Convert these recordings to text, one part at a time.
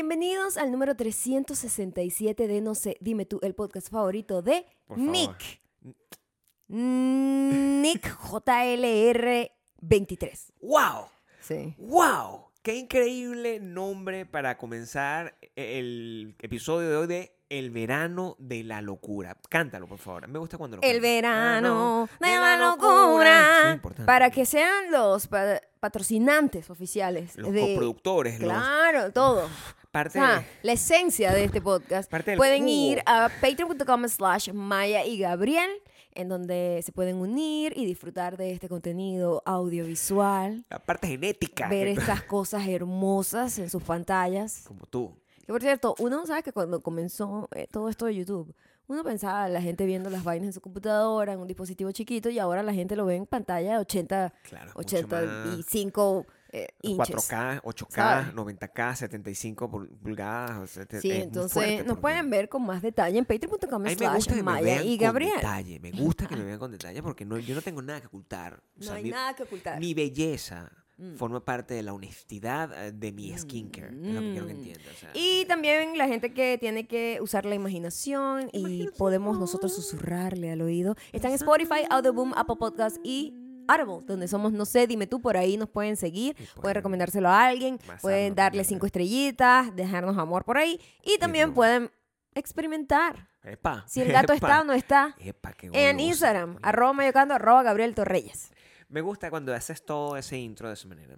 Bienvenidos al número 367 de No sé, dime tú, el podcast favorito de Por. Nick. Nick JLR 23. ¡Wow! Sí. ¡Wow! ¡Qué increíble nombre para comenzar el episodio de hoy de El verano de la locura! Cántalo, por favor. Me gusta cuando lo El verano Ah, no. de De la la locura. Para que sean los pa- patrocinantes oficiales. Los de- coproductores, los Claro, O parte sea, de- la esencia de este podcast. Pueden ir a patreon.com slash Maya y Gabriel, en donde se pueden unir y disfrutar de este contenido audiovisual. la parte genética. Ver estas cosas hermosas en sus pantallas. Como tú. Que por cierto, uno sabe que cuando comenzó eh, todo esto de YouTube, uno pensaba la gente viendo las vainas en su computadora, en un dispositivo chiquito, y ahora la gente lo ve en pantalla de 80, Claro. mucho más. 85 eh, inches. 4K, 8K, ¿sabes? 90K, 75 pul- pulgadas. Sí, es entonces fuerte nos pueden ver con más detalle en patreon.com slash gusta que me Maya vean y con Gabriel. detalle. Me gusta que me vean con detalle porque no, yo no tengo nada que ocultar. O No hay mi, nada que ocultar. mi belleza Mm. forma parte de la honestidad eh, de mi skincare. Es lo que quiero que Mm. entiendas. o sea, Y también la gente que tiene que usar la imaginación y podemos nosotros susurrarle al oído. Está en Spotify, Audioboom, Apple Podcasts y Audible, donde somos, no sé, dime tú, por ahí nos pueden seguir, pueden- pueden recomendárselo a alguien, pueden darle también, cinco estrellitas, dejarnos amor por ahí y también pueden experimentar epa, si el gato epa, está o no está epa, qué en. Instagram, arroba mayocando, arroba Gabriel Torreyes. Me gusta cuando haces todo ese intro de esa manera.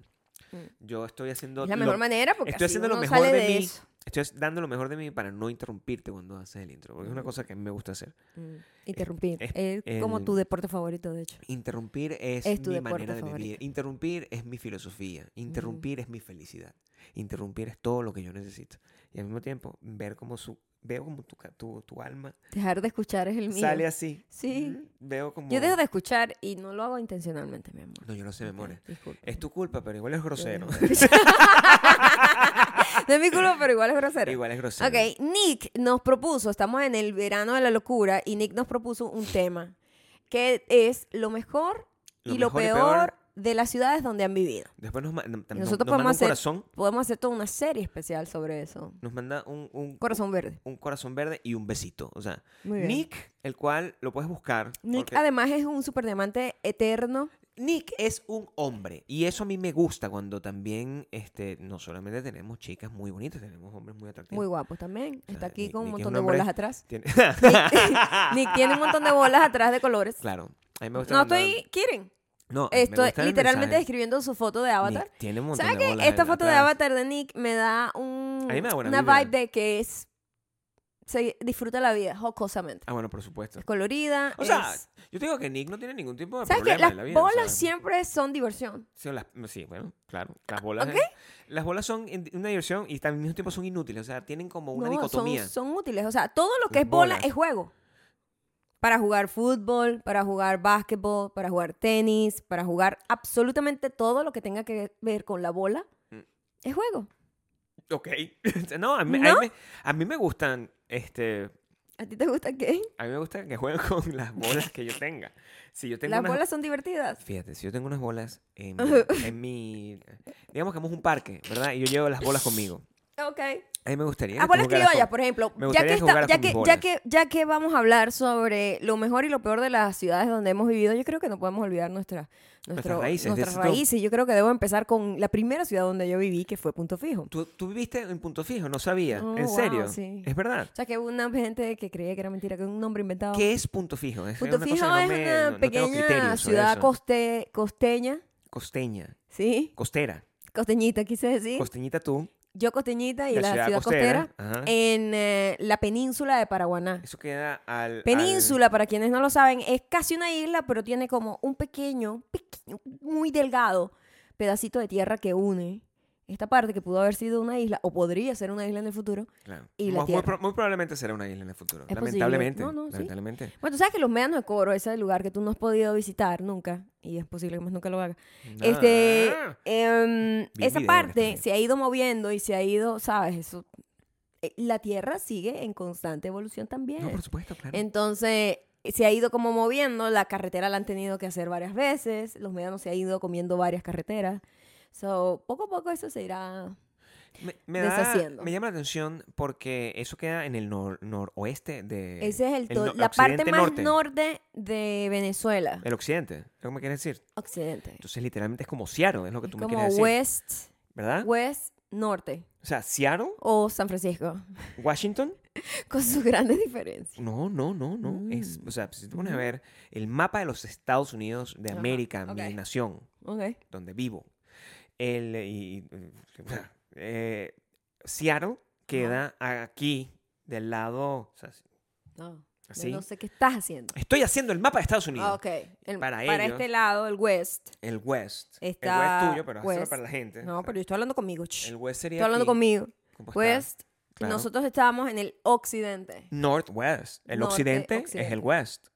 Yo estoy haciendo. Es la lo- mejor manera porque Estoy así haciendo lo mejor sale de, de mí. eso. Estoy dando lo mejor de mí para no interrumpirte cuando haces el intro. Porque es una cosa que a mí me gusta hacer. Mm, Interrumpir. es Es, como el- tu deporte favorito, de hecho. Interrumpir es, Es tu mi manera de vivir. favorito. Interrumpir es mi filosofía. Interrumpir es mi felicidad. Interrumpir es todo lo que yo necesito. Y al mismo tiempo, ver cómo su, veo como tu, tu, tu alma Dejar de escuchar es el mío. sale así. Sí. Veo como... Yo dejo de escuchar y no lo hago intencionalmente, mi amor. No, yo no sé, mi amor. Ok, disculpa. Es tu culpa, pero igual es grosero. No es mi culpa, pero igual es grosero. igual es grosero. Ok, Nick nos propuso, estamos en el verano de la locura, y Nick nos propuso un tema que es lo mejor Lo y lo y peor, de las ciudades donde han vivido. Después nos, nos- nosotros nos podemos hacer, corazón. podemos hacer toda una serie especial sobre eso. Nos manda un, un, Corazón verde. un corazón verde y un besito. O sea. Nick, el cual lo puedes buscar. Nick porque- además es un super diamante eterno. Nick es un hombre y eso a mí me gusta cuando también este no solamente tenemos chicas muy bonitas, tenemos hombres muy atractivos. Muy guapo también. sea, Está aquí Nick- con un Nick montón un de bolas atrás. Tiene- Nick, Nick tiene un montón de bolas atrás de colores. claro. A mí me gusta No cuando- estoy kidding. No, Estoy literalmente describiendo su foto de avatar. Nick tiene un montón ¿Sabes de qué? bolas Esta en- foto de atrás. avatar de Nick me da un, A mí me da buena una vibe de que es. Se disfruta la vida jocosamente. Ah, bueno, por supuesto. Es colorida. O sea, yo te digo que Nick no tiene ningún tipo de ¿Sabes problema Las en la vida. o bolas siempre son diversión. Sí, las- sí, bueno, claro. Las bolas, ¿Ok? las bolas son una diversión y al mismo tiempo son inútiles. O sea, tienen como una No, dicotomía. son útiles. O sea, todo lo que Las es bola bolas. es juego. Para jugar fútbol, para jugar básquetbol, para jugar tenis, para jugar absolutamente todo lo que tenga que ver con la bola. Mm. Es juego. Ok. no, a mí, a ¿No? mí me, a mí me gustan, este, ¿A ti te gusta qué? a mí me gusta que jueguen con las bolas que yo tenga. Si yo tengo Las unas- bolas son divertidas. Fíjate, si yo tengo unas bolas en, mi- en mi... Digamos que vamos a un parque, ¿verdad? Y yo llevo las bolas conmigo. Ok. A mí me gustaría... Ah, criollas, con- por ejemplo. Ya que, está- ya, que, ya, que, ya que vamos a hablar sobre lo mejor y lo peor de las ciudades donde hemos vivido, yo creo que no podemos olvidar nuestra, nuestro- Nuestras raíces, nuestras raíces. Yo creo que debo empezar con la primera ciudad donde yo viví, que fue Punto Fijo. ¿Tú, tú viviste en Punto Fijo, no sabía. Oh, ¿En wow, serio? sí. Es verdad. O sea, que hubo una gente que creía que era mentira, que era un nombre inventado. ¿Qué es Punto Fijo? Es Punto una Fijo cosa es no me- una no- pequeña ciudad coste, costeña, Costeña. ¿sí? Costera. Costeñita, quise decir. Costeñita tú. Yo costeñita y la la, ciudad ciudad, costera, en eh, la península de Paraguaná. Eso queda al... Península, para quienes no lo saben, es casi una isla, pero tiene como un pequeño, pequeño, muy delgado pedacito de tierra que une esta parte que pudo haber sido una isla, o podría ser una isla en el futuro. claro. y la Muy- muy, tierra. pro- muy probablemente será una isla en el futuro. Es lamentablemente. No, no, sí. lamentablemente. Bueno, tú sabes que los médanos de Coro, ese lugar que tú no has podido visitar nunca, y es posible que más nunca lo hagas. Este, em, esa parte está se ha ido moviendo y se ha ido, ¿sabes? Eso, eh, la Tierra sigue en constante evolución también. No, por supuesto, claro. Entonces, se ha ido como moviendo, la carretera la han tenido que hacer varias veces, los médanos se han ido comiendo varias carreteras. So, poco a poco eso se irá Me, me da- deshaciendo. me llama la atención porque eso queda en el nor- noroeste de... Ese es el el no- la parte más norte. norte de Venezuela. El occidente, ¿es lo que me quieres decir? Occidente. Entonces literalmente es como Seattle, es lo que Es tú me como quieres decir. west, ¿Verdad? west, norte. O sea, Seattle, O San Francisco. Washington. Con sus grandes diferencias. No, no, no, no. Es, Mm. o sea, si te pones a ver el mapa de los Estados Unidos de América, mi nación, Ok. donde vivo, el, y, eh, Seattle queda aquí del lado, o sea, No, así. no sé qué estás haciendo. Estoy haciendo el mapa de Estados Unidos. Ah, ok. El- Para para ellos- este lado, el west. El West. el Está West tuyo, pero West. para la gente. No, O sea, pero yo estoy hablando conmigo. El West sería Estoy hablando aquí, conmigo. West. Claro. Nosotros estábamos en el occidente. Northwest. El Norte, occidente, es el West.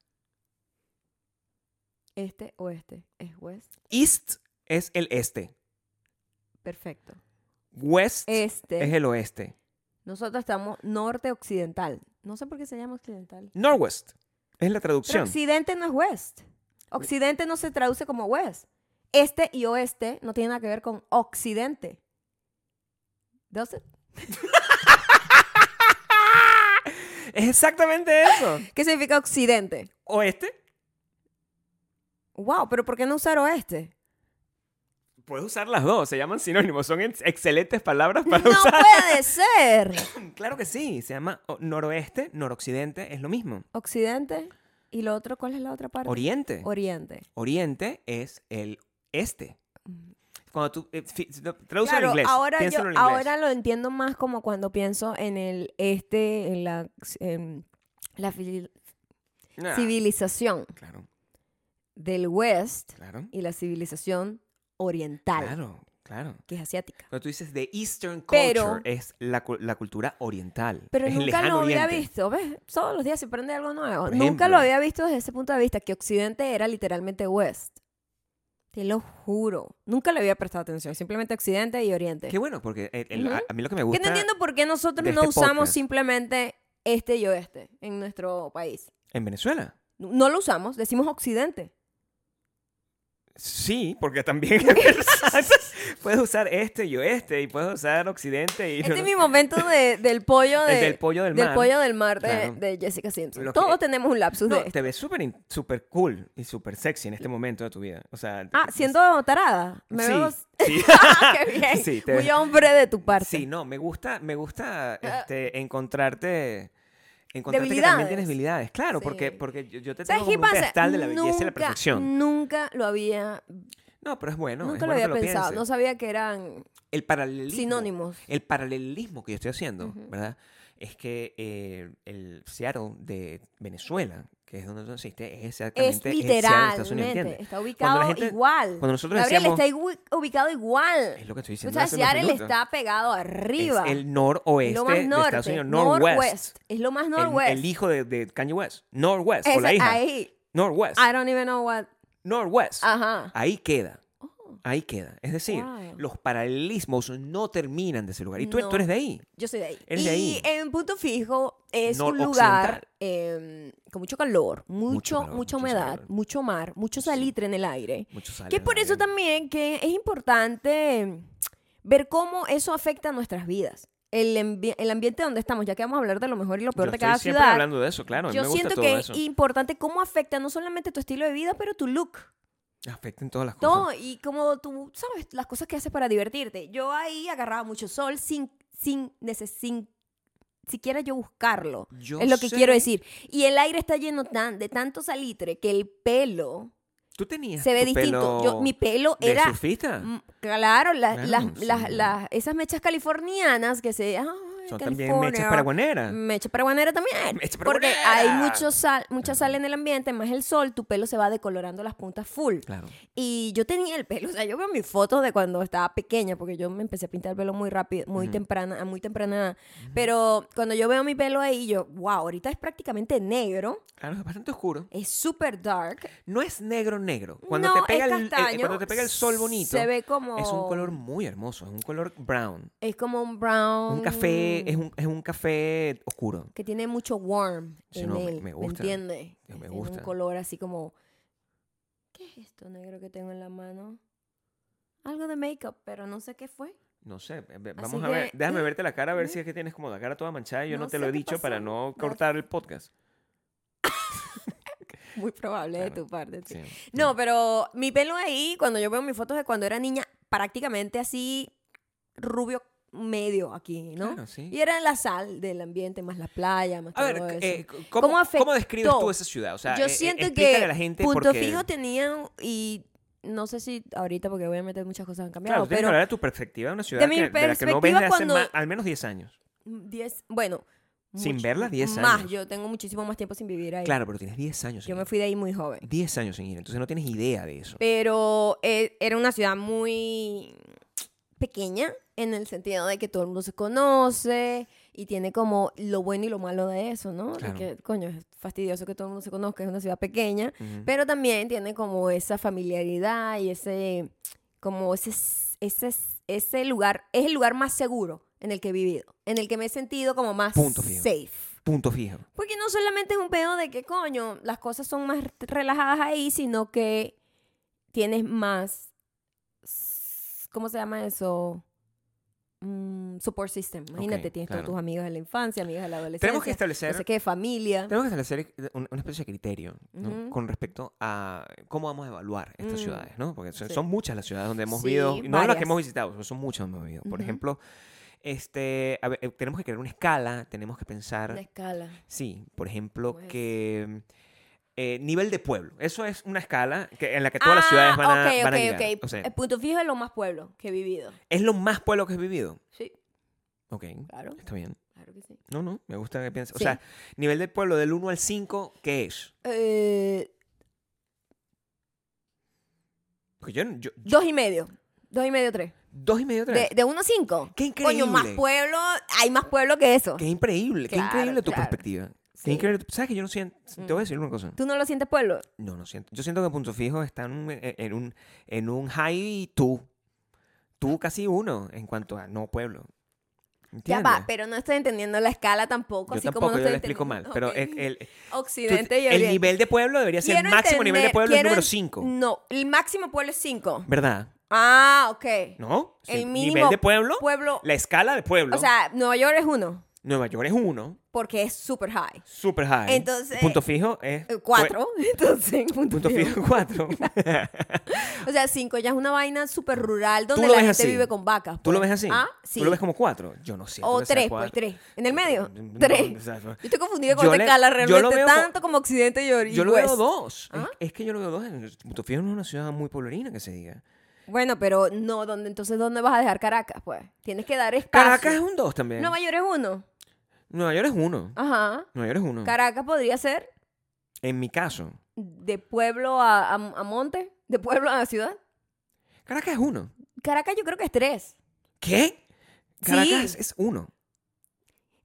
Este, oeste. Es west. East es el este. Perfecto. West Este. es el oeste. Nosotros estamos norte occidental. No sé por qué se llama occidental. Northwest es la Pero traducción. occidente no es west. Occidente no se traduce como west. Este y oeste no tienen nada que ver con occidente. ¿Does it? Es exactamente eso. ¿Qué significa occidente? Oeste. Wow, pero ¿por qué no usar oeste? Puedes usar las dos, se llaman sinónimos, son ex- excelentes palabras para No usar. puede ser. Claro que sí, se llama noroeste, noroccidente, es lo mismo. Occidente. ¿Y lo otro cuál es la otra parte? Oriente. Oriente. Oriente es el este. Cuando tú eh, Claro, en inglés, ahora, yo, piénsalo en inglés. ahora lo entiendo más como cuando pienso en el este, en la, en la Ah, civilización Claro, del West claro. y la civilización oriental, Claro, claro. que es asiática. Cuando tú dices the Eastern culture, Pero- es la, la cultura oriental. Pero es nunca lo había oriente. visto, ¿ves? Todos los días se aprende algo nuevo. Por nunca ejemplo. lo había visto desde ese punto de vista, que Occidente era literalmente West. Te lo juro. Nunca le había prestado atención. Simplemente Occidente y Oriente. Qué bueno, porque el- el- Ujú. a, a mí lo que me Que gusta... no entiendo por qué nosotros no este usamos podcast. simplemente este y oeste en nuestro país. En Venezuela. No lo usamos, decimos Occidente. Sí, porque también puedes usar este y oeste y puedes usar occidente y Este es mi momento de- del pollo el de, del pollo del, mar. pollo del mar de, Claro. de Jessica Simpson. Lo que- Todos tenemos un lapsus No, de esto. te ves súper in- súper cool y súper sexy en este momento de tu vida. O sea, Ah, es- siendo tarada. Me sí, veo... sí. Qué bien. Sí, te Muy ves- hombre de tu parte. Sí, no, me gusta, me gusta Ah. este, encontrarte, encontrarte que también tienes habilidades. Claro, Sí. porque, porque yo, yo te ¿Sabes tengo como un pedestal de la belleza y la perfección. Nunca lo había, No, pero es bueno. es nunca lo había pensado. No sabía que eran El paralelismo. sinónimos. El paralelismo que yo estoy haciendo. ¿verdad? Es que eh, el Seattle de Venezuela, que es donde tú naciste, es exactamente Estados Unidos. ¿entiendes? Está Cuando ubicado la gente- igual. Cuando nosotros Gabriel decíamos... está ubicado igual. Es lo que estoy O diciendo sea, hace unos Seattle está pegado arriba. Es el noroeste lo más de norte. Estados Unidos. Northwest. Es lo más El- norwest. El, hijo de, de Kanye West. Northwest. o la hija. Ahí. Northwest. I don't even know what. Northwest. Ajá. Ahí queda. Ahí queda. Es decir, Wow. los paralelismos no terminan de ese lugar. Y tú, tú No. eres de ahí. yo soy de ahí. Eres y de ahí. en Punto Fijo es un lugar eh, con mucho calor, mucho, Mucho calor, mucha mucho humedad, calor. mucho mar, mucho salitre en el aire. Muchos Que es por eso también que es importante ver cómo eso afecta a nuestras vidas. El, ambi- el ambiente donde estamos, ya que vamos a hablar de lo mejor y lo peor de cada siempre ciudad. hablando de eso, claro. Yo me gusta siento todo que eso. es importante cómo afecta no solamente tu estilo de vida, pero tu look. Afecta en todas las cosas. Todo, y como tú sabes, las cosas que haces para divertirte. Yo ahí agarraba mucho sol sin, sin, neces- sin siquiera yo buscarlo. Yo es lo que sé- quiero decir. Y el aire está lleno tan, de tanto salitre que el pelo Tú tenías se ve distinto. pelo Yo, mi pelo de era... surfista. Claro, la- Claro, las, sí. las- las- esas mechas californianas que se... ay, Son también California. mechas paraguaneras. Mecha paraguanera también. Mecha Porque hay mucho sal, mucha sal en el ambiente, más el sol, tu pelo se va decolorando las puntas full. Claro. Y yo tenía el pelo, o sea, yo veo mis fotos de cuando estaba pequeña, porque yo me empecé a pintar el pelo muy rápido, muy Ujú. temprana, a muy temprana edad. Pero cuando yo veo mi pelo ahí, yo, wow, ahorita es prácticamente negro, Claro, es bastante oscuro. es súper dark. No es negro negro. Cuando, no, te pega es el, el- castaño, cuando te pega el sol bonito, Se ve como... es un color muy hermoso. Es un color brown. Es como un brown. Un café, es un, es un café oscuro. Que tiene mucho warm en no, me- él, me me, gusta. entiendes? Sí, me Tiene gusta. un color así como... ¿Qué es esto negro que tengo en la mano? Algo de makeup, pero no sé qué fue. No sé, Así vamos a ver. que- Déjame verte la cara a ver si es que tienes como la cara toda manchada. Yo no, No te lo he dicho para pasó. no No. cortar el podcast. Muy probable de tu parte. sí. Sí, No, pero mi pelo ahí, cuando yo veo mis fotos de cuando era niña, prácticamente así rubio medio aquí, ¿no? Claro, sí. Y era la sal del ambiente, más la playa, más A ver, todo eso. eh, ¿cómo, ¿Cómo cómo describes tú esa ciudad? O sea, yo eh, eh, siento que a la gente Punto porque... Fijo tenían y no sé si ahorita porque obviamente muchas cosas han Claro, cambiado, tú tienes que pero hablar de tu perspectiva de una ciudad de mi que, de la que no ves perspectiva hace cuando- ma- al menos 10 años. 10, bueno, Sin verla, 10 Más, años. yo tengo muchísimo más tiempo sin vivir ahí. Claro, pero tienes 10 años. Yo sin me ir. fui de ahí muy joven. 10 años sin ir, entonces no tienes idea de eso. Pero eh, era una ciudad muy pequeña en el sentido de que todo el mundo se conoce y tiene como lo bueno y lo malo de eso, ¿no? De Claro. que, coño, es fastidioso que todo el mundo se conozca, es una ciudad pequeña, pero también tiene como esa familiaridad y ese, como ese, ese, ese lugar, es el lugar más seguro en el que he vivido, en el que me he sentido como más Punto fijo. safe. Punto fijo. Porque no solamente es un pedo de que, coño, las cosas son más relajadas ahí, sino que tienes más, ¿cómo se llama eso? Mm, support system. Imagínate, tienes claro. todos tus amigos de la infancia, amigas de la adolescencia. Tenemos que establecer No sé qué, familia. Tenemos que establecer un- una especie de criterio con respecto a cómo vamos a evaluar estas Mm. ciudades, ¿no? Porque son, Sí. son muchas las ciudades donde hemos vivido, no las que hemos visitado, son muchas donde hemos vivido. Por ejemplo, este, a ver, eh, tenemos que crear una escala, tenemos que pensar, escala. sí, por ejemplo, ¿Cómo es? que eh, nivel de pueblo, eso es una escala que, en la que todas las ciudades Ah, van a, ok, van a ok, llegar. ok. O sea, El punto fijo es lo más pueblo que he vivido. es lo más pueblo que has vivido. Sí, Ok, claro. está bien. Claro que sí. No, no, me gusta que pienses. O sea, nivel del pueblo del 1 al 5, ¿qué es? Eh, Porque yo, yo, yo- dos y medio. Dos y medio, tres. dos y medio, tres. De, de uno a cinco. Qué increíble. Coño, más pueblo, hay más pueblo que eso. Qué increíble, qué increíble tu claro. perspectiva. Qué Sí. increíble. ¿Sabes que yo no siento? Te voy a Mm. decir una cosa. ¿Tú no lo sientes pueblo? No, no siento. Yo siento que Punto Fijo está en un, en un, en un high tú. Tú casi uno en cuanto a no pueblo. Ya ¿Entiendes? va, pero no estoy entendiendo la escala tampoco. Yo así tampoco, como no yo estoy le explico mal. Pero Ok. el, el- tú- Occidente y el Oriente. nivel de pueblo debería ser el máximo nivel de entender- pueblo es quiero número en- 5. No, el máximo pueblo es 5. ¿Verdad? Ah, ok. ¿No? El Sí, mínimo nivel de pueblo, Pueblo. la escala de pueblo. O sea, Nueva York es 1, Nueva York es 1, porque es super high. super high. Entonces- Punto Fijo es 4, entonces. Punto, Punto fijo. Fijo 4. O sea, 5 ya es una vaina súper rural donde la gente así? vive con vacas. ¿Tú lo pues. ves así? Ah, sí. ¿Tú lo ves como 4? Yo no sé. O 3, pues 3. ¿En el medio? 3. Yo estoy confundida con le- escala realmente, tanto como Occidente y Oriente. Yo lo veo dos. Es- ¿Ah? Es, que yo lo veo dos. Punto Fijo no es una ciudad muy pueblerina que se diga. Bueno, pero no, ¿dónde, entonces ¿dónde vas a dejar Caracas? Pues tienes que dar espacio. Caracas es un 2 también. Nueva York es uno. Nueva York es 1. Ajá. Nueva York es 1. Caracas podría ser En mi caso, de pueblo a, a, a monte, de pueblo a ciudad. Caracas es 1. Caracas yo creo que es tres. ¿Qué? Sí. Caracas es 1.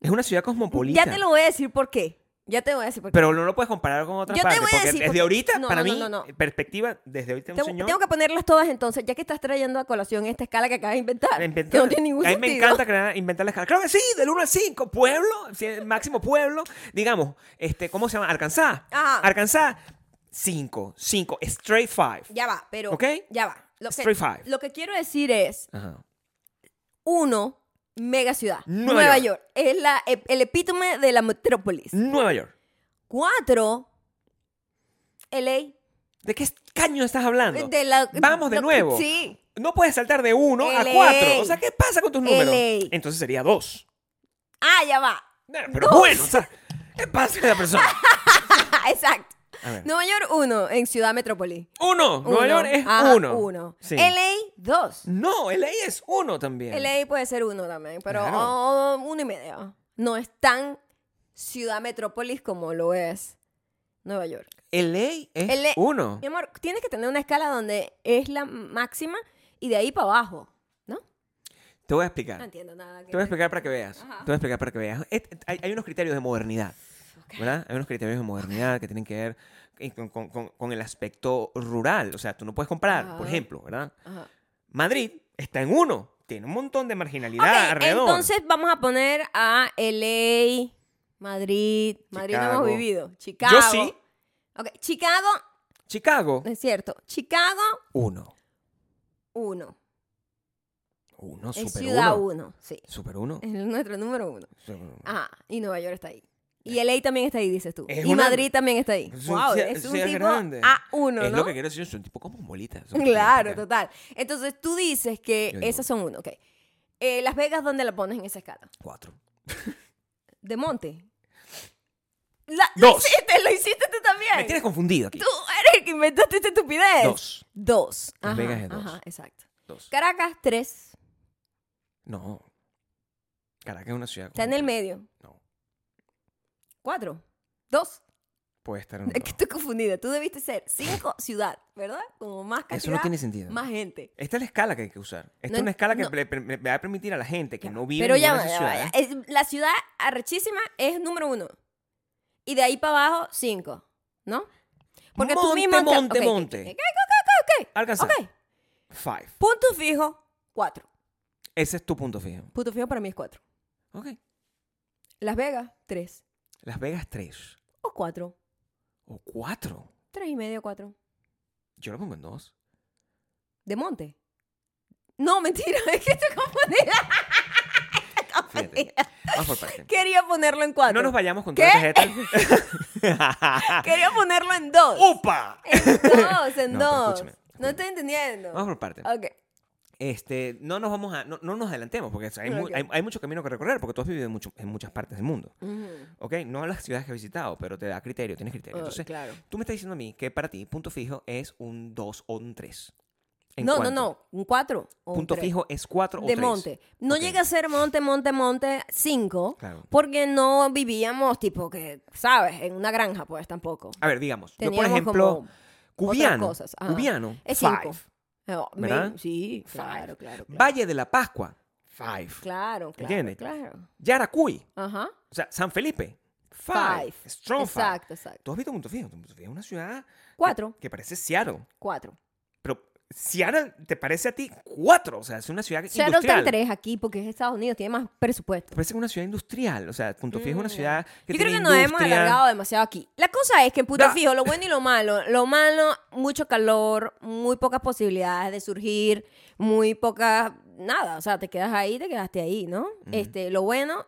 Es una ciudad cosmopolita. Ya te lo voy a decir por qué. Ya te voy a decir por qué. Pero no lo puedes comparar con otras Yo te partes. voy a porque decir desde porque- ahorita, no, para no, mí, no, no. perspectiva, desde ahorita un tengo, señor. tengo que ponerlas todas entonces, ya que estás trayendo a colación esta escala que acabas de inventar. Inventar- que no tiene ningún a mí sentido. me encanta crear, inventar la escala. Claro que sí, del 1 al 5, pueblo, máximo pueblo, digamos, este, ¿cómo se llama? Arkansas. Ajá. Arkansas, 5, 5, straight 5. Ya va, pero. ¿Ok? Ya va. Lo que, Straight five. lo que quiero decir es: Ajá. uno, mega ciudad. Nueva Nueva, York. York. Es la, el epítome de la metrópolis. Nueva York. Cuatro, LA. ¿De qué caño estás hablando? De la- Vamos de lo- nuevo. Sí. No puedes saltar de 1 a. 4. O sea, ¿qué pasa con tus números? LA. Entonces sería 2. Ah, ya va. Pero bueno, o sea, ¿qué pasa con la persona? Exacto. Nueva York, uno. En Ciudad Metrópolis. Uno. Nueva Uno. York es Ajá, uno. uno. Sí. LA, dos. No, LA es uno también. LA puede ser uno también, pero Claro. oh, uno y medio. No es tan ciudad metrópolis como lo es Nueva York. LA es LA uno. Mi amor, tienes que tener una escala donde es la máxima y de ahí para abajo, ¿no? Te voy a No explicar. entiendo nada. Te voy a explicar para que veas. Te voy a explicar para que veas. Et- Hay, hay unos criterios de modernidad, ¿verdad? Hay unos criterios de modernidad que tienen que ver con, con- con- con el aspecto rural. O sea, tú no puedes comparar, por Ajá. ejemplo, ¿verdad? Madrid está en uno. Tiene un montón de marginalidad alrededor. entonces vamos a poner a LA, Madrid. Madrid no hemos vivido. Chicago. Yo sí. Ok, Chicago, Chicago, es cierto. Chicago, uno. uno. Uno, Es super ciudad uno. uno, sí. Super uno. Es nuestro número uno. Super uno. Ajá, y Nueva York está ahí. Y LA también está ahí, dices tú. Es y una- Madrid también está ahí. Es un wow, es un tipo grande. A1, es ¿no? lo que quiero decir, es un tipo como bolita. es Claro, total. Entonces tú dices que Yo digo- esas son uno, ok. Eh, Las Vegas, ¿dónde la pones en esa escala? Cuatro. De monte. La- Lo Dos. hiciste, lo hiciste tú también. Me tienes confundido aquí. Tú eres el que inventaste esta estupidez. Dos. Dos. Las Ajá, Vegas es dos. Ajá, exacto. Dos. Caracas, tres. No. Caracas es una ciudad. Está en el medio. No. Cuatro. Dos. Puede estar en un Es que estoy confundida. Tú debiste ser cinco ciudad, ¿verdad? Como más cantidad, Eso no tiene sentido. más gente. Esta es la escala que hay que usar. Esta No es una escala que no. le va a permitir a la gente que no vive Pero en ya, ya. Es- la ciudad arrechísima es número uno. Y de ahí para abajo, cinco. ¿No? Porque tú mismo... te- monte, ok, monte. ok, ok, ok, ok, ok, Alcanzar. ok. Five. Punto fijo, cuatro. Ese es tu punto fijo. Punto fijo para mí es cuatro. Ok. Las Vegas, tres. Las Vegas, tres. O cuatro. O cuatro. Tres y medio, cuatro. Yo lo pongo en dos. ¿De monte? No, mentira, es que estoy confundida. Fíjate. Vamos por parte. Quería ponerlo en cuatro. No nos vayamos con ¿Qué? toda tarjeta. Quería ponerlo en dos. ¡Upa! En dos, en No, dos. escúchame, No estoy entendiendo. Vamos por parte. Ok. Este, no nos vamos a, no, no nos adelantemos, porque o sea, hay, okay. mu hay, hay, mucho camino que recorrer, porque tú has vivido en, mucho, en muchas partes del mundo. Uh -huh. ¿Ok? No las ciudades que has visitado, pero te da criterio, tienes criterio. Uh, Entonces, claro. tú me estás diciendo a mí que para ti punto fijo es un 2 o un 3. No, no, no, no, un 4. Punto tres. fijo es 4 o De tres. monte. No okay. llega a ser monte, monte, monte 5, claro. porque no vivíamos tipo que, ¿sabes? En una granja, pues tampoco. A ver, digamos, Teníamos yo por ejemplo, cubiano, cosas. cubiano, es 5. Oh, ¿Verdad? Sí, claro, claro, Valle de la Pascua, five. Claro, claro. Yaracuy. Ajá. O sea, San Felipe. Five. Strong Exacto, five. exacto. ¿Tú has visto Punto Fijo? Es una ciudad. Cuatro. Que, que parece Seattle. Cuatro. Pero Seattle te parece a ti cuatro. O sea, es una ciudad Seattle está industrial. en tres aquí porque es Estados Unidos, tiene más presupuesto. Parece una ciudad industrial. O sea, Punto Fijo es una Mm, ciudad que Yo creo que nos hemos alargado demasiado aquí. La cosa es que en Punto Da- Fijo, lo bueno y lo malo, lo malo, mucho calor, muy pocas posibilidades de surgir, muy pocas, nada, o sea, te quedas ahí, te quedaste ahí, ¿no? Este, lo bueno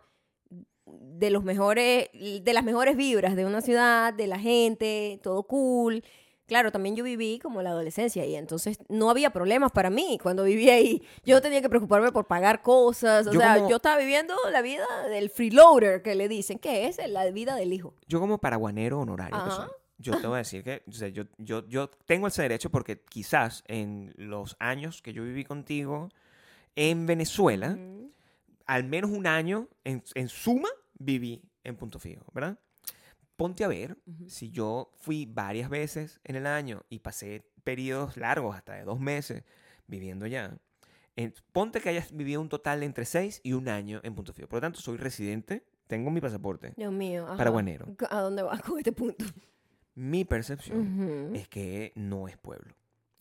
de los mejores, de las mejores vibras de una ciudad, de la gente, todo cool. Claro, también yo viví como la adolescencia y entonces no había problemas para mí cuando vivía ahí. Yo no tenía que preocuparme por pagar cosas. O Yo sea, como- yo estaba viviendo la vida del freeloader que le dicen, que es la vida del hijo. Yo como paraguanero honorario que soy, yo te voy a decir que o sea, yo, yo, yo tengo ese derecho porque quizás en los años que yo viví contigo en Venezuela, al menos un año en, en suma viví en Punto Fijo, ¿verdad? Ponte a ver si yo fui varias veces en el año y pasé periodos largos, hasta de dos meses, viviendo allá. ponte que hayas vivido un total de entre seis y un año en Punto Fijo. Por lo tanto, soy residente, tengo mi pasaporte. Dios mío. ajá. Paraguanero. ¿A dónde vas con este punto? Mi percepción es que no es pueblo.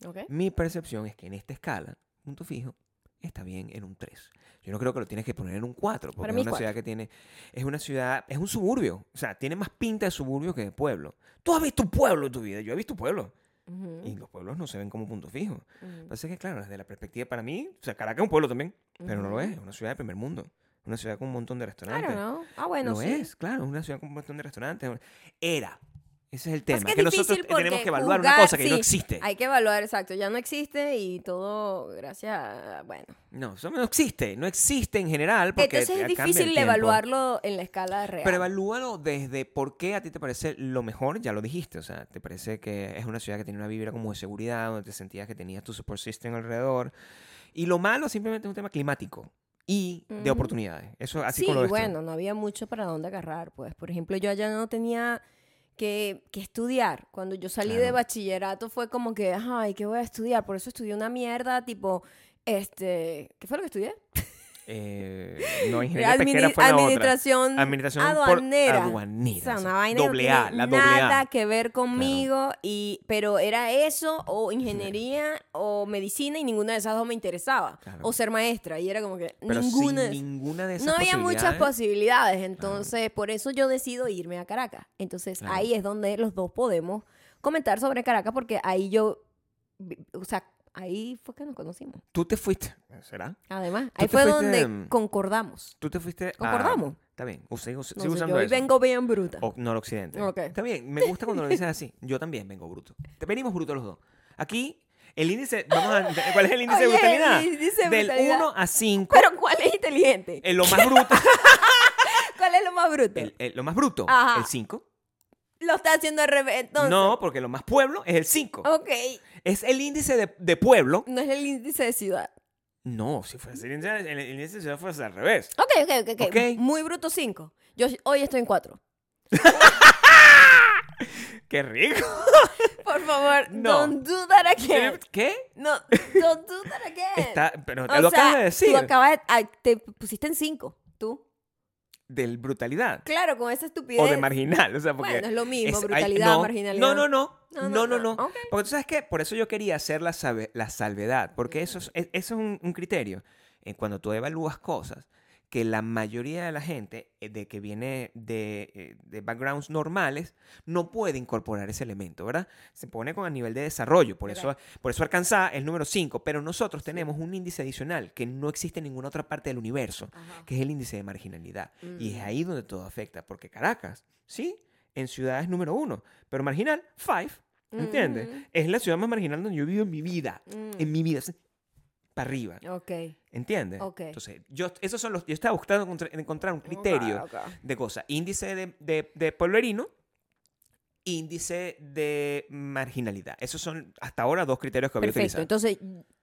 Ok. Mi percepción es que en esta escala, punto fijo, está bien en un 3. Yo no creo que lo tienes que poner en un 4, porque Para es mí una cuatro. ciudad que tiene, es una ciudad, es un suburbio, o sea, tiene más pinta de suburbio que de pueblo. Tú has visto un pueblo en tu vida, yo he visto pueblo, Ujú. y los pueblos no se ven como punto fijo. Ujú. Lo que pasa es que, claro, desde la perspectiva para mí, o sea, Caracas es un pueblo también, pero no lo es, es una ciudad de primer mundo, una ciudad con un montón de restaurantes. don't know. Ah, bueno, lo sí. es, claro, es una ciudad con un montón de restaurantes. Era. Ese es el tema. Es que que nosotros tenemos que evaluar una juzgar, cosa que no sí, existe. Hay que evaluar, exacto. Ya no existe y todo gracias a, bueno. No, eso no existe. No existe en general. Porque Entonces es difícil evaluarlo en la escala real. Pero evalúalo desde por qué a ti te parece lo mejor, ya lo dijiste. O sea, te parece que es una ciudad que tiene una vibra como de seguridad, donde te sentías que tenías tu support system alrededor. Y lo malo simplemente es un tema climático y de oportunidades. Eso así sí, como lo ves tú. bueno, no había mucho para dónde agarrar. Pues, por ejemplo, yo allá no tenía que, que estudiar. Cuando yo salí de bachillerato fue como que, ay, ¿qué voy a estudiar? Por eso estudié una mierda, tipo, este, ¿qué fue lo que estudié? Eh, no, ingeniería Admini- pesquera fue la otra. administración, por- aduanera. aduanera, O sea, sí. una vaina que no Doble A, tiene la doble nada A. que ver conmigo, y, pero era eso, o ingeniería, o medicina, y ninguna de esas dos me interesaba. Claro. O ser maestra, y era como que Pero ninguna. sin ninguna de esas no había muchas posibilidades, entonces por eso yo decido irme a Caracas. Entonces ahí es donde los dos podemos comentar sobre Caracas, porque ahí yo, o sea, ahí fue que nos conocimos. Tú te fuiste. ¿Será? Además, ahí fue fuiste, donde concordamos. Tú te fuiste a... ¿Concordamos? Está bien. Use- use- No sigue sé, usando yo hoy vengo bien bruta. O noroccidente. Ok. Está bien. Me gusta cuando lo dices así. Yo también vengo bruto. Venimos brutos los dos. Aquí, el índice... Vamos a... ¿Cuál es el índice de Oye, el brutalidad? índice de Del brutalidad. 1 a 5. Pero ¿cuál es inteligente? En lo más bruto... ¿Cuál es lo más bruto? el- el- lo más bruto. Ajá. El 5. Lo está haciendo al revés. Entonces, No, porque lo más pueblo es el 5. Ok. Es el índice de, de pueblo. No es el índice de ciudad. No, si fuese el índice, el índice de ciudad fuese al revés. Ok, ok, ok. ok. Ok. Muy bruto 5. Yo hoy estoy en 4. ¡Qué rico! Por favor, No. don't do that again. ¿Qué? No, don't do that again. Está, pero O lo sea, acabas de decir. Tú acabas de, te pusiste en 5. Tú. Del brutalidad. Claro, con esa estupidez. O de marginal. O sea, porque Bueno, es lo mismo, hay- brutalidad, no, marginalidad. No, no, no. No, No, no, no, no. no. Ok. Porque tú sabes que por eso yo quería hacer la, la salvedad. Porque eso es, es- eso es un, un criterio. En cuando tú evalúas cosas, que la mayoría de la gente eh, de que viene de, eh, de backgrounds normales no puede incorporar ese elemento, ¿verdad? Se pone con el nivel de desarrollo. Por eso, por eso alcanza el número 5. Pero nosotros tenemos un índice adicional que no existe en ninguna otra parte del universo Ajá. que es el índice de marginalidad. Y es Mm. ahí donde todo afecta, porque Caracas, sí, en ciudad es número uno, pero marginal, five, ¿entiendes? Mm. Es la ciudad más marginal donde yo vivo en mi vida, en mi vida, para arriba, Ok. ¿entiendes? Ok. Entonces, yo, esos son los, yo estaba buscando encontrar, encontrar un criterio Ok, ok. de cosas, índice de, de, de pueblerino, índice de marginalidad. Esos son hasta ahora dos criterios que voy a Perfecto. utilizar. Entonces,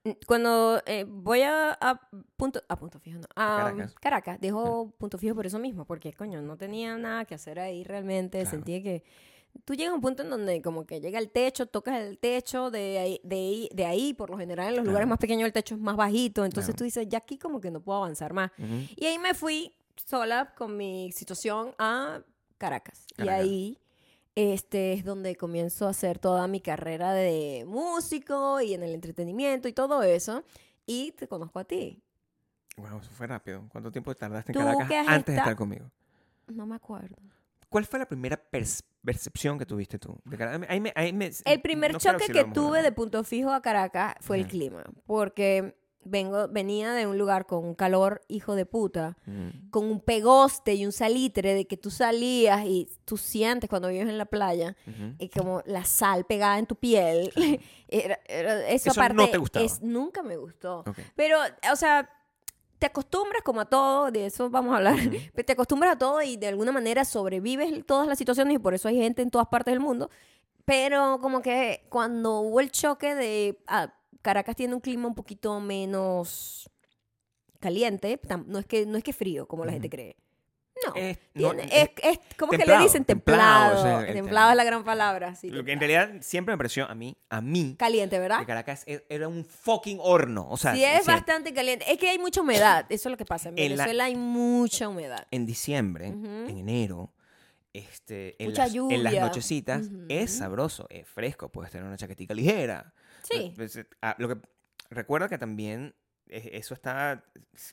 mm, cuando eh, voy a, a punto, a punto fijo, no, a Caracas. Caracas, dejo punto fijo por eso mismo, porque coño, no tenía nada que hacer ahí realmente. Claro. Sentía que tú llegas a un punto en donde como que llega el techo, tocas el techo, de ahí, de ahí, de ahí por lo general en los lugares más pequeños el techo es más bajito, entonces tú dices, ya aquí como que no puedo avanzar más. Ujú. Y ahí me fui sola con mi situación a Caracas. Y ahí este es donde comienzo a hacer toda mi carrera de músico y en el entretenimiento y todo eso. Y te conozco a ti. Wow, eso fue rápido. ¿Cuánto tiempo tardaste en Caracas antes de esta- estar conmigo? No me acuerdo. ¿Cuál fue la primera percepción que tuviste tú? De? Ahí me- ahí me- El primer no choque que tuve de punto fijo a Caracas fue el clima. Porque vengo, venía de un lugar con un calor hijo de puta. Mm. Con un pegoste y un salitre de que tú salías y tú sientes cuando vives en la playa Ujú. y como la sal pegada en tu piel. Era- era- eso, Eso no aparte te es- nunca me gustó. Ok. Pero, o sea, te acostumbras como a todo, de eso vamos a hablar, te acostumbras a todo y de alguna manera sobrevives todas las situaciones y por eso hay gente en todas partes del mundo. Pero como que cuando hubo el choque de ah, Caracas tiene un clima un poquito menos caliente, no es que no es que frío como la gente cree. No. Es- no, tiene- es- es, es- ¿Cómo que le dicen? templado, Templado. es templado la gran palabra. Sí, Lo que en realidad siempre me pareció a mí, a mí, Caliente, ¿verdad? que Caracas e- era un fucking horno. O sea, sí, es bastante caliente. Es que hay mucha humedad. Eso es lo que pasa. En En la- Venezuela hay mucha humedad. en diciembre, en enero, este, en, Mucha las, en las lluvia. nochecitas, es sabroso, es fresco, puedes tener una chaquetita ligera. Sí. Pues, eh, ah, lo que, recuerda que también eh, eso está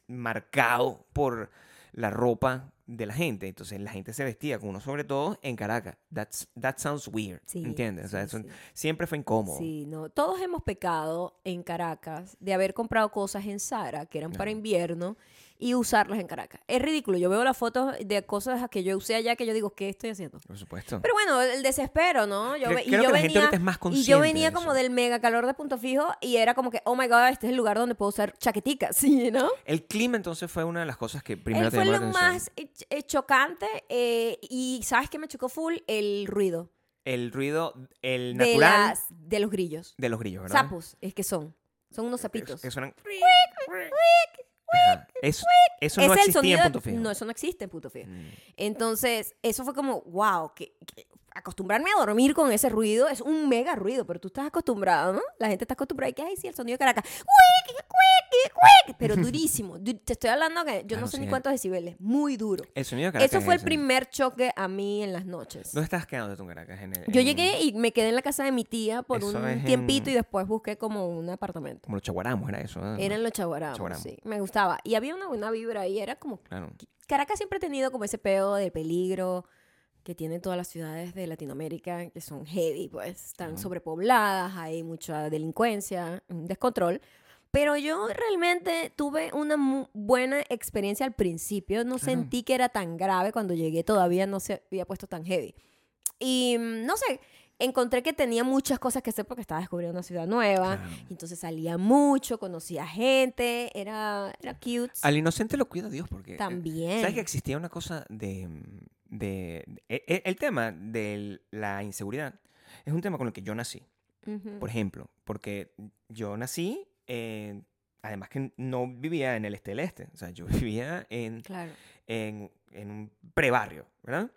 marcado por la ropa de la gente. Entonces la gente se vestía con uno sobre todo en Caracas. That's, that sounds weird. Sí, ¿Entiendes? O sea, sí, eso sí. siempre fue incómodo. Sí, no. Todos hemos pecado en Caracas de haber comprado cosas en Zara que eran para invierno y usarlas en Caracas. Es ridículo. Yo veo las fotos de cosas que yo usé allá que yo digo, ¿qué estoy haciendo? Por supuesto. Pero bueno, el desespero, ¿no? Yo, Creo- y creo yo que la gente venía, ahorita es más y consciente yo de venía eso. como del mega calor de punto fijo y era como que, oh my god, este es el lugar donde puedo usar chaqueticas, ¿sí? ¿No? El clima entonces fue una de las cosas que primero te fue lo la más eh, eh, chocante eh, y ¿sabes qué me chocó full? El ruido El ruido, el de, natural las, de los grillos. de los grillos, ¿verdad? Sapos, es que son. Son unos sapitos. Que suenan... Ajá. Eso, eso no es el existía sonido. en Punto Fijo. No, eso no existe en Punto Fijo. Mm. Entonces, eso fue como, wow, que, que acostumbrarme a dormir con ese ruido es un mega ruido, pero tú estás acostumbrado, ¿no? La gente está acostumbrada y que, ay, sí, el sonido de Caracas. Pero durísimo. Du- Te estoy hablando que yo Claro, no sé sí, ni cuántos decibeles. Muy duro. El sonido de Caracas Eso fue el primer choque a mí en las noches. ¿Dónde estás quedando tú en Caracas? En el- Yo llegué y me quedé en la casa de mi tía por Eso un tiempito en- y después busqué como un apartamento. Como los chaguaramos, era eso. ¿eh? Eran los chaguaramos, Chaguaramos. sí. Me gustaba. Y había una buena vibra ahí. Era como Claro. Caracas siempre ha tenido como ese pedo de peligro que tienen todas las ciudades de Latinoamérica, que son heavy, pues están Ujú. sobrepobladas, hay mucha delincuencia, un descontrol. Pero yo realmente tuve una buena experiencia al principio. No Claro. sentí que era tan grave cuando llegué. Todavía no se había puesto tan heavy. Y mm, no sé, encontré que tenía muchas cosas que hacer porque estaba descubriendo una ciudad nueva. Claro. Entonces salía mucho, conocía gente, era, era cute. Al inocente lo cuida Dios porque... eh, También. ¿Sabes que existía una cosa de... de e- e- el tema de la inseguridad es un tema con el que yo nací. Por ejemplo, porque yo nací, en- además que no vivía en el este del este, o sea, yo vivía en, Claro. en, en un prebarrio, ¿verdad?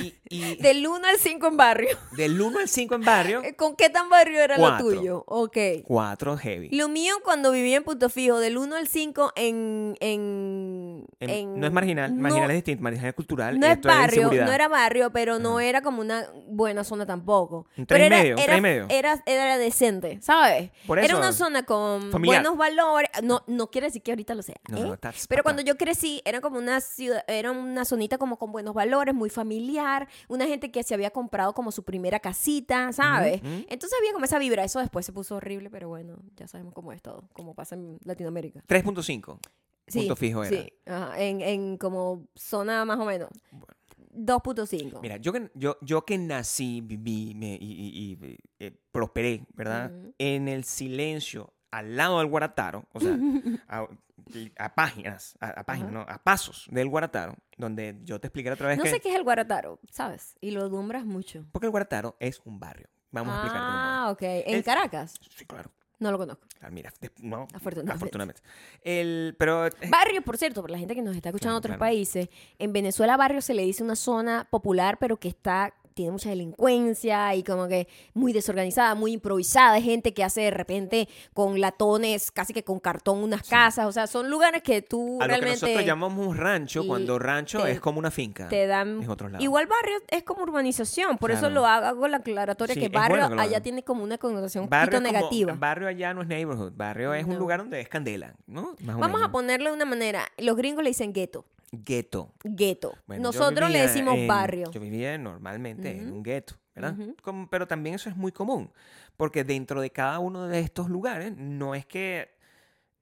Y, y Del 1 al 5 en barrio. del 1 al 5 en barrio, Eh, ¿Con qué tan barrio era Cuatro. lo tuyo? Ok. 4 heavy. Lo mío cuando vivía en Punto Fijo, del 1 al 5 en... en, En- en- no es marginal, no- marginal es distinto, marginal es cultural. No es barrio, no era barrio, pero no era como una buena zona tampoco. Un Pero era, medio, era, medio. Era, era decente, ¿sabes? Por Era una zona con familiar. buenos valores. No, no quiere decir que ahorita lo sea. No, ¿eh? no, that's Pero cuando yo crecí, era como una ciudad, era una zonita como con buenos valores, muy familiar, una gente que se había comprado como su primera casita, ¿sabes? Entonces había como esa vibra. Eso después se puso horrible, pero bueno, ya sabemos cómo es todo, como pasa en Latinoamérica. 3.5. Sí, Punto fijo era. Sí, ajá, en, en como zona más o menos. Bueno. 2.5. Mira, yo que, yo, yo que nací, viví me- y, y- y, eh, prosperé, ¿verdad? En el silencio, al lado del Guarataro, o sea, a, a páginas, a, a páginas, no, a pasos del Guarataro, donde yo te expliqué otra vez No que... sé qué es el Guarataro, ¿sabes? Y lo dumbras mucho. Porque el Guarataro es un barrio. Vamos a explicar. Ah, ok. ¿En Caracas? Sí, claro. No lo conozco. Ah, mira, de- no, Afortunadamente. afortunadamente. El, pero... eh, Barrio, por cierto, para la gente que nos está escuchando en Claro, otros claro. países, en Venezuela barrio se le dice una zona popular, pero que está tiene mucha delincuencia y como que muy desorganizada, muy improvisada, Hay gente que hace de repente con latones, casi que con cartón unas casas, o sea, son lugares que tú a lo que realmente nosotros llamamos rancho, y cuando rancho te- es como una finca. te dan en otros lados. Igual barrio es como urbanización, por eso lo hago, la aclaratoria Sí, que barrio bueno allá tiene como una connotación un poquito como- negativa. barrio allá no es neighborhood. Barrio es un lugar donde es candela, ¿no? Más Vamos a ponerlo de una manera, los gringos le dicen gueto, Gueto. gueto. Bueno, Nosotros le decimos en- barrio. Yo vivía normalmente en un gueto, ¿verdad? Como- pero también eso es muy común, porque dentro de cada uno de estos lugares no es que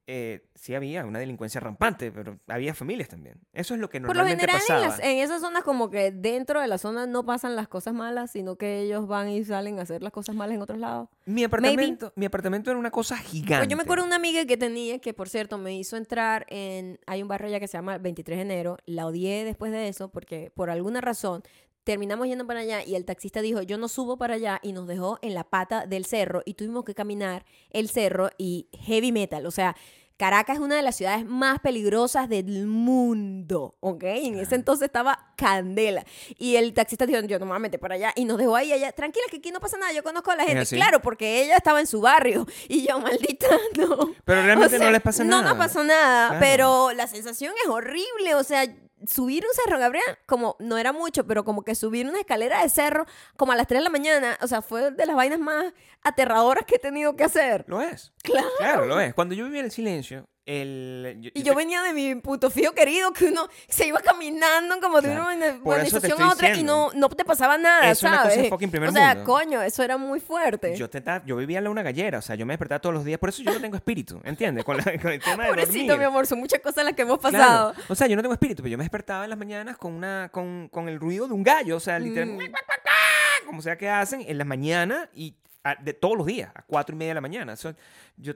eh, sí había una delincuencia rampante, pero había familias también. Eso es lo que Por lo normalmente general, en, las- en esas zonas como que dentro de la zona no pasan las cosas malas, sino que ellos van y salen a hacer las cosas malas en otros lados. Mi apartamento, mi apartamento era una cosa gigante. Pues yo me acuerdo de una amiga que tenía, que por cierto me hizo entrar en... Hay un barrio allá que se llama 23 de enero. La odié después de eso porque por alguna razón terminamos yendo para allá y el taxista dijo, yo no subo para allá y nos dejó en la pata del cerro y tuvimos que caminar el cerro y heavy metal. O sea, Caracas es una de las ciudades más peligrosas del mundo, ¿ok? En ese entonces estaba candela. Y el taxista dijo, yo no me voy a meter para allá. Y nos dejó ahí, allá, tranquila, que aquí no pasa nada, yo conozco a la gente. Claro, porque ella estaba en su barrio. Y yo, maldita, no. Pero realmente O sea, no les pasa nada. No, no pasó nada, Claro. pero la sensación es horrible. O sea, subir un cerro, Gabriel, como no era mucho, pero como que subir una escalera de cerro como a las 3 de la mañana, o sea, fue de las vainas más aterradoras que he tenido que hacer. Lo es. Claro. Claro, lo es. Cuando yo vivía en el silencio, el... Y yo venía de mi puto fío querido, que uno se iba caminando como de Claro. una eso estoy a otra y no, no te pasaba nada, Es una cosa ¿sabes? de fucking primer o sea, mundo. coño, eso era muy fuerte. Yo, te ta- yo vivía en una gallera, o sea, yo me despertaba todos los días, por eso yo no tengo espíritu, ¿entiendes? Con, la- con el tema de Pobrecito, dormir. mi amor, son muchas cosas las que hemos Claro. pasado. O sea, yo no tengo espíritu, pero yo me despertaba en las mañanas con una con, con el ruido de un gallo, o sea, literalmente, Mm. como sea que hacen en las mañanas y a- de todos los días, a cuatro y media de la mañana. O sea, yo,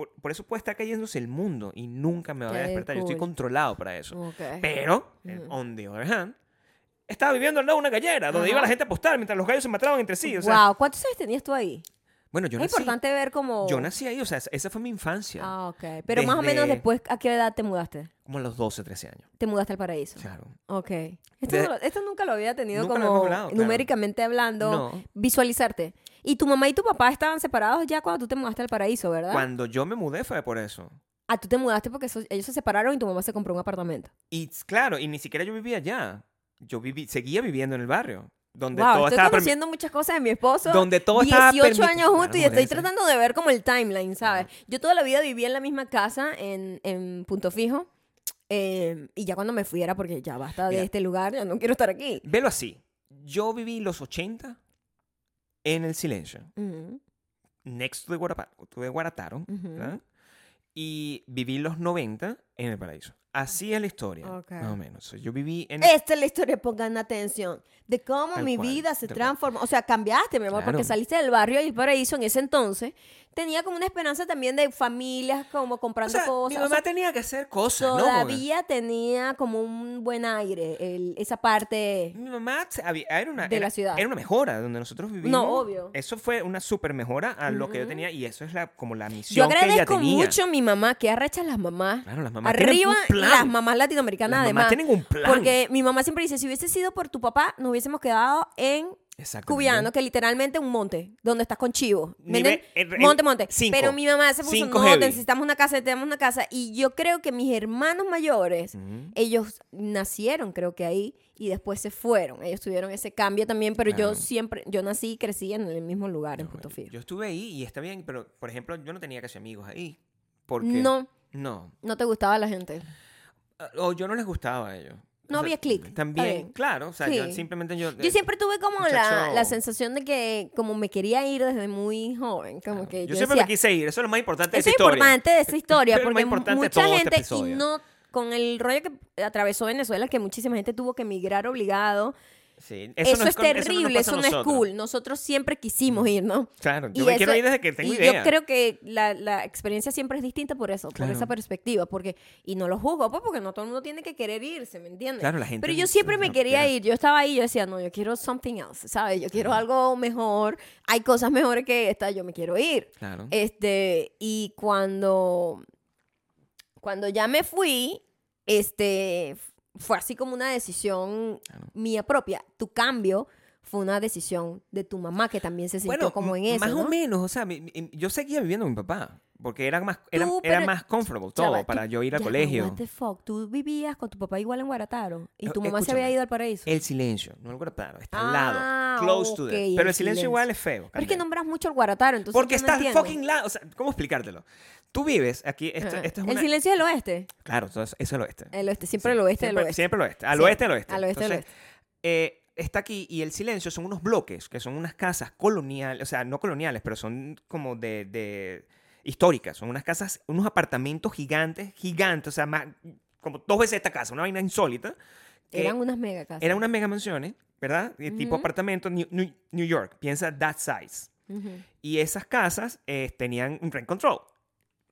por, por eso puede estar cayéndose el mundo y nunca me voy a despertar. Yo estoy cool. controlado para eso. Ok. Pero, eh, Ujú. on the other hand, estaba viviendo al lado de una gallera donde Ajá. iba la gente a apostar mientras los gallos se mataban entre sí. O sea, wow, ¿cuántos años tenías tú ahí? Bueno, yo es nací, importante ver cómo... yo nací ahí, o sea, esa- fue mi infancia. Ah, ok. Pero más o menos después, ¿a qué edad te mudaste? Como a los 12, 13 años. Te mudaste al paraíso. Claro. Ok. Esto, no nunca lo había tenido Nunca como hablado, claro. numéricamente hablando, No. visualizarte. Y tu mamá y tu papá estaban separados ya cuando tú te mudaste al paraíso, ¿verdad? Cuando yo me mudé fue por eso. Ah, tú te mudaste porque ellos se separaron y tu mamá se compró un apartamento. Y claro, y ni siquiera yo vivía allá. Yo viví, seguía viviendo en el barrio. Donde wow, todo estoy estaba conociendo muchas cosas de mi esposo. Donde todo estaba 18 permitido. años juntos y estoy tratando de ver como el timeline, ¿sabes? Yo toda la vida vivía en la misma casa en, en Punto Fijo. eh, y ya cuando me fui era porque ya basta de Mira. este lugar, ya no quiero estar aquí. Velo así. Yo viví los 80 en el silencio. Next to the Guarapa- to the Guarataro. Y viví los 90 en el paraíso. Así es la historia, Ok. más o menos. Yo viví en... Esta es la historia, pongan atención, de cómo Tal mi cual, vida se cual. transformó. O sea, cambiaste, mi amor, porque Claro. saliste del barrio y el paraíso en ese entonces. Tenía como una esperanza también de familias como O comprando sea, cosas. mi o mamá sea, tenía que hacer cosas, ¿no? Porque todavía tenía como un buen aire, el- esa parte. Mi mamá había- era una, De era, la ciudad. era una mejora donde nosotros vivimos. obvio. Eso fue una super mejora a lo que yo tenía y eso es la, como la Yo misión que ella agradezco tenía. mucho a mi mamá, que arrechas las mamás. Claro, las mamás Arriba plan. las mamás latinoamericanas, Las además. mamás tienen un plan. Porque mi mamá siempre dice, si hubiese sido por tu papá, nos hubiésemos quedado en. Cubiano, que literalmente un monte, donde estás con chivo. ¿Me Nivel- el- el- monte, monte. cinco. Pero mi mamá se puso, no, heavy". necesitamos una casa, necesitamos una casa. Y yo creo que mis hermanos mayores, ellos nacieron, creo que ahí, y después se fueron. Ellos tuvieron ese cambio también, pero Claro. yo siempre, yo nací y crecí en el mismo lugar, en Punto Fijo. Yo estuve ahí y está bien, pero por ejemplo, yo no tenía casi amigos ahí. Porque No, No. no te gustaba la gente. Ah, O yo no les gustaba a ellos. No O sea, había clic, También, claro. O sea, yo simplemente yo. Yo siempre tuve como la, la sensación de que como me quería ir desde muy joven, como que yo yo, siempre decía, me quise ir. Eso es lo más importante de Eso esta es historia. importante de esta historia, Eso es porque mucha este gente, y no con el rollo que atravesó Venezuela, que muchísima gente tuvo que emigrar obligado, Sí, eso, no es con- terrible, eso no es nosotros. cool. Nosotros siempre quisimos ir, ¿no? Claro, yo Y me quiero eso- ir desde que tengo y idea. yo creo que la, la experiencia siempre es distinta por eso, Claro. por esa perspectiva, porque y no lo juzgo, pues porque no todo el mundo tiene que querer irse, ¿me entiendes? Claro, la gente Pero yo siempre me quería ir, yo estaba ahí, yo decía, no, yo quiero something else, ¿sabes? Yo quiero algo mejor, hay cosas mejores que esta, yo me quiero ir. Claro. Este, y cuando, cuando ya me fui, este, fue así como una decisión Claro. mía propia. Tu cambio fue una decisión de tu mamá que también se sintió bueno, como en eso, más ¿no? o menos, o sea, mi- mi- yo seguía viviendo con mi papá, porque era más, era, Tú, era más comfortable todo para tú- yo ir al ya colegio. what the fuck, Tú vivías con tu papá igual en Guarataro y Eh, tu mamá se había ido al paraíso. El silencio, no el guardaparo, está al Ah, lado, close to ok, there. el Pero el silencio igual es feo. Pero es que nombras mucho el Guarataro, entonces Porque no está entiendo. fucking lado, o sea, ¿cómo explicártelo? Tú vives aquí, esto, es El silencio del oeste. Claro, entonces, eso es el oeste. El oeste, siempre Sí, el oeste del siempre, oeste. Siempre el oeste. Al oeste del oeste. al oeste Entonces, eh, está aquí y el silencio son unos bloques, que son unas casas coloniales, o sea, no coloniales, pero son como de, de históricas. Son unas casas, unos apartamentos gigantes, gigantes, o sea, más, como dos veces esta casa, una vaina insólita. Eran unas mega casas. eran unas mega mansiones, ¿verdad? De tipo apartamento, New, New- New York, piensa that size. Y esas casas eh, tenían un rent control.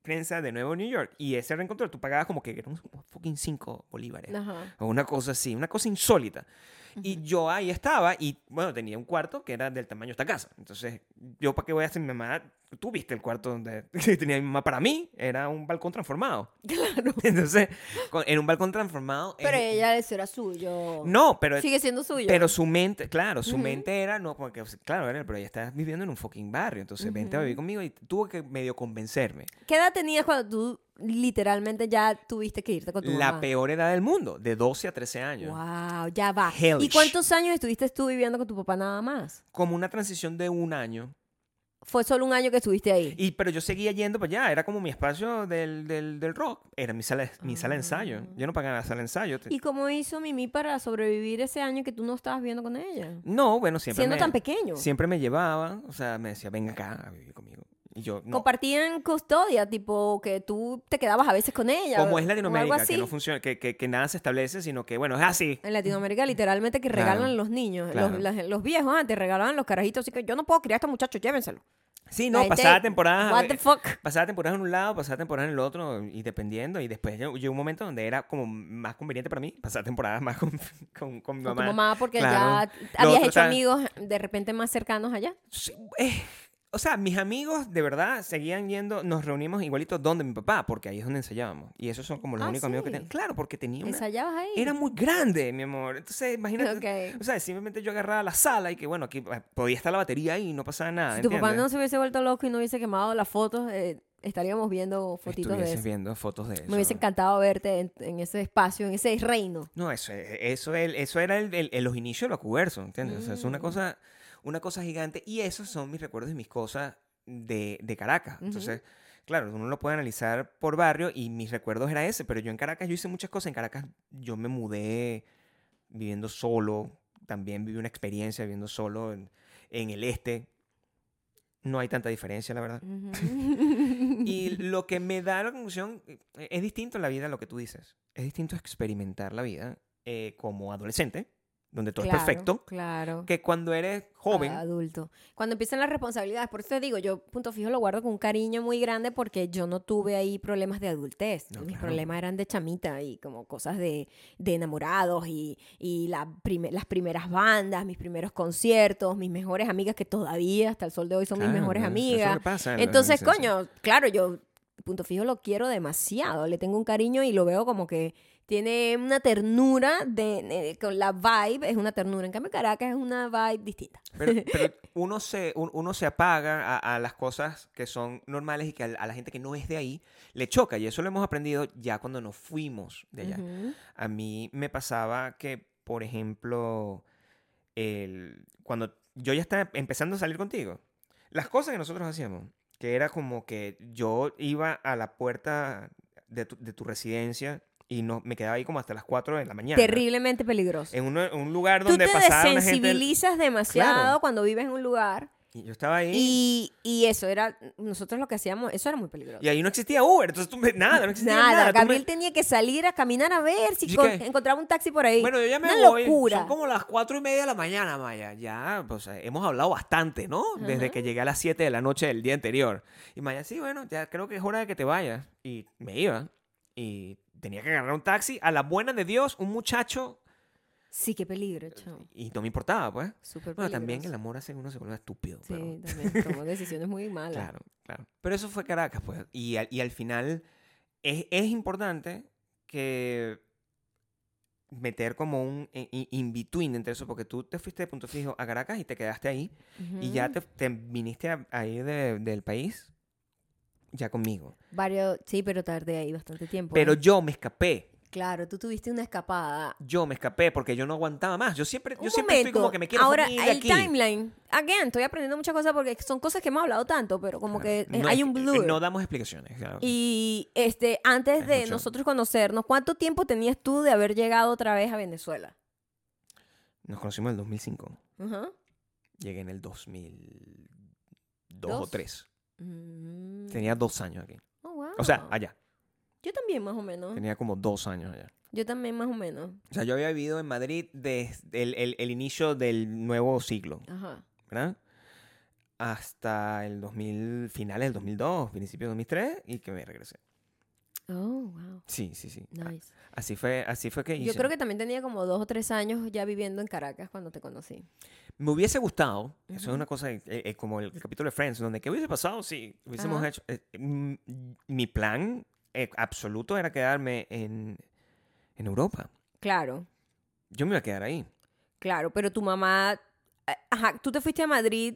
Piensa de nuevo New York. Y ese rent control tú pagabas como que eran fucking 5 bolívares. O una cosa así, una cosa insólita. Y yo ahí estaba y, bueno, tenía un cuarto que era del tamaño de esta casa. Entonces, yo para qué voy a hacer mi mamá, tú viste el cuarto donde tenía mi mamá para mí, era un balcón transformado. Claro. Entonces, con- en un balcón transformado... Pero eh, ella eso era suyo. No, pero... Sigue siendo suyo. Pero su mente, claro, su Ujú. mente era, no, porque, claro, era, pero ella está viviendo en un fucking barrio, entonces vente a vivir conmigo y tuvo que medio convencerme. ¿Qué edad tenías cuando tú literalmente ya tuviste que irte con tu La mamá? peor edad del mundo, de 12 a 13 años. Wow, ya va. ¿Y cuántos años estuviste tú viviendo con tu papá nada más? Como una transición de un año. Fue solo un año que estuviste ahí. Y, pero yo seguía yendo para allá, era como mi espacio del, del, del rock, era mi sala, mi sala de ensayo. Ah. Yo no pagaba la sala de ensayo. ¿Y cómo hizo Mimi para sobrevivir ese año que tú no estabas viviendo con ella? No, bueno, siempre Siendo me, tan pequeño. siempre me llevaba, o sea, me decía, venga acá a vivir conmigo. Y yo, no. Compartían custodia, tipo que tú te quedabas a veces con ella. Como es Latinoamérica, que no funciona, que, que, que nada se establece, sino que, bueno, es así. En Latinoamérica, literalmente, que Claro. regalan los niños. Claro. Los, las- los viejos antes regalaban los carajitos. Así que yo no puedo criar a estos muchachos, llévenselo. Sí, no, pasaba temporadas. What the fuck? Pasaba temporadas en un lado, pasaba temporadas en el otro, y dependiendo. Y después llegó un momento donde era como más conveniente para mí pasar temporadas más con, con, con mi Con mamá. tu mamá, porque Claro. ya habías otro hecho amigos de repente más cercanos allá. Sí, eh, o sea, mis amigos de verdad seguían yendo, nos reunimos igualito donde mi papá, porque ahí es donde ensayábamos. Y esos son como los Ah, únicos amigos que tenía. Claro, porque tenía una... ¿Ensayabas ahí? Era muy grande, mi amor. Entonces, imagínate. Ok. O sea, simplemente yo agarraba la sala y que, bueno, aquí eh, podía estar la batería ahí y no pasaba nada. Si tu papá no se hubiese vuelto loco y no hubiese quemado las fotos, eh, estaríamos viendo fotitos de eso. viendo fotos de eso. Me hubiese encantado verte en, en ese espacio, en ese reino. No, eso, eso, el- eso era el, el- el- los inicios de los cubersos, ¿entiendes? O sea, es una Mm. cosa, una cosa gigante. Y esos son mis recuerdos y mis cosas de, de Caracas. Entonces, claro, uno lo puede analizar por barrio y mis recuerdos era ese. Pero yo en Caracas, yo hice muchas cosas. En Caracas yo me mudé viviendo solo. También viví una experiencia viviendo solo en, en el este. no hay tanta diferencia, la verdad. Y lo que me da la conclusión eh, es distinto la vida a lo que tú dices. Es distinto experimentar la vida eh, como adolescente, donde todo Claro, es perfecto, Claro. que cuando eres joven. Adulto. Cuando empiezan las responsabilidades, por eso te digo, yo punto fijo lo guardo con un cariño muy grande porque yo no tuve ahí problemas de adultez. No, Mis claro. problemas eran de chamita y como cosas de, de enamorados y, y la las primeras bandas, mis primeros conciertos, mis mejores amigas que todavía hasta el sol de hoy son mis mejores eso amigas. que pasa en Entonces, coño, claro, yo punto fijo lo quiero demasiado, le tengo un cariño y lo veo como que tiene una ternura de, eh, con la vibe, es una ternura. En cambio, Caracas es una vibe distinta. Pero, pero uno, se, un- uno se apaga a, a las cosas que son normales y que a, a la gente que no es de ahí le choca. Y eso lo hemos aprendido ya cuando nos fuimos de allá. A mí me pasaba que, por ejemplo, el, cuando yo ya estaba empezando a salir contigo, las cosas que nosotros hacíamos, que era como que yo iba a la puerta de tu, de tu residencia y no, me quedaba ahí como hasta las 4 de la mañana. Terriblemente peligroso. En uno- un lugar Tú donde te pasaba una gente... desensibilizas demasiado Claro. cuando vives en un lugar Y yo estaba ahí... y, y eso era, nosotros lo que hacíamos, eso era muy peligroso. Y ahí no existía Uber, entonces tú nada, no existía Nada, nada. tú me- Gabriel tenía que salir a caminar a ver si ¿Y con- encontraba un taxi por ahí. Bueno, yo ya me Una voy. locura. Son como las cuatro y media de la mañana, Maya. Ya, pues eh, hemos hablado bastante, ¿no? Desde que llegué a las 7 de la noche del día anterior. Y Maya, sí, bueno, ya creo que es hora de que te vayas. Y me iba. Y tenía que agarrar un taxi. A la buena de Dios, un muchacho. Sí, qué peligro, chamo. Y no me importaba, pues. Súper Bueno, también el amor hace que uno se vuelva estúpido. pero- Sí, también tomó decisiones muy malas. Claro, claro. Pero eso fue Caracas, pues. Y al, y al final es, es importante que meter como un i- in-between entre eso, porque tú te fuiste de punto fijo a Caracas y te quedaste ahí, y ya te, te viniste a, a ir de- del país ya conmigo. Varios, sí, pero tardé ahí bastante tiempo. Pero ¿eh? yo me escapé. Claro, tú tuviste una escapada. Yo me escapé porque yo no aguantaba más. Yo siempre, yo Un siempre estoy como que me quiero Ahora, el aquí. timeline. Again, estoy aprendiendo muchas cosas porque son cosas que hemos hablado tanto, pero como que Claro. eh, No hay es- un blur. No damos explicaciones. claro. Y este, antes Es de mucho. nosotros conocernos, ¿cuánto tiempo tenías tú de haber llegado otra vez a Venezuela? Nos conocimos en el 2005. Ajá. Llegué en el 2002 o Dos. 3. Mm. Tenía dos años aquí. Oh, wow. O sea, allá. Yo también, más o menos. Tenía como dos años allá. Yo también, más o menos. O sea, yo había vivido en Madrid desde el, el- el inicio del nuevo siglo, Ajá. ¿verdad? Hasta el 2000, finales del 2002, principios del 2003, y que me regresé. Oh, wow. Sí, sí, sí. Nice. Así fue, así fue que hice. Yo creo que también tenía como dos o tres años ya viviendo en Caracas cuando te conocí. Me hubiese gustado, eso es una cosa, eh, eh, como el, capítulo de Friends, donde ¿qué hubiese pasado si hubiésemos Ajá. hecho? eh, mm, mi plan eh, absoluto era quedarme en, en Europa. Claro, Yo me iba a quedar ahí. claro, pero tu mamá, ajá, tú te fuiste a Madrid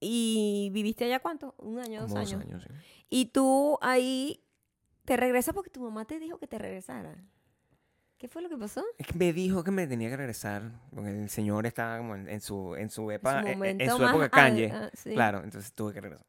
y viviste allá cuánto? Un año, dos Como dos años. años, sí. Y tú ahí te regresas porque tu mamá te dijo que te regresara. ¿Qué fue lo que pasó? Es que me dijo que me tenía que regresar, porque el señor estaba como en, en su, en su, En epa- su en- en, en su más época al- Kanye. ah, sí. Claro, entonces tuve que regresar.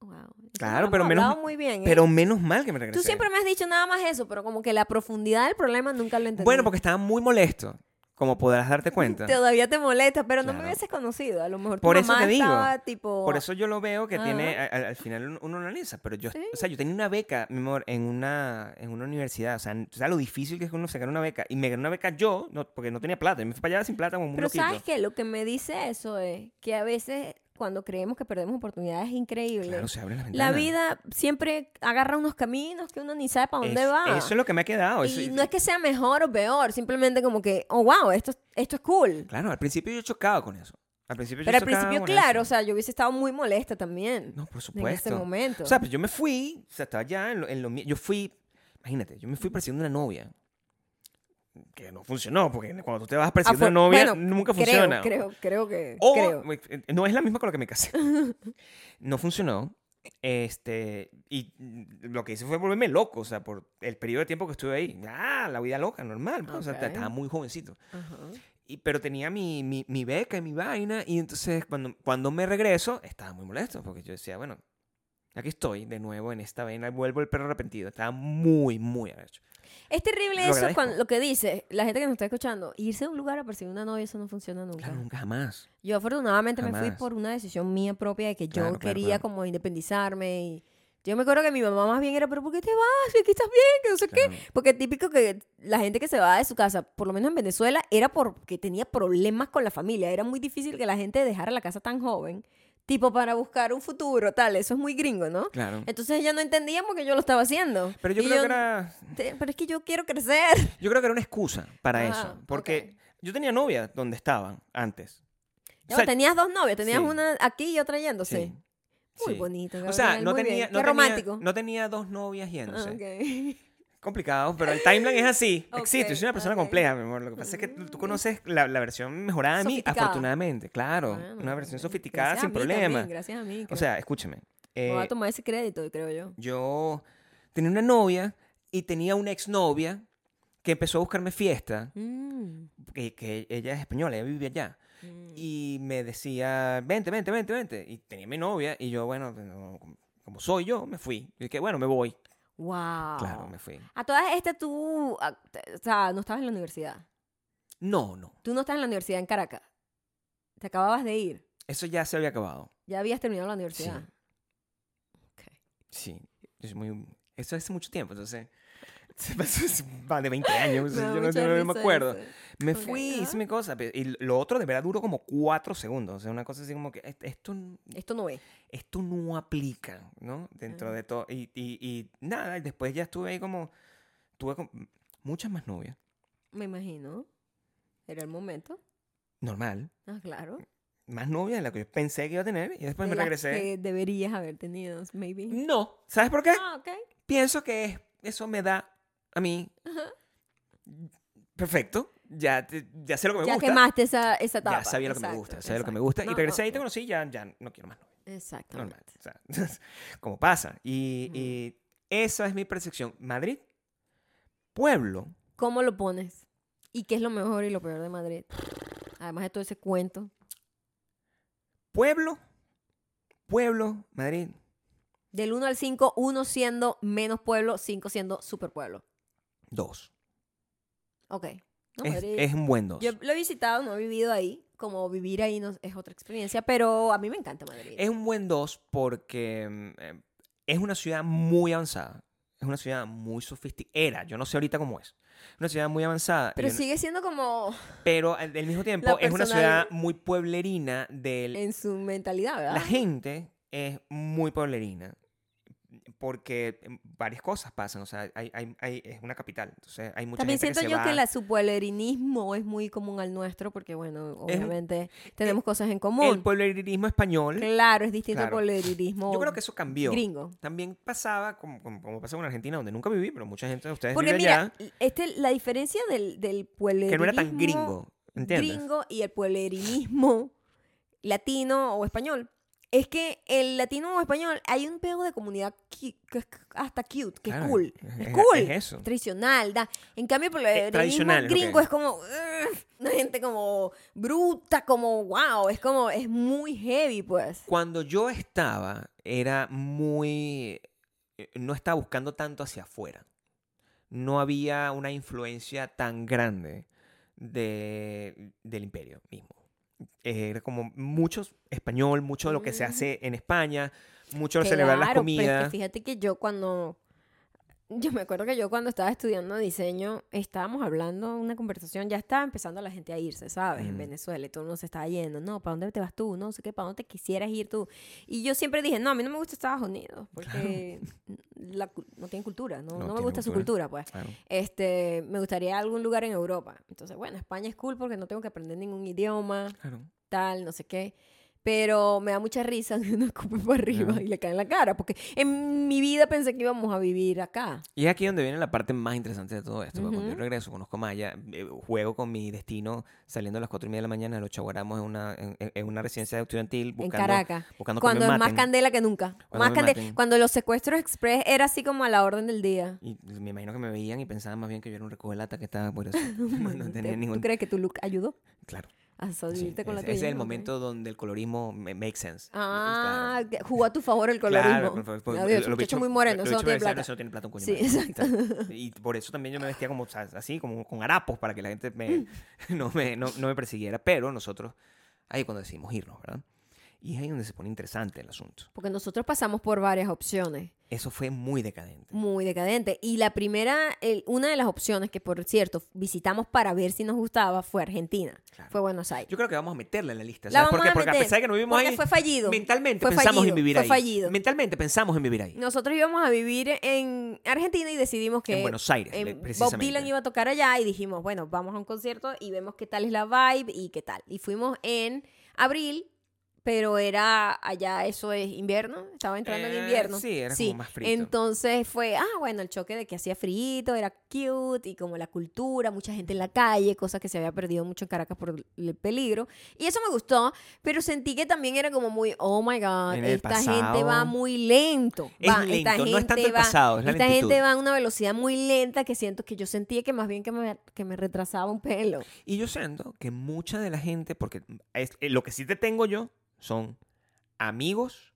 Wow. Claro, pero menos- hablado muy bien. ¿eh? Pero menos mal que me regresé. Tú siempre me has dicho nada más eso, pero como que la profundidad del problema nunca lo entendí. Bueno, porque estaba muy molesto, como podrás darte cuenta. Todavía te molesta, pero no me hubieses conocido. A lo mejor tu Por eso te digo. estaba tipo... Por eso yo lo veo que tiene, Ajá. a- a- al final uno, uno analiza, pero yo, Sí. o sea, yo tenía una beca, mi amor, en una, en una universidad, o sea, n- o sea, lo difícil que es que uno sacar una beca, y me gané una beca yo, no, porque no tenía plata, y me fui para allá sin plata como un Pero loquito. ¿sabes qué? Lo que me dice eso es que a veces cuando creemos que perdemos oportunidades increíbles, Claro, se abren las la ventanas. vida siempre agarra unos caminos que uno ni sabe para dónde Es- va. Eso es lo que me ha quedado. eso- y no es que sea mejor o peor, simplemente como que, oh, wow, esto, esto es cool. Claro, al principio yo chocaba con eso. Al principio yo Pero al principio, claro, o sea, yo hubiese estado muy molesta también No, por en supuesto. ese momento. O sea, pues yo me fui, o sea, estaba ya en lo, en lo mío. Yo fui, imagínate, yo me fui persiguiendo una novia. Que no funcionó, porque cuando tú te vas persiguiendo Ah, una novia, bueno, nunca creo, funciona. creo, creo que... O, creo. eh, no es la misma con la que me casé. no funcionó. Este, y lo que hice fue volverme loco, o sea, por el periodo de tiempo que estuve ahí. Ah, la vida loca, normal. pues, O sea, estaba muy jovencito. Y, pero tenía mi, mi, mi beca y mi vaina. Y entonces cuando, cuando me regreso, estaba muy molesto. Porque yo decía, bueno, aquí estoy de nuevo en esta vaina. Vuelvo el perro arrepentido. Estaba muy, muy arrecho. Es terrible eso cuando lo que dice la gente que nos está escuchando. Irse a un lugar a perseguir una novia, eso no funciona nunca. Claro, nunca jamás. Yo afortunadamente me fui por una decisión mía propia de que yo Claro, quería como independizarme y yo me acuerdo que mi mamá más bien era, pero ¿por qué te vas? Aquí estás bien, que no sé Claro. qué. Porque típico que la gente que se va de su casa, por lo menos en Venezuela, era porque tenía problemas con la familia. Era muy difícil que la gente dejara la casa tan joven, tipo para buscar un futuro, tal. Eso es muy gringo, ¿no? Claro. Entonces ella no entendía porque yo lo estaba haciendo. Pero yo Y creo que era. "Te- Pero es que yo quiero crecer. Yo creo que era una excusa para Ah, eso. Porque yo tenía novia donde estaban antes. O sea, tenías dos novias, tenías sí. una aquí y otra yéndose. sí, Muy sí. bonito. O sea, no tenía, no, tenía, romántico. no tenía dos novias Ah, yéndose. ok. Complicado, pero el timeline es así. Existe. Yo soy una persona compleja, mi amor. Lo que pasa es que tú, tú conoces la, la versión mejorada de mí, afortunadamente. Claro. Bueno, una versión sofisticada sin problema. también, gracias a mí. O sea, escúchame. Me voy eh, a tomar ese crédito, creo yo. yo tenía una novia y tenía una exnovia que empezó a buscarme fiesta, Mm, que, que ella es española, ella vive allá. mm. Y me decía, vente, vente, vente, vente. Y tenía mi novia y yo, bueno, no, como- como soy yo, me fui. Y que bueno, me voy. Wow. Claro, me fui. A todas estas tú, o sea, no estabas en la universidad. No, no. Tú no estás en la universidad en Caracas. Te acababas de ir. Eso ya se había acabado. Ya habías terminado la universidad. Ok. Sí. Soy muy... Eso hace mucho tiempo, entonces... Se pasó más de 20 años, Me da yo no, mucha yo no me risa acuerdo. eso. Me Ok, fui, ajá. hice mi cosa. Y lo otro de verdad duró como 4 segundos. O sea, una cosa así como que "Est- esto, Esto no es. esto no aplica, ¿no? Dentro Ajá. de todo. Y, y, y nada, y después ya estuve ahí como... Tuve como muchas más novias. Me imagino. Era el momento. Normal. Ah, claro. Más novias de la que yo pensé que iba a tener. Y después De me regresé. que deberías haber tenido, maybe. No. ¿Sabes por qué? Ah, ok. Pienso que es- eso me da a mí... Perfecto. Ya, te- ya sé lo que me ya gusta. quemaste esa, esa etapa. ya sabía lo que me Exacto, gusta. Sabía lo que me exacto. gusta. No, y regresé ahí ok. te conocí ya, ya no quiero más novias. Exactamente. Normal. O sea, como pasa. Y, y esa es mi percepción. Madrid, pueblo. ¿Cómo lo pones? ¿Y qué es lo mejor y lo peor de Madrid? Además de todo ese cuento. Pueblo, pueblo, Madrid. Del 1 al 5, 1 siendo menos pueblo, 5 siendo super pueblo. Dos. Ok. No, Es, Madrid- es un buen dos. Yo lo he visitado, no he vivido ahí. Como vivir ahí no, es otra experiencia, pero a mí me encanta Madrid. Es un buen dos porque mm, eh, es una ciudad muy avanzada. Es una ciudad muy sofisticada. Era, yo no sé ahorita cómo es. Una ciudad muy avanzada. pero una- sigue siendo como pero al al mismo tiempo es una ciudad muy pueblerina del... en su mentalidad, ¿verdad? La gente es muy pueblerina porque em, varias cosas pasan. O sea, hay, hay- hay- es una capital. Entonces hay mucha También gente siento que se yo va. que la, su pueblerinismo es muy común al nuestro, porque bueno, obviamente tenemos cosas en El común. pueblerinismo español. Claro, es distinto Claro. al pueblerinismo Yo creo que eso cambió. gringo. También pasaba, como, como, como pasa con Argentina, donde nunca viví, pero mucha gente de ustedes Porque vive mira, allá, este, la diferencia del, del pueblerinismo que no era tan gringo. ¿Entiendes? gringo y el pueblerinismo latino o español es que el latino o español hay un pego de comunidad que es hasta cute, que Claro, es cool. es- Es, cool. es eso. Tradicional, da. En cambio, el pueblerinismo tradicional, gringo ok. es como una gente como bruta, como wow, es como es muy heavy, pues. Cuando yo estaba, era muy... eh, No estaba buscando tanto hacia afuera. No había una influencia tan grande de, del imperio mismo. Era como mucho español, mucho de lo que se hace en España, mucho de celebrar las Claro, pero es que comidas. fíjate que yo cuando yo me acuerdo que yo cuando estaba estudiando diseño estábamos hablando una conversación, ya estaba empezando la gente a irse, ¿sabes? En. Venezuela y todo el mundo se estaba yendo, no, ¿para dónde te vas tú? No sé qué, ¿para dónde te quisieras ir tú? Y yo siempre dije, no, a mí no me gusta Estados Unidos porque la no tienen cultura, no, No no me gusta su cultura. cultura, pues. Claro. Este, me gustaría algún lugar en Europa. Entonces, bueno, España es cool porque no tengo que aprender ningún idioma Claro. tal, no sé qué. Pero me da mucha risa que uno escupe para arriba Ajá. y le cae en la cara. Porque en mi vida pensé que íbamos a vivir acá. Y es aquí donde viene la parte más interesante de todo esto. porque Cuando yo regreso, conozco Maya, eh, juego con mi destino saliendo a las 4 y media de la mañana, los chaguaramos en una, en, en- una residencia estudiantil buscando, en Caracas. buscando que Cuando me es más candela que nunca. Cuando más candela. Cuando los secuestros express era así como a la orden del día. Y me imagino que me veían y pensaban más bien que yo era un recogelata que estaba por eso. no ¿Te- tenía ningún... ¿Tú crees que tu look ayudó? Claro. A Sí, salirte con la ese, tuya. ese es el momento donde el colorismo ma- makes sense. Ah, Claro. que jugó a tu favor el colorismo. Claro, por por- Adiós, los muchacho bichos- muy moreno, eso no tiene plata. "Eso tiene plata, un coño Sí, de madre". exacto. Y por eso también yo me vestía como así, como con harapos, para que la gente me, no, me, no, no me persiguiera. Pero nosotros, ahí cuando decidimos irnos, ¿verdad? Y es ahí donde se pone interesante el asunto. Porque nosotros pasamos por varias opciones. Eso fue muy decadente. Muy decadente. Y la primera, el- una de las opciones que, por cierto, visitamos para ver si nos gustaba fue Argentina. Claro. Fue Buenos Aires. Yo creo que vamos a meterla en la lista. La ¿Sabes por vamos qué? a Porque a meter, pesar de que no vivimos ahí, fue fallido. mentalmente Fue pensamos fallido, en vivir fue ahí. fallido. Mentalmente pensamos en vivir ahí. Nosotros íbamos a vivir en Argentina y decidimos que En Buenos Aires, en le- Bob precisamente. Dylan iba a tocar allá y dijimos, bueno, vamos a un concierto y vemos qué tal es la vibe y qué tal. Y fuimos en abril, pero era allá, eso es invierno, estaba entrando en Eh, invierno. sí, era como más frito. Entonces fue, ah, bueno, el choque de que hacía frío, era cute y como la cultura, mucha gente en la calle, cosa que se había perdido mucho en Caracas por el peligro. Y eso me gustó, pero sentí que también era como muy, oh my God, En esta gente pasado- va muy lento. Es va, lento, esta no es tanto gente el va- pasado, es la Esta lentitud. gente va a una velocidad muy lenta que siento que yo sentía que más bien que me, que me retrasaba un pelo. Y yo siento que mucha de la gente, porque es- eh, lo que sí te tengo yo son amigos,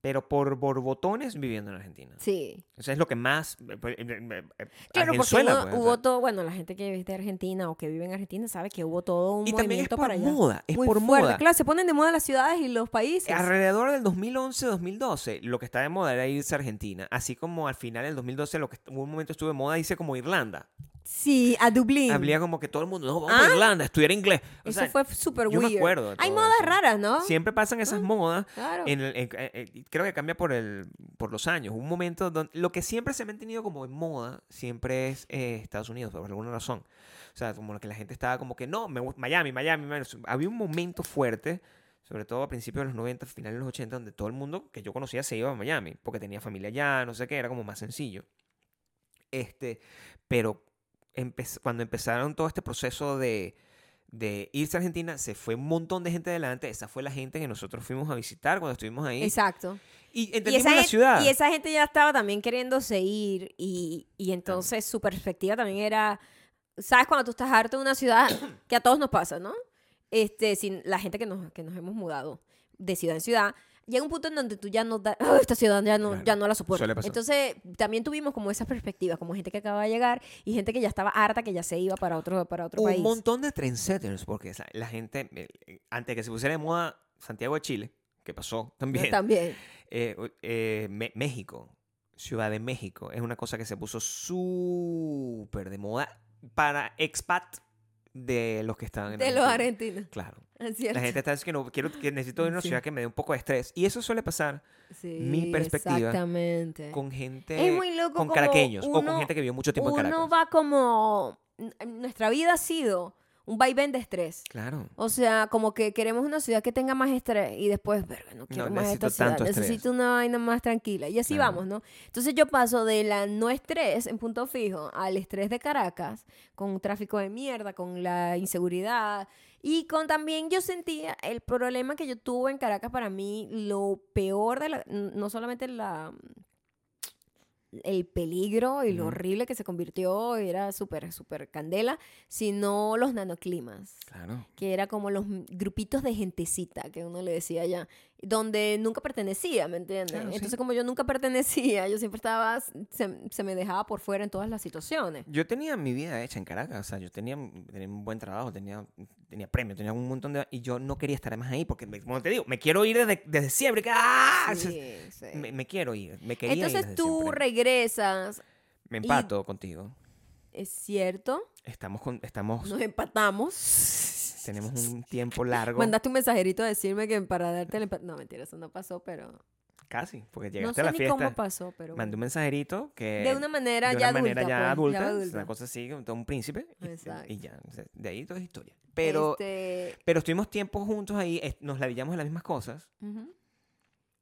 pero por borbotones viviendo en Argentina. Sí. Eso es lo que más... eh, pues, eh, eh, Claro, porque pues, hubo sea. todo, bueno, la gente que de Argentina o que vive en Argentina sabe que hubo todo un Y también es movimiento por para allá. moda, es Muy por fuerte. moda. Claro, se ponen de moda las ciudades y los países. Alrededor del 2011-2012, lo que estaba de moda era irse a Argentina. Así como al final del 2012, lo que hubo un momento estuvo de moda, irse como Irlanda. Sí, a Dublín. Había como que todo el mundo, no, vamos Ah. a Irlanda, estudiar inglés. O Eso sea, fue súper yo weird. me acuerdo de Hay modas eso. raras, ¿no? Siempre pasan esas Ah, modas. Claro. En el- en- eh, eh, creo que cambia por, el, por los años. Un momento donde lo que siempre se ha mantenido como en moda siempre es eh, Estados Unidos, por alguna razón. O sea, como que la gente estaba como que no, me Miami, Miami, Miami. Había un momento fuerte, sobre todo a principios de los 90, finales de los 80, donde todo el mundo que yo conocía se iba a Miami, porque tenía familia allá, no sé qué, era como más sencillo. Este, pero empe- cuando empezaron todo este proceso de, de irse a Argentina, se fue un montón de gente adelante. Esa fue la gente que nosotros fuimos a visitar cuando estuvimos ahí. Exacto. Y Y entendimos esa, la gente, ciudad. y esa gente ya estaba también queriéndose ir y, y entonces su perspectiva también era, ¿sabes? Cuando tú estás harto de una ciudad, que a todos nos pasa, ¿no? Este, sin la gente que nos, que nos hemos mudado de ciudad en ciudad, llega un punto en donde tú ya no da, "Ah, esta ciudad ya no, Claro, ya no la soporto. pasar. Entonces, también tuvimos como esas perspectivas, como gente que acaba de llegar y gente que ya estaba harta, que ya se iba para otro, para otro un país. montón de trendsetters, porque la gente, eh, eh, antes de que se pusiera de moda Santiago de Chile, que pasó también, También. eh, eh, México, Ciudad de México, es una cosa que se puso súper de moda para expat de los que estaban en De los argentinos. Claro. La gente está diciendo que, no, quiero, que necesito ir a una Sí. ciudad que me dé un poco de estrés. Y eso suele pasar Sí, mi perspectiva Exactamente. con gente, es muy loco con caraqueños o con gente que vivió mucho tiempo en Caracas. Uno va como... Nuestra vida ha sido un vaivén de estrés. Claro. O sea, como que queremos una ciudad que tenga más estrés y después, verga, no quiero más necesito esta ciudad, tanto estrés. necesito una vaina más tranquila. Y así Claro. vamos, ¿no? Entonces yo paso de la no estrés en punto fijo al estrés de Caracas, con tráfico de mierda, con la inseguridad y con también yo sentía el problema que yo tuve en Caracas para mí, lo peor de la, no solamente la el peligro y lo horrible que se convirtió, era súper, súper candela, sino los nanoclimas Claro. que era como los grupitos de gentecita que uno le decía allá, donde nunca pertenecía, ¿me entiendes? Claro, sí. Entonces como yo nunca pertenecía, yo siempre estaba, se, se me dejaba por fuera en todas las situaciones. Yo tenía mi vida hecha en Caracas, o sea, yo tenía, tenía un buen trabajo, tenía, tenía premios, tenía un montón de... Y yo no quería estar más ahí porque, como te digo, me quiero ir desde, desde siempre. ¡ah! Sí, sí. Me, me quiero ir, me quería ir Entonces desde tú siempre. regresas, Me empato contigo. es cierto, Estamos, con, estamos nos empatamos. tenemos un tiempo largo. Mandaste un mensajerito a decirme que para darte el No, mentira, eso no pasó, pero... Casi, porque No llegaste sé a la fiesta. cómo pasó, pero... Mandé un mensajerito que... De una manera de ya una manera adulta, ya pues, adulta, ya adulta. una cosa así, todo un príncipe. y- Exacto. Y, ya, de ahí toda es historia. Pero, Este, pero estuvimos tiempo juntos ahí, nos ladillamos en las mismas cosas.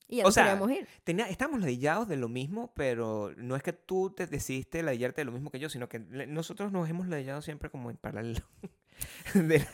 Y ya O no sea, ir. Tenía, estamos ladillados de lo mismo, pero no es que tú te decidiste ladillarte de lo mismo que yo, sino que nosotros nos hemos ladillado siempre como en paralelo. De- La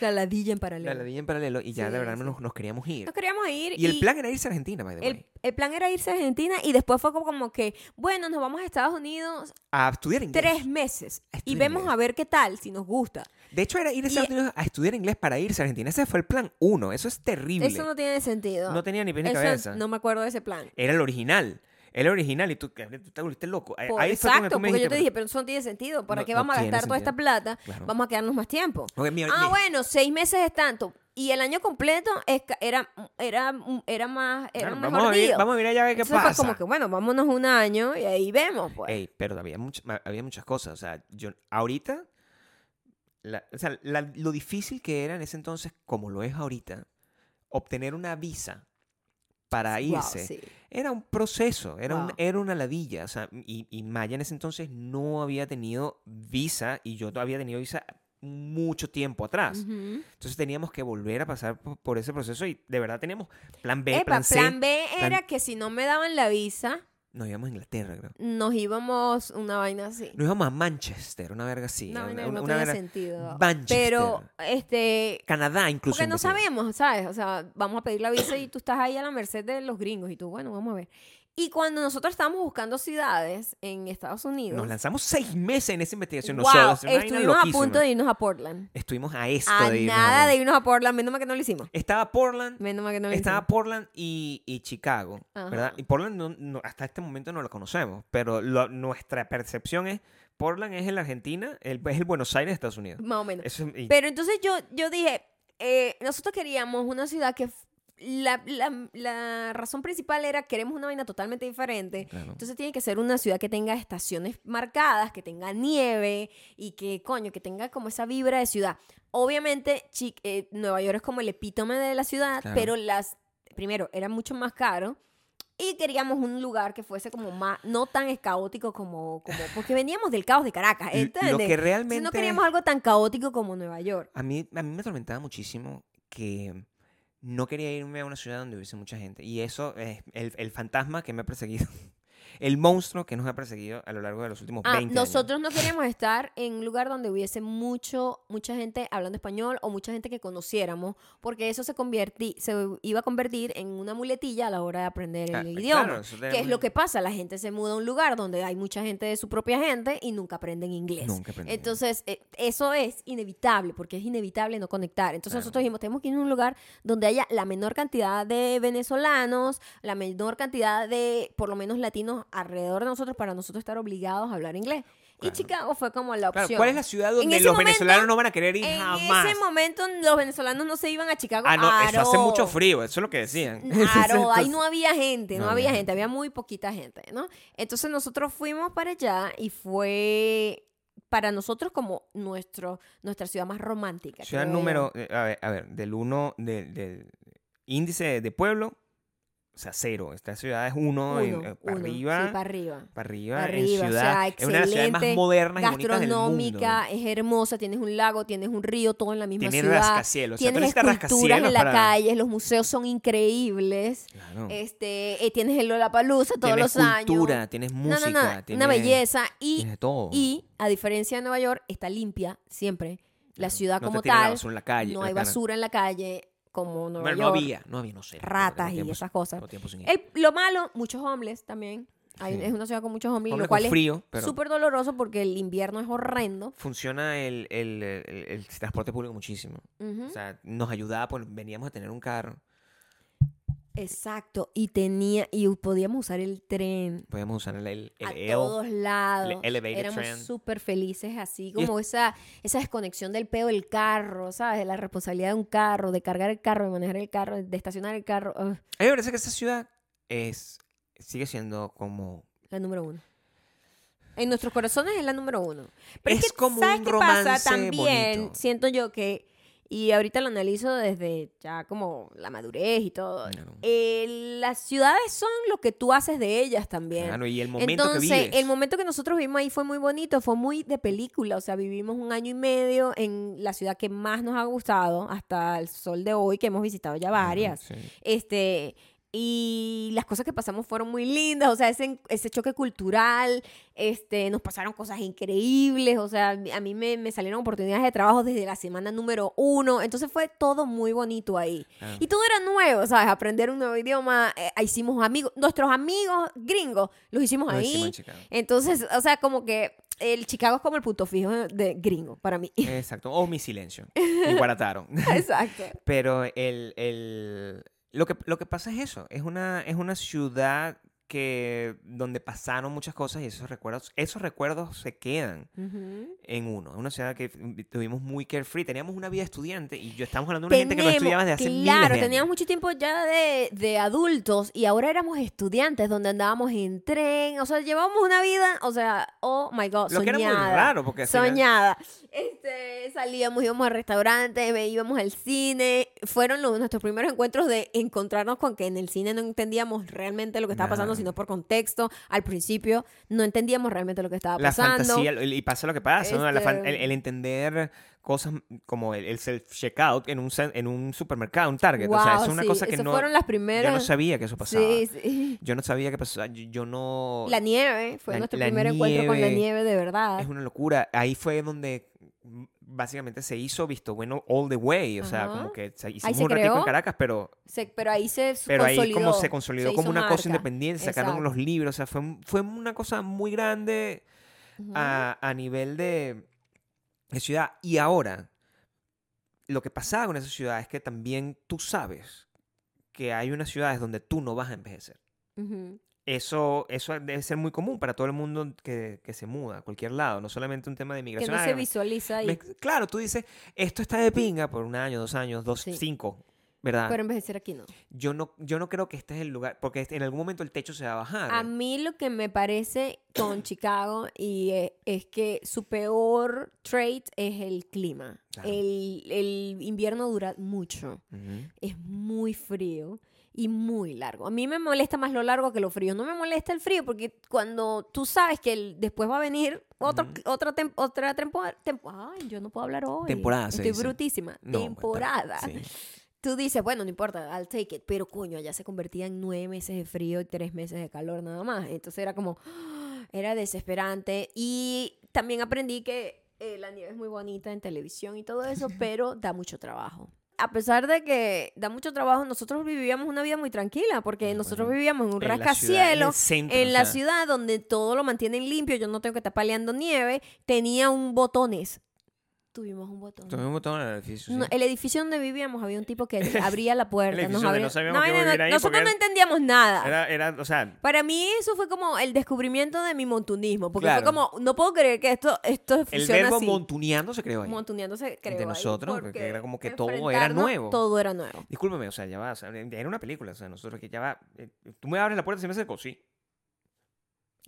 ladilla en la paralelo. ladilla en paralelo y ya Sí, de verdad sí. nos, nos queríamos ir. Nos queríamos ir Y el plan era irse a Argentina, by the el, way. el plan era irse a Argentina y después fue como, que, bueno, nos vamos a Estados Unidos A estudiar inglés. tres meses y vemos inglés. a ver qué tal, si nos gusta. De hecho, era ir a Y- Estados Unidos a estudiar inglés para irse a Argentina. Ese fue el plan uno. Eso es terrible. Eso no tiene sentido. No tenía ni pie ni cabeza. No me acuerdo de ese plan. Era el original. El original y tú, tú te volviste loco. Ahí- Por- Ahí fue cuando exacto, porque yo te dije, pero eso no tiene sentido. ¿Para No- qué no vamos a gastar toda esta plata? Claro. Vamos a quedarnos más tiempo. Mi- Ah, mi- bueno, seis meses es tanto. Y el año completo es era, era, era más, era Claro, vamos, a deal. vamos a ver allá a ver qué Entonces pasa. fue como que, bueno, vámonos un año y ahí vemos, pues. Ey, pero había, había muchas cosas. O sea, yo ahorita, la- o sea, la- lo difícil que era en ese entonces, como lo es ahorita, obtener una visa para Wow, irse, sí. era un proceso, era, un- era una ladilla. O sea, y, y Maya en ese entonces no había tenido visa y yo había tenido visa mucho tiempo atrás. Entonces teníamos que volver a pasar por, por ese proceso y de verdad teníamos plan B, Epa, plan C. plan B plan- era que si no me daban la visa, Nos íbamos a Inglaterra, creo. nos íbamos una vaina así. Nos íbamos a Manchester, una verga así. Una- no una tenía verga- sentido. Manchester. Pero, este, Canadá incluso. Porque no sabemos, ¿sabes? O sea, vamos a pedir la visa y tú estás ahí a la merced de los gringos y tú, bueno, vamos a ver. Y cuando nosotros estábamos buscando ciudades en Estados Unidos, Nos lanzamos seis meses en esa investigación. wow, nosotros, estuvimos a punto de irnos a Portland. Estuvimos a esto A de irnos nada a- de irnos a Portland, menos mal que no lo hicimos. Estaba Portland, Menos mal que no lo estaba hicimos. Portland y, y Chicago, ¿verdad? Y Portland no- no- hasta este momento no lo conocemos, pero lo- nuestra percepción es Portland es en la Argentina, el, es el Buenos Aires de Estados Unidos. Más o menos. Eso es- y- Pero entonces yo, yo dije, eh, nosotros queríamos una ciudad que... La, la- la razón principal era queremos una vaina totalmente diferente. claro. Entonces tiene que ser una ciudad que tenga estaciones marcadas, que tenga nieve y que, coño, que tenga como esa vibra de ciudad. Obviamente, chi- eh, Nueva York es como el epítome de la ciudad, Claro. pero las, primero, era mucho más caro y queríamos un lugar que fuese como más, no tan caótico como, como porque veníamos del caos de Caracas, ¿entiendes? Lo que Entonces, realmente... no queríamos algo tan caótico como Nueva York. A mí, a mí me atormentaba muchísimo que no quería irme a una ciudad donde hubiese mucha gente. Y eso es el, el fantasma que me ha perseguido. El monstruo que nos ha perseguido a lo largo de los últimos Ah, 20 años. nosotros no queríamos estar en un lugar donde hubiese mucho, mucha gente hablando español o mucha gente que conociéramos, porque eso se, convertí, se iba a convertir en una muletilla a la hora de aprender Ah, el claro, idioma. eso ¿Qué es lo que pasa? La gente se muda a un lugar donde hay mucha gente de su propia gente y nunca aprenden inglés. Nunca aprendí. Entonces, eh, eso es inevitable, porque es inevitable no conectar. Entonces, Claro. nosotros dijimos, tenemos que ir a un lugar donde haya la menor cantidad de venezolanos, la menor cantidad de, por lo menos, latinos alrededor de nosotros para nosotros estar obligados a hablar inglés. Y Claro. Chicago fue como la Claro, opción. ¿Cuál es la ciudad En donde los momento- venezolanos no van a querer ir En jamás? ese momento los venezolanos no se iban a Chicago. ah, no, eso hace mucho frío, eso es lo que decían. Claro, ahí no había gente, no, no había gente, había muy poquita gente, ¿no? Entonces nosotros fuimos para allá y fue para nosotros como nuestro, nuestra ciudad más romántica. Ciudad número, eh, a ver, a ver, del 1, del, del índice de pueblo, sea, cero. Esta ciudad es 1 Uno, para uno, arriba. sí, para arriba. para arriba, Para en arriba, o ciudad. sea, es una de las ciudades más modernas y bonitas del mundo. Gastronómica, es hermosa, tienes un lago, tienes un río, todo en la misma Tiene ciudad. rascacielos. O sea, Tienes esculturas rascacielos en la para- calle, los museos son increíbles. Claro. Este, eh, tienes el Lollapalooza todos tienes los años. cultura, tienes No, música, no, no, tienes, una belleza y tienes todo. Y a diferencia de Nueva York, está limpia siempre. La ciudad No como tiran la tal, basura en la calle, no la hay cara. basura en la calle como Nueva Bueno, no había, no había, no sé. ratas y esas cosas. El- lo malo, muchos homeless también. Hay- Sí. Es una ciudad con muchos homeless, Hombre, lo cual frío, es pero súper doloroso porque el invierno es horrendo. funciona el, el- el- transporte público muchísimo. O sea, nos ayudaba, pues veníamos a tener un carro, Exacto. Y tenía, y podíamos usar el tren podíamos usar el, el, el a L, todos lados. el Éramos súper felices así, es- como esa, esa desconexión del peo del carro, ¿sabes? De la responsabilidad de un carro, de cargar el carro, de manejar el carro, de estacionar el carro. ugh, A mí me parece que esa ciudad es, sigue siendo como... la número uno. En nuestros corazones es la número uno. Pero es, Es que, como ¿sabes un qué pasa? romance También bonito. siento yo que, y ahorita lo analizo desde ya como la madurez y todo, Claro. eh, las ciudades son lo que tú haces de ellas también. Claro, y el momento Entonces, que vives. el momento que nosotros vivimos ahí fue muy bonito, fue muy de película, o sea, vivimos un año y medio en la ciudad que más nos ha gustado hasta el sol de hoy, que hemos visitado ya varias. Sí. Este, y las cosas que pasamos fueron muy lindas, o sea, ese, ese choque cultural, este, nos pasaron cosas increíbles, o sea, a mí me, me salieron oportunidades de trabajo desde la semana número uno, entonces fue todo muy bonito ahí. Ah. Y todo era nuevo, ¿sabes? Aprender un nuevo idioma, eh, hicimos amigos, nuestros amigos gringos los hicimos Lo ahí. hicimos en Chicago. Entonces, o sea, como que el Chicago es como el punto fijo de gringo para mí. Exacto. O mi silencio. Me guarataron. Exacto. Pero el, el- lo, que, lo que pasa es eso. Es una, es una ciudad que donde pasaron muchas cosas y esos recuerdos, esos recuerdos se quedan Ujú. en uno. Una ciudad que tuvimos muy carefree. Teníamos una vida estudiante y yo estamos hablando de una gente que no Tenemos- estudiaba desde hace miles Claro, de teníamos años. mucho tiempo ya de, de adultos y ahora éramos estudiantes donde andábamos en tren, o sea, llevábamos una vida, o sea, oh my god, Lo que era muy soñada. raro porque soñada. Este, salíamos, íbamos al restaurante, ve- íbamos al cine. Fueron los- nuestros primeros encuentros de encontrarnos con que en el cine no entendíamos realmente lo que estaba pasando. Sino por contexto. Al principio no entendíamos realmente lo que estaba la pasando. fantasía el- y pasa lo que pasa, ¿no? La fan- Este- el, el entender cosas como el, el self-checkout en un, en un supermercado, un Target. o sea, es una sí, cosa que no, fueron las yo primeras. no sabía que eso pasaba. Sí, sí. Yo no sabía que pasaba. Yo, yo no... La nieve, fue La- nuestro la primer encuentro con la nieve de verdad. Es una locura. Ahí fue donde básicamente se hizo visto bueno all the way. O sea, Ajá. como que se- hicimos se un ratico en Caracas, pero, Se- pero ahí se pero ahí consolidó. como se consolidó se como una cosa independiente. Sacaron Exacto. los libros. O sea, fue, fue una cosa muy grande a, a nivel de, de ciudad. Y ahora, lo que pasaba con esa ciudad es que también tú sabes que hay unas ciudades donde tú no vas a envejecer. Eso, eso debe ser muy común para todo el mundo que, que se muda a cualquier lado, no solamente un tema de Que migración. no Ah, se visualiza ahí. me- claro, tú dices, esto está de pinga por un año, dos años, dos, Sí. cinco, ¿verdad? Pero envejecer aquí no. yo, no, yo no creo que este es el lugar, porque en algún momento el techo se va a bajar. A mí lo que me parece con Chicago y eh, es que su peor trait es el clima. Claro. El, el invierno dura mucho. Es muy frío y muy largo. A mí me molesta más lo largo que lo frío. No me molesta el frío porque cuando tú sabes que el- después va a venir otro, Ujú. otra, tem- otra temporada. Ay, yo no puedo hablar hoy. Temporada, Estoy dice. brutísima. No, temporada. sí. Tú dices, bueno, no importa, I'll take it. Pero coño, allá se convertía en nueve meses de frío y tres meses de calor nada más. Entonces era como, era desesperante. Y también aprendí que eh, la nieve es muy bonita en televisión y todo eso, pero da mucho trabajo. A pesar de que da mucho trabajo, nosotros vivíamos una vida muy tranquila, porque Bueno, nosotros vivíamos en un En la ciudad, en rascacielos, centro, en o la ciudad donde todo lo mantienen limpio, yo no tengo que estar paleando nieve, tenía un botones. Tuvimos un botón. Tomé un botón en el edificio. No, sí. el edificio donde vivíamos había un tipo que abría la puerta. nos abría- no sabíamos no, vivir ahí nosotros porque no entendíamos nada. Era, era, o sea, Para mí eso fue como el descubrimiento de mi montunismo, porque Claro. fue como, no puedo creer que esto, esto el funciona verbo así. montuneando se creó ahí. Montuneándose, creo, De ahí, nosotros, porque era como que todo era nuevo. Todo era nuevo. Discúlpeme, o sea, ya va, o sea, era una película, o sea, nosotros que ya va, eh, tú me abres la puerta y se me acerco, sí.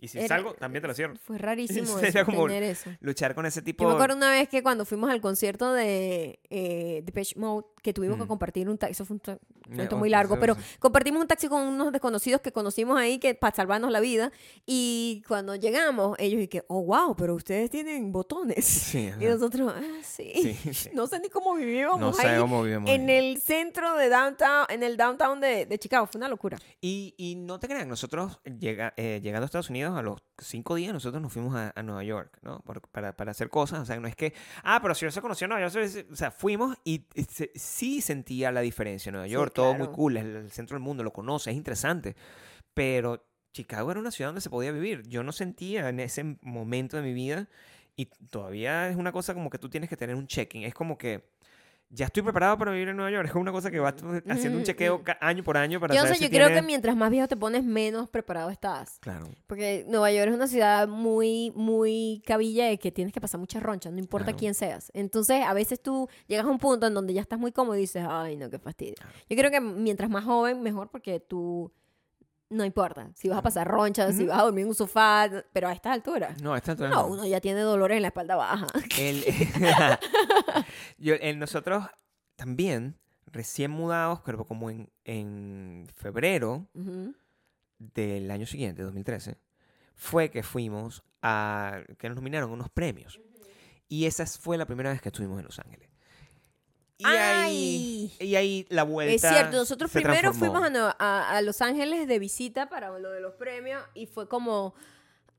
Y si Era- salgo, también te la cierro. Fue rarísimo eso, como- tener eso. Luchar con ese tipo Yo me acuerdo una vez que cuando fuimos al concierto de eh, Depeche Mode, que tuvimos que Mm. compartir un taxi, eso fue un Eh, cuento oh, muy largo, pero compartimos un taxi con unos desconocidos que conocimos ahí que para salvarnos la vida y cuando llegamos ellos y que, oh wow, pero ustedes tienen botones. Sí, Y nosotros, ah, sí. Sí. No sé ni cómo vivíamos No ahí sé cómo vivíamos en ahí. el centro de downtown, en el downtown de, de Chicago, fue una locura. Y, y no te crean, nosotros llega, eh, llegando a Estados Unidos a los cinco días, nosotros nos fuimos a, a Nueva York, ¿no? Por- para, para hacer cosas. O sea, no es que, ah, pero si yo se conoció en Nueva York, se- o sea, fuimos y se- sí sentía la diferencia en Nueva Sí, York, todo muy cool, es el, centro del mundo, lo conoce, es interesante. Pero Chicago era una ciudad donde se podía vivir. Yo no sentía en ese momento de mi vida y todavía es una cosa como que tú tienes que tener un checking. Es como que ya estoy preparado para vivir en Nueva York. Es una cosa que vas haciendo un chequeo año por año para Yo saber sé, si yo creo que mientras más viejo te pones, menos preparado estás. Claro. Porque Nueva York es una ciudad muy, muy cabilla de que tienes que pasar muchas ronchas, no importa Claro. quién seas. Entonces, a veces tú llegas a un punto en donde ya estás muy cómodo y dices, ay, no, qué fastidio. Claro. Yo creo que mientras más joven, mejor porque tú no importa. Si vas a pasar ronchas, si vas a dormir en un sofá, pero a estas alturas. No, esta altura No, no. uno ya tiene dolores en la espalda baja. El- Yo- el- nosotros también, recién mudados, pero como en, en febrero del año siguiente, 2013, fue que fuimos a... que nos nominaron unos premios. Y esa fue la primera vez que estuvimos en Los Ángeles. Y ahí, y ahí la vuelta. Es cierto, nosotros se primero transformó. fuimos a, Nueva- a- a Los Ángeles de visita para lo de los premios y fue como,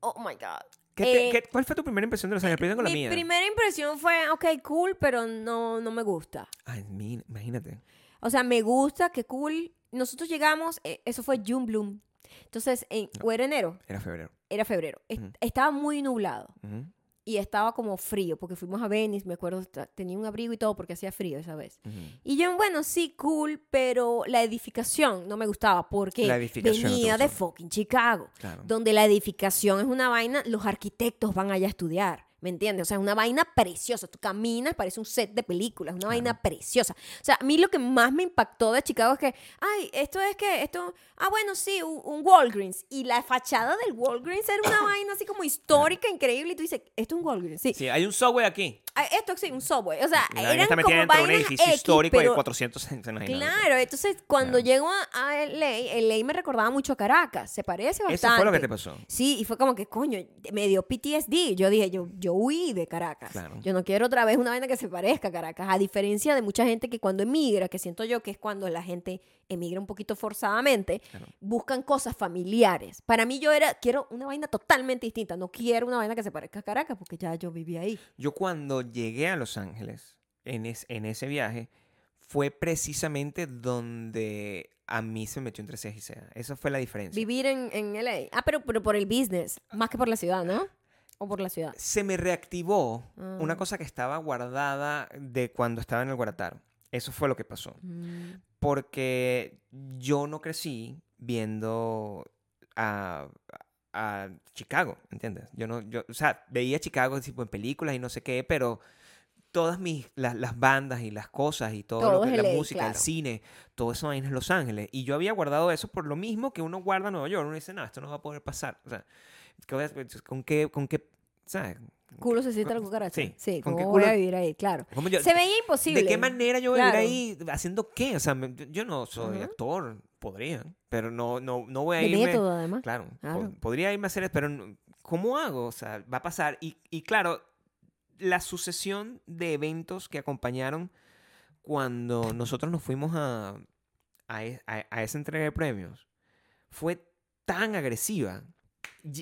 oh my God. ¿Qué te- Eh, qué- ¿Cuál fue tu primera impresión de Los Ángeles? Primero con la Mi mía. primera impresión fue, ok, cool, pero no, no me gusta. Ay, mi- imagínate. O sea, me gusta, que cool. Nosotros llegamos, eh, eso fue June Bloom. Entonces, en, o era enero, Era febrero. era febrero. Es- Ujú. Estaba muy nublado Ujú, y estaba como frío, porque fuimos a Venice, me acuerdo, tenía un abrigo y todo porque hacía frío esa vez. Y yo, bueno, sí, cool, pero la edificación no me gustaba porque venía de fucking Chicago, Claro. donde la edificación es una vaina, los arquitectos van allá a estudiar. ¿Me entiendes? O sea, es una vaina preciosa. Tú caminas, parece un set de películas, una vaina preciosa. O sea, a mí lo que más me impactó de Chicago es que, ay, esto es que, esto, ah, bueno, sí, un, un Walgreens. Y la fachada del Walgreens era una vaina así como histórica, increíble. Y tú dices, esto es un Walgreens. Sí, Sí, hay un subway aquí. Ah, esto sí, un Subway. O sea, La eran como de un vainas edificio X, histórico de pero- 400 años. imagínate. Claro, entonces cuando Claro. llego a, a LA, LA me recordaba mucho a Caracas, se parece bastante. Eso fue lo que te pasó. Sí, y fue como que, coño, me dio PTSD. Yo dije, yo, yo huí de Caracas. Claro. Yo no quiero otra vez una vaina que se parezca a Caracas. A diferencia de mucha gente que cuando emigra, que siento yo que es cuando la gente emigra un poquito forzadamente, Claro. buscan cosas familiares. Para mí yo era, quiero una vaina totalmente distinta. No quiero una vaina que se parezca a Caracas porque ya yo viví ahí. Yo cuando llegué a Los Ángeles, en, es- en ese viaje, fue precisamente donde a mí se me metió entre ceja y ceja. Esa fue la diferencia. Vivir en, en LA. Ah, pero, pero por el business, más que por la ciudad, ¿no? O por la ciudad. Se me reactivó Ah. una cosa que estaba guardada de cuando estaba en el Guarataro. Eso fue lo que pasó. Mm. Porque yo no crecí viendo a, a Chicago, ¿entiendes? Yo no, yo, o sea, veía Chicago tipo en películas y no sé qué, pero todas mis, las, las bandas y las cosas y todo, Todo lo que, es la música, el claro. cine, todo eso ahí en Los Ángeles. Y yo había guardado eso por lo mismo que uno guarda en Nueva York. Uno dice, no, esto no va a poder pasar. O sea, ¿qué voy a- ¿con qué, con qué, sabes? Culo se siente la cucaracha. Sí, Sí, ¿con ¿cómo qué voy a vivir ahí? Claro. ¿Cómo yo- Se veía imposible. ¿De qué manera yo voy a Claro. vivir ahí haciendo qué? O sea, yo- no soy Ujú. actor, podría, pero no, no, no voy a irme. método, además. Claro, Claro. podría irme a hacer eso, pero ¿cómo hago? O sea, va a pasar. Y, y claro, la sucesión de eventos que acompañaron cuando nosotros nos fuimos a, a, e- a- esa entrega de premios fue tan agresiva.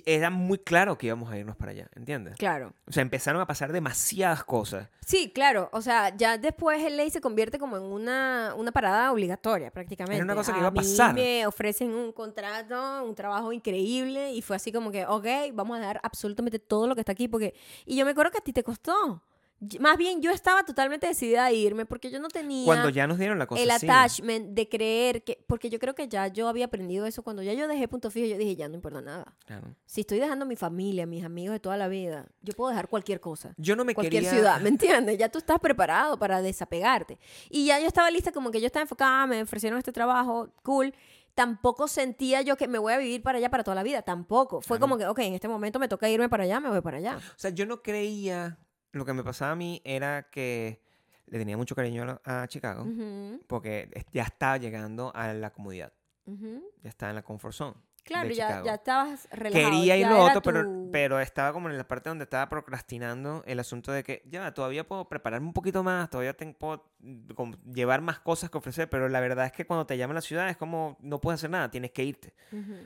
Era muy claro que íbamos a irnos para allá, ¿entiendes? Claro. O sea, empezaron a pasar demasiadas cosas. Sí, claro. O sea, ya después el ley se convierte como en una, una parada obligatoria prácticamente. Era una cosa que iba a mí pasar. me ofrecen un contrato, un trabajo increíble y fue así como que, ok, vamos a dar absolutamente todo lo que está aquí porque... Y yo me acuerdo que a ti te costó. Más bien, yo estaba totalmente decidida a irme porque yo no tenía... Cuando ya nos dieron la cosa el attachment de creer que, porque yo creo que ya yo había aprendido eso cuando ya yo dejé punto fijo, yo dije, ya no importa nada. Claro. Si estoy dejando mi familia, mis amigos de toda la vida, yo puedo dejar cualquier cosa. Yo no me Cualquier quería... ciudad, ¿me entiendes? Ya tú estás preparado para desapegarte. Y ya yo estaba lista, como que yo estaba enfocada, me ofrecieron este trabajo, cool. Tampoco sentía yo que me voy a vivir para allá para toda la vida, tampoco. Fue Claro. como que, ok, en este momento me toca irme para allá, me voy para allá. O sea, yo no creía... Lo que me pasaba a mí era que le tenía mucho cariño a, Chicago porque ya estaba llegando a la comodidad. Ya estaba en la comfort zone. Claro, de ya, ya estabas relajado. Quería ir lo otro, pero, tu- pero estaba como en la parte donde estaba procrastinando el asunto de que ya todavía puedo prepararme un poquito más, todavía tengo, puedo mm, como llevar más cosas que ofrecer, pero la verdad es que cuando te llaman a la ciudad es como no puedes hacer nada, tienes que irte.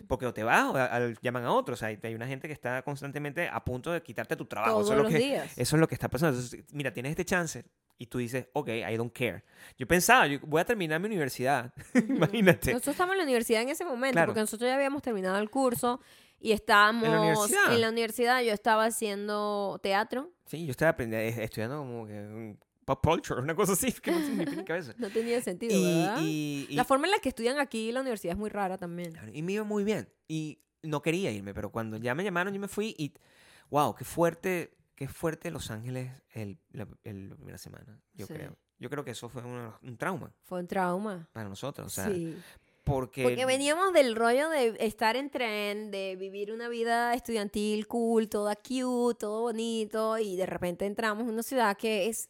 Porque o te vas o a- al- llaman a otros. O sea, hay hay una gente que está constantemente a punto de quitarte tu trabajo. Todos eso, es lo los que, días. eso es lo que está pasando. Entonces, mira, tienes este chance y tú dices, ok, I don't care. Yo pensaba, yo voy a terminar mi universidad. Imagínate. Nosotros estábamos en la universidad en ese momento, Claro. porque nosotros ya habíamos terminado el curso y estábamos universidad? en la universidad, Yo estaba haciendo teatro. Sí, yo estaba aprendiendo, estudiando como que mm, pop culture, una cosa así, que no tiene ni cabeza. No tenía sentido, Y, ¿verdad? y, y- La forma en la que estudian aquí en la universidad es muy rara también. Claro, y me iba muy bien. Y no quería irme, pero cuando ya me llamaron, yo me fui y, wow, qué fuerte, qué fuerte Los Ángeles el, la, el- la primera semana, yo Sí. creo. Yo creo que eso fue un, un trauma Fue un trauma. para nosotros, o sea, sí. Porque... Porque veníamos del rollo de estar en tren, de vivir una vida estudiantil cool, toda cute, todo bonito, y de repente entramos en una ciudad que es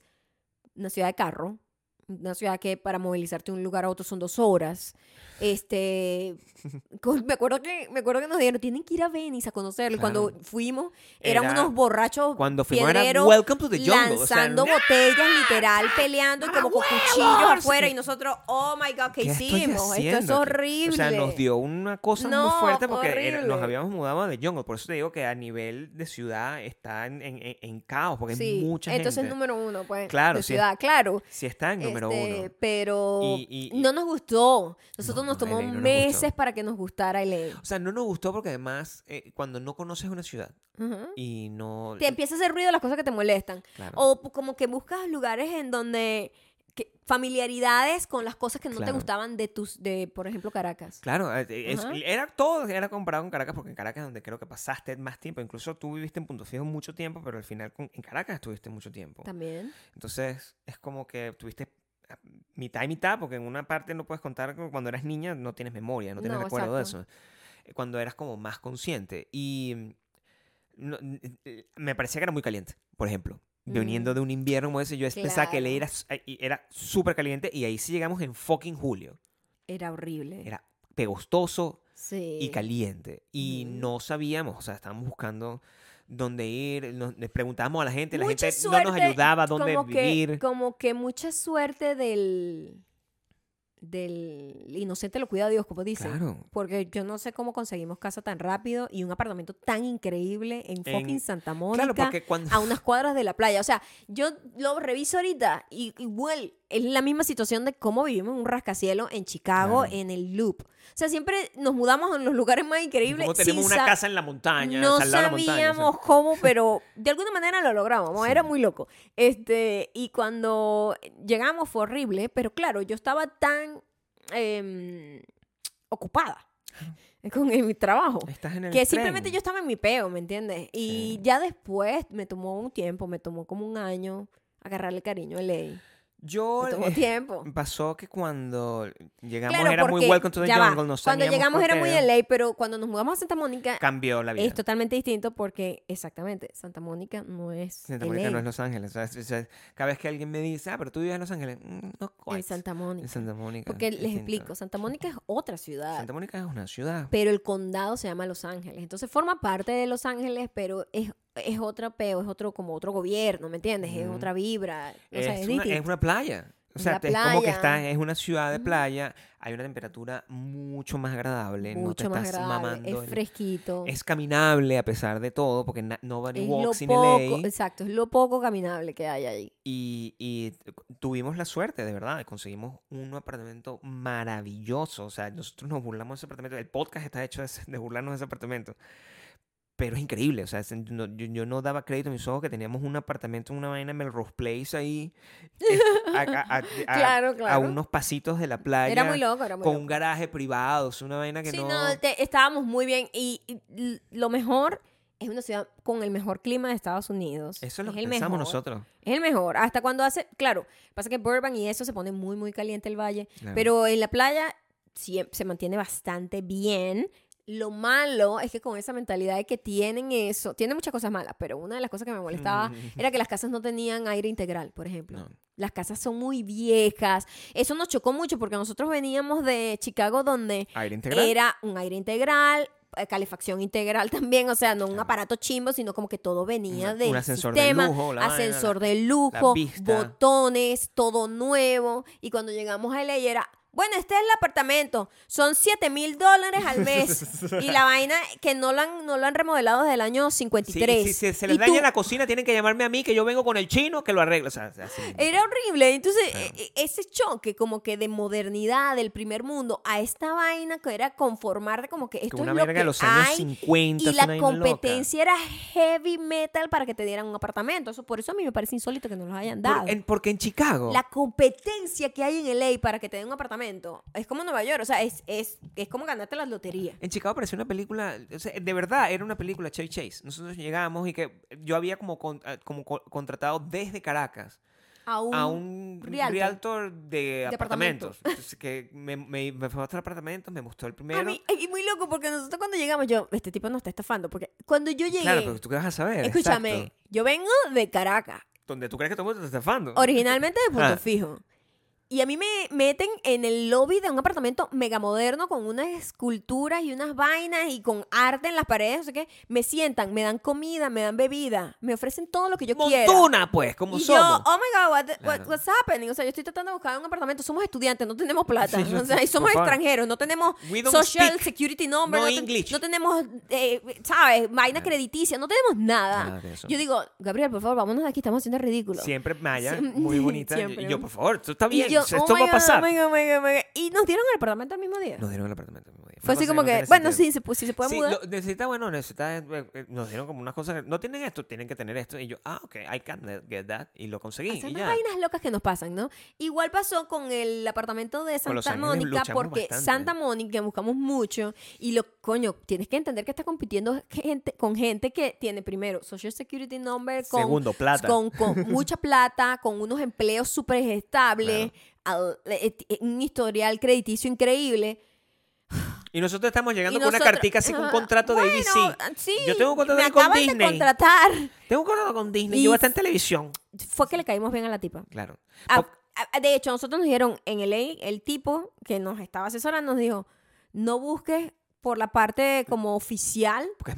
una ciudad de carro, una ciudad que para movilizarte de un lugar a otro son dos horas. Este, con- me acuerdo que me acuerdo que nos dijeron tienen que ir a Venice a conocerlo. Y Cuando Claro. fuimos eran Era- unos borrachos Cuando fuimos era Welcome to the Jungle. o sea, lanzando botellas literal peleando y como con cuchillos afuera y nosotros oh my god ¿qué, ¿Qué hicimos esto es horrible O sea, nos dio una cosa No, muy fuerte porque era- nos habíamos mudado de Jungle. Por eso te digo que a nivel de ciudad está en, en- en- caos, porque sí hay mucha entonces gente. número uno pues Claro, de ciudad claro Sí está en número Este, uno. pero Y- y- no nos gustó. Nosotros No, nos no, tomó LA no nos meses para que nos gustara LA O sea, no nos gustó porque además eh, cuando no conoces una ciudad y no... te empieza a hacer ruido las cosas que te molestan. Claro. o como que buscas lugares en donde familiaridades con las cosas que no te gustaban de tus de por ejemplo Caracas. Claro, eh, eh, es- era todo, era comparado con Caracas, porque en Caracas es donde creo que pasaste más tiempo. Incluso tú viviste en Punto Fijo mucho tiempo, pero al final con- en Caracas estuviste mucho tiempo. también. Entonces, es como que tuviste mitad y mitad, porque en una parte no puedes contar cuando eras niña, no tienes memoria, no tienes No, recuerdo de exacto. eso. Eh, Cuando eras como más consciente. Y mm, no- n- n- me parecía que era muy caliente, por ejemplo. Viniendo Mm. de un invierno como ese, yo pensaba que Claro. le era, eh, y era súper caliente y ahí sí llegamos en fucking julio. era horrible Era pegostoso sí y caliente. Y Ujú. no sabíamos, o sea, estábamos buscando dónde ir, nos, le preguntábamos a la gente, la gente no nos ayudaba dónde como vivir. que como que mucha suerte del del inocente lo cuida Dios como dicen Claro. porque yo no sé cómo conseguimos casa tan rápido y un apartamento tan increíble en En- fucking Santa Mónica Claro, porque cuando... a unas cuadras de la playa. O sea, yo lo reviso ahorita y igual es la misma situación de cómo vivimos en un rascacielos en Chicago, Claro. en el Loop. O sea, siempre nos mudamos a los lugares más increíbles. Como tenemos una sa- casa en la montaña, no al lado de la montaña. sabíamos cómo, pero de alguna manera lo logramos. Sí. Era muy loco. Este, y cuando llegamos fue horrible, pero claro, yo estaba tan em, ocupada con mi trabajo. Estás en el Que tren. simplemente yo estaba en mi peo, ¿me entiendes? Y Sí. ya después me tomó un tiempo, me tomó como un año agarrarle cariño a ley. Yo... Me tomó eh, tiempo. pasó que cuando llegamos Claro, era muy welcome to the jungle, no Cuando llegamos era muy LA, pero cuando nos mudamos a Santa Mónica Cambió la vida. es totalmente distinto porque, exactamente, Santa Mónica no es Santa LA, Mónica no es Los Ángeles. o sea, es- o sea, cada vez que alguien me dice, ah, pero tú vives en Los Ángeles, mm, no es Santa Mónica. En Santa Mónica. Porque es les distinto. explico, Santa Mónica es otra ciudad. Santa Mónica es una ciudad. pero el condado se llama Los Ángeles. Entonces forma parte de Los Ángeles, pero es, es otro peo, es otro como otro gobierno, ¿me entiendes? Es Ujú. otra vibra. O es, sea, es una, es una playa. O sea, es como que playa. está, es una ciudad de playa, hay una temperatura mucho más agradable, no te mucho más estás agradable, mamando. es fresquito. es caminable a pesar de todo, porque nobody es walks in poco, LA. exacto, es lo poco caminable que hay ahí. Y, y tuvimos la suerte, de verdad, conseguimos un apartamento maravilloso. O sea, nosotros nos burlamos de ese apartamento. El podcast está hecho de, de burlarnos de ese apartamento. Pero es increíble. O sea, es- no- yo, yo no daba crédito a mis ojos que teníamos un apartamento, una vaina en Melrose Place ahí. es- a, a- a- a- Claro, a claro. unos pasitos de la playa. Era muy loco, era muy Con loco. un garaje privado. Es una vaina que Sí, no. no, te- estábamos muy bien y, lo mejor es una ciudad con el mejor clima de Estados Unidos. Eso es lo que el pensamos mejor. nosotros. Es el mejor. Hasta cuando hace, claro, pasa que Burbank y eso se pone muy, muy caliente el valle. Claro. Pero en la playa siem- se mantiene bastante bien. Lo malo es que con esa mentalidad de que tienen eso, tienen muchas cosas malas, pero una de las cosas que me molestaba era que las casas no tenían aire integral, por ejemplo. No. Las casas son muy viejas. Eso nos chocó mucho porque nosotros veníamos de Chicago donde Aire integral. era un aire integral, eh, calefacción integral también, o sea, no un aparato chimbo, sino como que todo venía del un ascensor de sistema, lujo, la vaina, ascensor la- de lujo, botones, todo nuevo. Y cuando llegamos a LA era, bueno, este es el apartamento, son 7 mil dólares al mes. y la vaina que no lo han, no lo han remodelado desde el año Sí, 53. si se, se les daña tú- la cocina, tienen que llamarme a mí, que yo vengo con el chino que lo arregla. O sea, así mismo. Era horrible. Entonces, Claro. e- e- ese choque como que de modernidad del primer mundo a esta vaina que era conformarte como que que esto una es lo que de los años hay 50. y la loca. competencia era heavy metal para que te dieran un apartamento. Eso, por eso a mí me parece insólito que no los hayan Por- dado. en- porque en Chicago. La competencia que hay en LA para que te den un apartamento es como Nueva York. O sea, es, es, es como ganarte la lotería. En Chicago parecía una película, o sea, de verdad era una película Chevy Chase. Nosotros llegamos y que yo había como, con- eh, como co- contratado desde Caracas A un, a un realtor. realtor, de apartamentos. Entonces, que me, me, me fue a mostrar apartamentos, me mostró el primero. A mí, y muy loco porque nosotros cuando llegamos, yo, este tipo nos está estafando. Porque cuando yo llegué, claro, pero tú qué vas a saber. escúchame, Exacto. yo vengo de Caracas. Donde tú crees que todo el mundo te está estafando. originalmente de Punto Ah. Fijo. Y a mí me meten en el lobby de un apartamento mega moderno con unas esculturas y unas vainas y con arte en las paredes, no sé qué. Me sientan, me dan comida, me dan bebida, me ofrecen todo lo que yo quiera. Montuna, pues, como Y yo, oh my God, what what's happening? O sea, yo estoy tratando de buscar un apartamento. Somos estudiantes, no tenemos plata. Sí, o sea, y somos extranjeros, no tenemos social speak security number, no no, no tenemos, eh, ¿sabes? Vaina Claro. crediticia, no tenemos nada. Yo digo, Gabriel, por favor, vámonos de aquí, estamos haciendo ridículo. Siempre Maya, muy bonita. siempre. Y yo, por favor, esto está Y bien. Yo, esto oh my va a pasar. oh my God, oh my God, oh my God. Y nos dieron el apartamento al mismo día. Nos dieron el apartamento. Fue así como que, bueno, sentido. sí, se, pues, sí se puede Sí, mudar. lo- necesita, bueno, necesita, eh, eh, nos dieron como unas cosas, que no tienen esto, tienen que tener esto. Y yo, ah, ok, I can get that. Y lo conseguí. Y unas vainas locas que nos pasan, ¿no? Igual pasó con el apartamento de Santa Mónica, porque bastante. Santa Mónica buscamos mucho y lo, coño, tienes que entender que está compitiendo gente, con gente que tiene primero Social Security Number, con, Segundo, plata. con, con mucha plata, con unos empleos súper estables, al- eh, eh, un historial crediticio increíble. Y nosotros estamos llegando con una cartica así con un Ah, contrato de bueno, ABC. Sí, Yo tengo un contrato me con acaban de Disney. contratar. Tengo un contrato con Disney. Y Yo voy a estar en televisión. Fue que le caímos bien a la tipa. Claro. Ah, Po- ah, de hecho, nosotros nos dijeron en el el tipo que nos estaba asesorando nos dijo, no busques por la parte como oficial, porque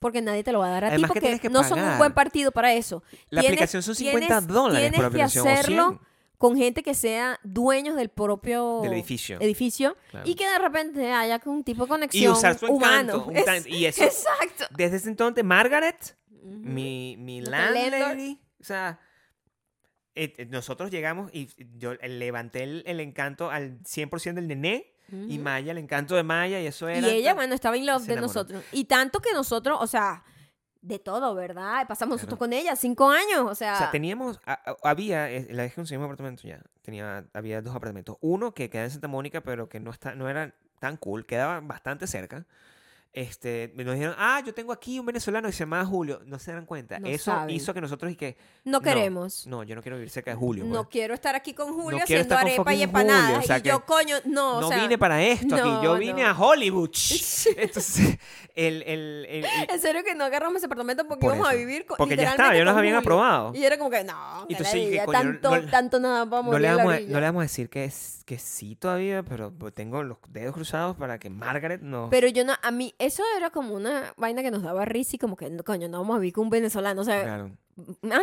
porque nadie te lo va a dar a Además ti, que porque tienes que no son un buen partido para eso. la Tienes- aplicación son 50 tienes- dólares por la tienes que aplicación. o hacerlo 100 con gente que sea dueños del propio del edificio. edificio Claro. y que de repente haya un tipo de Y conexión usar su humano. encanto. Es- tan- y eso, Exacto. desde ese entonces, Margaret, Ujú. mi, mi landlady, o sea, eh, eh, nosotros llegamos y yo levanté el, el encanto al 100% del nené y. Maya, el encanto de Maya, y eso Y era... ella, bueno, estaba in love de enamoró. nosotros. Y tanto que nosotros, o sea, de todo, ¿verdad? Pasamos Claro. con ella cinco años, o sea. O sea, teníamos, a- a- había, la vez que conseguimos apartamento ya, tenía, había dos apartamentos. Uno que quedaba en Santa Mónica, pero que no, está, no era tan cool, quedaba bastante cerca. Este, nos dijeron, ah, yo tengo aquí un venezolano y se llama Julio. No se dan cuenta. No Eso saben. hizo que nosotros y que, no queremos. no, yo no quiero vivir cerca de Julio. No pues. quiero estar aquí con Julio quiero haciendo arepa y empanadas. Julio, o sea y yo, que coño, no, No o sea. vine para esto aquí, yo no, vine no. a Hollywood. Entonces, el, el, el- el- En serio que no agarramos ese apartamento porque Por íbamos a vivir con Porque ya estaba, ya nos habían aprobado. Y era como que, no, Y que que coño, tanto, no tanto nada vamos no, a le vamos a, no le vamos a decir que, es, que sí todavía, pero tengo los dedos cruzados para que Margaret no... Pero yo no, a mí, eso era como una vaina que nos daba risa y como que, coño, no vamos a vivir con un venezolano, o sea, Claro. ¿ah?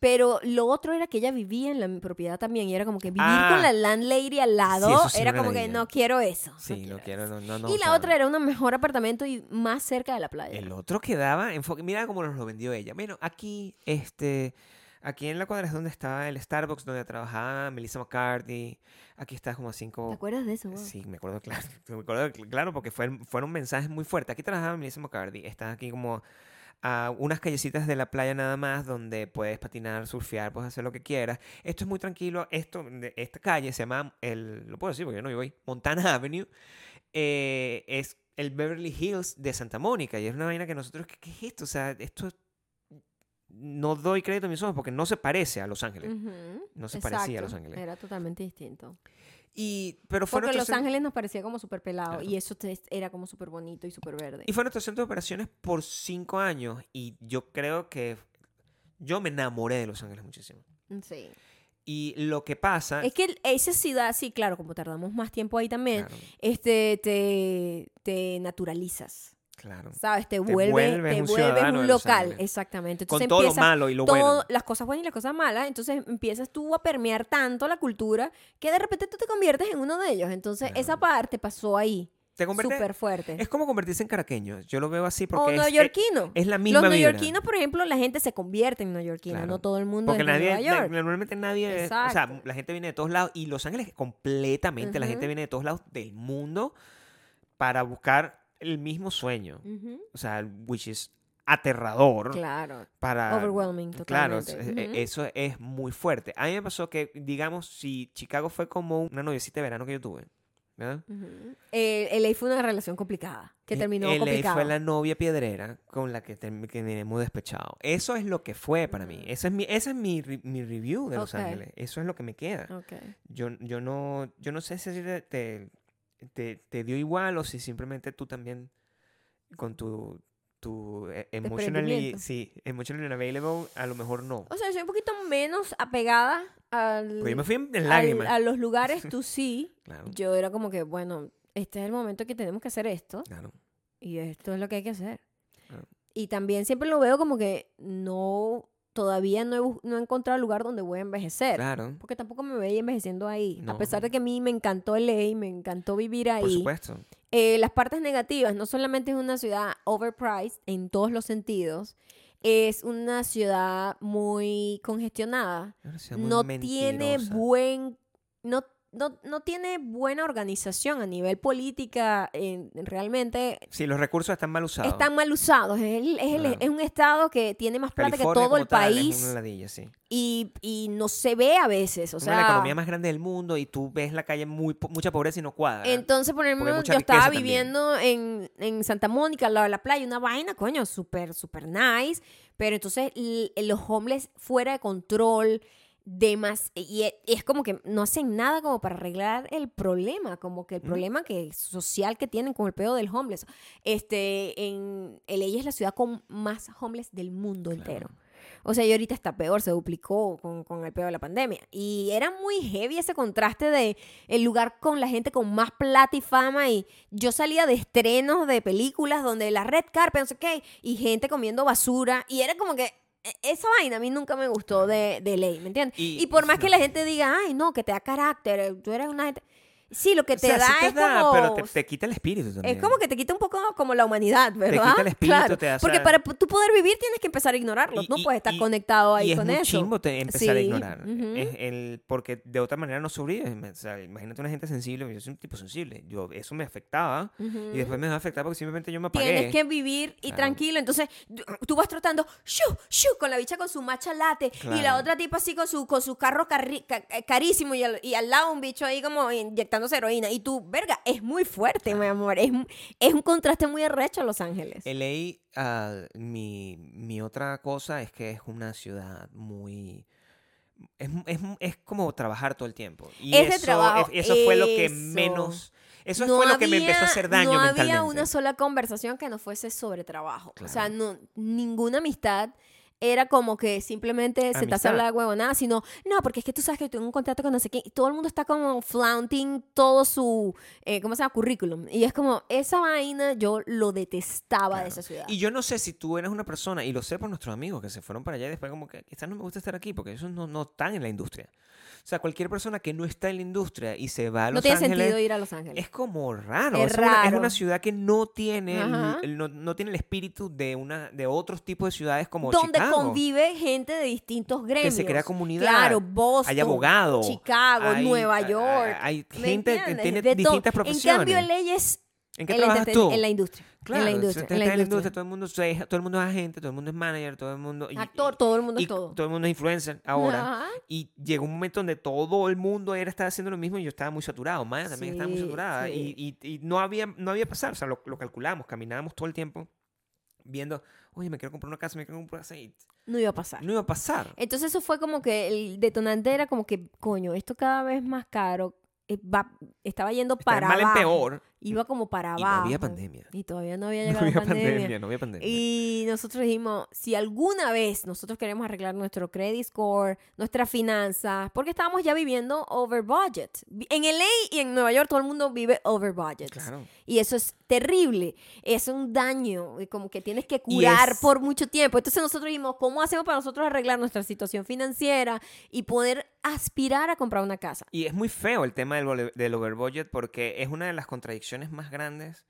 Pero lo otro era que ella vivía en la propiedad también y era como que vivir Ah. con la landlady al lado sí era como que no quiero eso. no Sí, eso. quiero, no, no, no, y la claro. otra era un mejor apartamento y más cerca de la playa. El otro quedaba enfoque. Mira cómo nos lo vendió ella. Bueno, aquí, este, aquí en la cuadra es donde estaba el Starbucks donde trabajaba Melissa McCarthy. Aquí está como a ¿Te cinco. acuerdas de eso? Wow. Sí, me acuerdo claro. Me acuerdo cl- claro porque fue- fueron mensajes muy fuertes. Aquí trabajaba Melissa McCarthy. Está aquí como a unas callecitas de la playa nada más donde puedes patinar, surfear, puedes hacer lo que quieras. Esto es muy tranquilo. Esto, esta calle se llama, el, lo puedo decir porque yo no vivo ahí, Montana Avenue. eh, es el Beverly Hills de Santa Mónica y es una vaina que nosotros, ¿qué, qué es esto? O sea, esto no doy crédito a mis ojos porque no se parece a Los Ángeles. No se parecía a Los exacto, Ángeles. Era totalmente distinto. Y, pero fue Porque Los Ángeles nos parecía como súper pelado Claro. y eso te- era como súper bonito y súper verde. Y fue nuestro centro de operaciones por cinco años y yo creo que yo me enamoré de Los Ángeles muchísimo. Sí. Y lo que pasa... Es que esa ciudad, sí, claro, como tardamos más tiempo ahí también, Claro, este, te, te naturalizas, claro. ¿sabes? Te, vuelve, vuelves te un vuelves un local, exactamente. Con Entonces todo lo malo y lo todo- bueno. las cosas buenas y las cosas malas, entonces empiezas tú a permear tanto la cultura que de repente tú te conviertes en uno de ellos. Entonces esa Claro. parte pasó ahí, Te súper fuerte. Es como convertirse en caraqueño. Yo lo veo así porque o es, neoyorquino. es la misma Los neoyorquinos, por ejemplo, la gente se convierte en neoyorquino, Claro. no todo el mundo Porque es de nadie, Nueva York. normalmente nadie, o sea, Exacto. la gente viene de todos lados y Los Ángeles completamente, la gente viene de todos lados del mundo para buscar el mismo sueño, Ujú, o sea, which is aterrador Claro, para overwhelming Claro, totalmente. es- Ujú. e- eso es muy fuerte. A mí me pasó que, digamos, si Chicago fue como una noviecita de verano que yo tuve, ¿verdad? Ujú. Eh, LA fue una relación complicada, que terminó LA complicada. fue la novia piedrera con la que term- que terminamos despechado. Eso es lo que fue para mí. Ese es mi, ese es mi, re- mi review de Los Ok. Ángeles. Eso es lo que me queda. Ok. Yo, yo, no, yo no sé si te, te, te- dio igual o si simplemente tú también con tu, tu eh, emotionally, sí, emotionally available, a lo mejor no. O sea, yo soy un poquito menos apegada al- Porque yo me fui en, en al- lágrimas. a los lugares tú sí. Claro, Yo era como que, bueno, este es el momento que tenemos que hacer esto claro. y esto es lo que hay que hacer. Claro. Y también siempre lo veo como que no, todavía no he, no he encontrado lugar donde voy a envejecer. Claro, Porque tampoco me veía envejeciendo ahí. A pesar de que a mí me encantó LA, me encantó vivir ahí. por supuesto. Eh, las partes negativas, no solamente es una ciudad overpriced en todos los sentidos, es una ciudad muy congestionada. Una ciudad muy No tiene buen, no, no, no tiene buena organización a nivel política. en- realmente Sí, los recursos están mal usados. están mal usados. Es, el- es, el- Claro. es un estado que tiene más plata California que todo el tal país una ladilla, sí. y, y no se ve a veces. O sea, la economía más grande del mundo y tú ves la calle muy mucha pobreza y no cuadra. Entonces, por ejemplo, yo estaba viviendo en, en Santa Mónica, al lado de la playa, una vaina, coño, súper, súper nice. Pero entonces los homeless fuera de control, demás. Y e- es como que no hacen nada como para arreglar el problema, como que el problema que social que tienen con el pedo del homeless. Este, en LA es la ciudad con más homeless del mundo Claro. entero. O sea, y ahorita está peor, se duplicó con, con el peor de la pandemia. Y era muy heavy ese contraste de el lugar con la gente con más plata y fama. Y yo salía de estrenos de películas donde la red carpet, no sé qué, y gente comiendo basura. Y era como que esa vaina a mí nunca me gustó de, de ley, ¿me entiendes? Y- Y, por más que la gente diga, ay, no, que te da carácter, tú eres una gente... Sí, lo que O te sea, da sí te es da, como... pero te, te quita el espíritu también. Es como que te quita un poco como la humanidad, ¿verdad? quita el espíritu, Claro, te da- o Porque para tú poder vivir tienes que empezar a ignorarlo. Y- no puedes estar y- conectado ahí y es con muy eso. chimbo te empezar a Sí, ignorar. ujú. Es el, porque de otra manera no sobrevives. O sea, imagínate una gente sensible. Yo soy un tipo sensible. Yo, eso me afectaba. Ujú. Y después me dejó de afectar porque simplemente yo me apagué. Tienes que vivir y Claro. tranquilo. Entonces, tú- vas trotando, shu, shu, con la bicha con su matcha latte. Y la Claro. otra tipa así con su, con su carro carri- ca- ca- carísimo. Y al, y al lado un bicho ahí como inyectándose heroína. Y tú, verga, es muy fuerte, mi amor. Es, es un contraste muy arrecho a Los Ángeles. LA, ah, mi, mi otra cosa es que es una ciudad muy... Es, es, es como trabajar todo el tiempo. Y eso, trabajo, es- eso fue lo que eso. menos... Eso No fue lo que me empezó a había- hacer daño no mentalmente. había una sola conversación que no fuese sobre trabajo. O sea, Claro. no, ninguna amistad era como que simplemente sentarse Amistad. a hablar de huevonada, sino, no, porque es que tú sabes que tengo un contrato con no sé quién. Y todo el mundo está como flaunting todo su, eh, ¿cómo se llama? Currículum. Y es como, esa vaina yo lo detestaba de esa ciudad. Y yo no sé si tú eres una persona, y lo sé por nuestros amigos que se fueron para allá y después como que quizás no me gusta estar aquí porque ellos no, no están en la industria. O sea, cualquier persona que no está en la industria y se va a no Los tiene Ángeles sentido ir a Los Ángeles. es como raro. Es Es, Una, es raro. una ciudad que no tiene, el, no, no tiene el espíritu de, una, de otros tipos de ciudades como donde Chicago. convive gente de distintos gremios. crea comunidad. Claro, Boston. Hay abogados. Chicago, hay- Nueva York. Hay ¿me gente que tiene De todo. distintas profesiones. En cambio, leyes ¿En qué trabajas tú? En la industria. Claro, en la industria. en la está industria. industria, todo el mundo, es- todo el mundo es agente, todo el mundo es manager, todo el mundo... y- Actor, todo el mundo y es todo. todo el mundo es influencer ahora. Ajá. Y llegó un momento donde todo el mundo era estaba haciendo lo mismo y yo estaba muy saturado. Maya también estaba muy Sí, saturada. sí. Y, y- y no había no había pasar. O sea, lo, lo calculamos, caminábamos todo el tiempo viendo, oye, me quiero comprar una casa, me quiero comprar una casa. y No iba a pasar. No iba a pasar. Entonces eso fue como que el detonante era como que, coño, esto cada vez más caro. eh, va- estaba yendo Estaba para mal en peor. Iba como para Y abajo. no había pandemia. Y todavía no había No llegado había la pandemia. pandemia, no había pandemia. Y nosotros dijimos, si alguna vez nosotros queremos arreglar nuestro credit score, nuestras finanzas, porque estábamos ya viviendo over budget. En LA y en Nueva York todo el mundo vive over budget. Claro. Y eso es terrible. Es un daño, y como que tienes que curar es- por mucho tiempo. Entonces nosotros dijimos, ¿cómo hacemos para nosotros arreglar nuestra situación financiera y poder aspirar a comprar una casa? Y es muy feo el tema del over budget porque es una de las contradicciones más grandes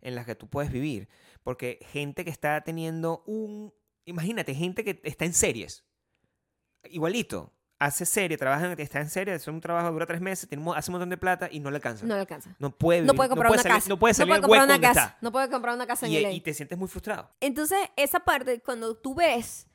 en las que tú puedes vivir. Porque gente que está teniendo un... Imagínate, gente que está en series. Igualito. Hace serie, trabaja en, está en serie, hace un trabajo, dura tres meses, tiene hace un montón de plata y no le alcanza. No No, le alcanza. puede No vivir, puede comprar una salir, casa. No puede salir puede del comprar una casa. está. No puede comprar una casa en Y, y te sientes muy frustrado. Entonces, esa parte, cuando tú ves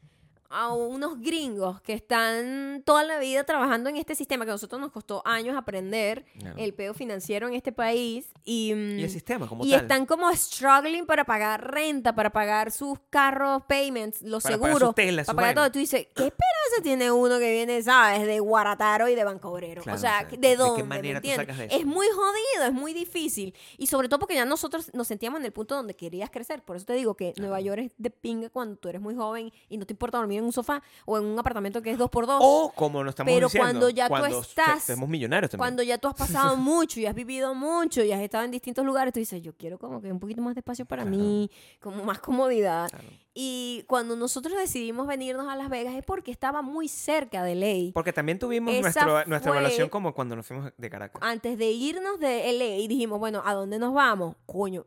a unos gringos que están toda la vida trabajando en este sistema, que a nosotros nos costó años aprender el peo financiero en este país, y, mm, Y el sistema como y tal. están como struggling para pagar renta, para pagar sus carros, payments, los Para pagar seguros, para pagar todo. Tú dices, ¿qué espera ese Entonces tiene uno que viene, ¿sabes? De Guarataro y de Banco Obrero. Claro, o sea, ¿de ¿de dónde? qué sacas de eso? Es muy jodido, es muy difícil. Y sobre todo porque ya nosotros nos sentíamos en el punto donde querías crecer. Por eso te digo que Nueva York es de pinga cuando tú eres muy joven y no te importa dormir en un sofá o en un apartamento que es dos por dos. O como nos estamos Pero diciendo, cuando ya tú estás- Somos millonarios también. Cuando ya tú has pasado mucho y has vivido mucho y has estado en distintos lugares, tú dices, yo quiero como que un poquito más de espacio para Claro. mí, como más comodidad. Claro. Y cuando nosotros decidimos venirnos a Las Vegas es porque estaba muy cerca de LA. Porque también tuvimos Esa nuestro, nuestra evaluación como cuando nos fuimos de Caracas. Antes de irnos de LA dijimos, bueno, ¿a dónde nos vamos? Coño,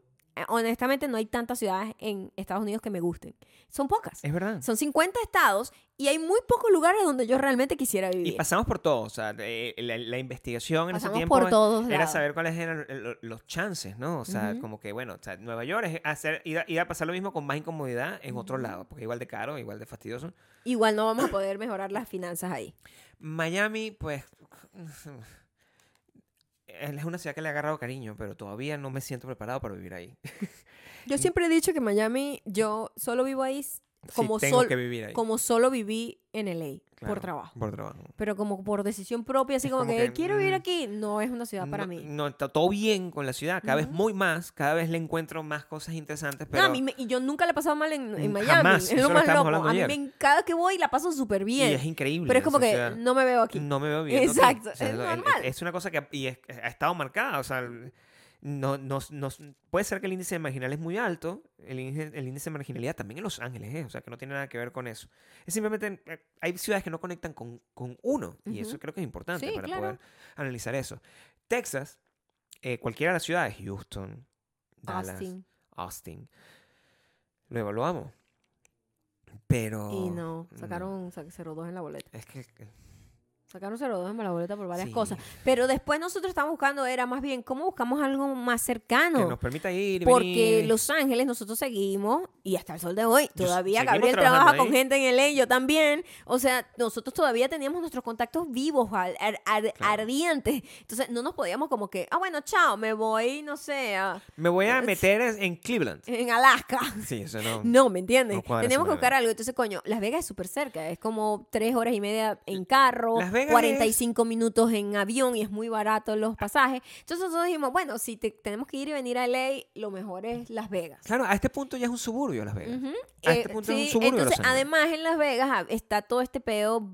honestamente no hay tantas ciudades en Estados Unidos que me gusten. Son pocas. Es verdad. Son 50 estados y hay muy pocos lugares donde yo realmente quisiera Y vivir. pasamos por todo, o sea, eh, la, la investigación en Pasamos ese tiempo por todos era lados. saber cuáles eran lo- los chances, ¿no? O sea, como que, bueno, o sea, Nueva York es hacer, ir, a, ir a pasar lo mismo con más incomodidad en otro lado, porque igual de caro, igual de fastidioso. Igual no vamos a poder mejorar las finanzas ahí. Miami, pues, es una ciudad que le ha agarrado cariño, pero todavía no me siento preparado para vivir ahí. Yo siempre he dicho que Miami, yo solo vivo ahí como, sí, tengo sol- que vivir ahí. como solo viví en LA Claro, por trabajo. Por trabajo. Pero como por decisión propia, así Es como, como que, que, quiero vivir mm, aquí, no es una ciudad para no, mí. No, está todo bien con la ciudad, cada vez Ujú. muy más, cada vez le encuentro más cosas interesantes, pero... No, a mí me- y yo nunca la he pasado mal en, en Mm, Miami. jamás, Es lo más loco. A mí me, cada que voy la paso súper bien. Y es increíble. pero es como que ciudad. no me veo aquí. No me veo bien. Exacto, es normal. Es una cosa que y es- ha estado marcada. O sea, no, no, no- puede ser que el índice marginal es muy alto. El índice, el índice de marginalidad también en Los Ángeles, ¿eh? o sea, que no tiene nada que ver con eso. Es simplemente, eh, hay ciudades que no conectan con, con uno. Y eso creo que es importante Sí, para claro. poder analizar eso. Texas, eh, cualquiera de las ciudades, Houston, Dallas, Austin. Austin, lo evaluamos. Pero... Y no, no. sacaron sa- 0.2 en la boleta. Es que... Sacaron 0.2 en la boleta por varias sí, cosas. Pero después nosotros estábamos buscando, era más bien, ¿cómo buscamos algo más Que cercano? nos permita ir Porque venir. Los Ángeles nosotros seguimos y hasta el sol de hoy. Todavía Gabriel trabaja con gente en LA, yo también. O sea, nosotros todavía teníamos nuestros contactos vivos, ar- ar- ar- Claro. ardientes. Entonces no nos podíamos como que, ah, bueno, chao, me voy, no sé, a- Me voy a meter en Cleveland. en Alaska. Sí, eso no. No, ¿me entiendes? No Teníamos que buscar algo. Entonces, coño, Las Vegas es súper cerca. Es como tres horas y media en carro, Las Vegas 45 minutos en avión y es muy barato los pasajes. Entonces nosotros dijimos, bueno, si te- tenemos que ir y venir a LA, lo mejor es Las Vegas. Claro, a este punto ya es un suburbio Las Vegas. A este Eh, punto es un suburbio de Los entonces, Ángeles. además en Las Vegas ah, está todo este pedo,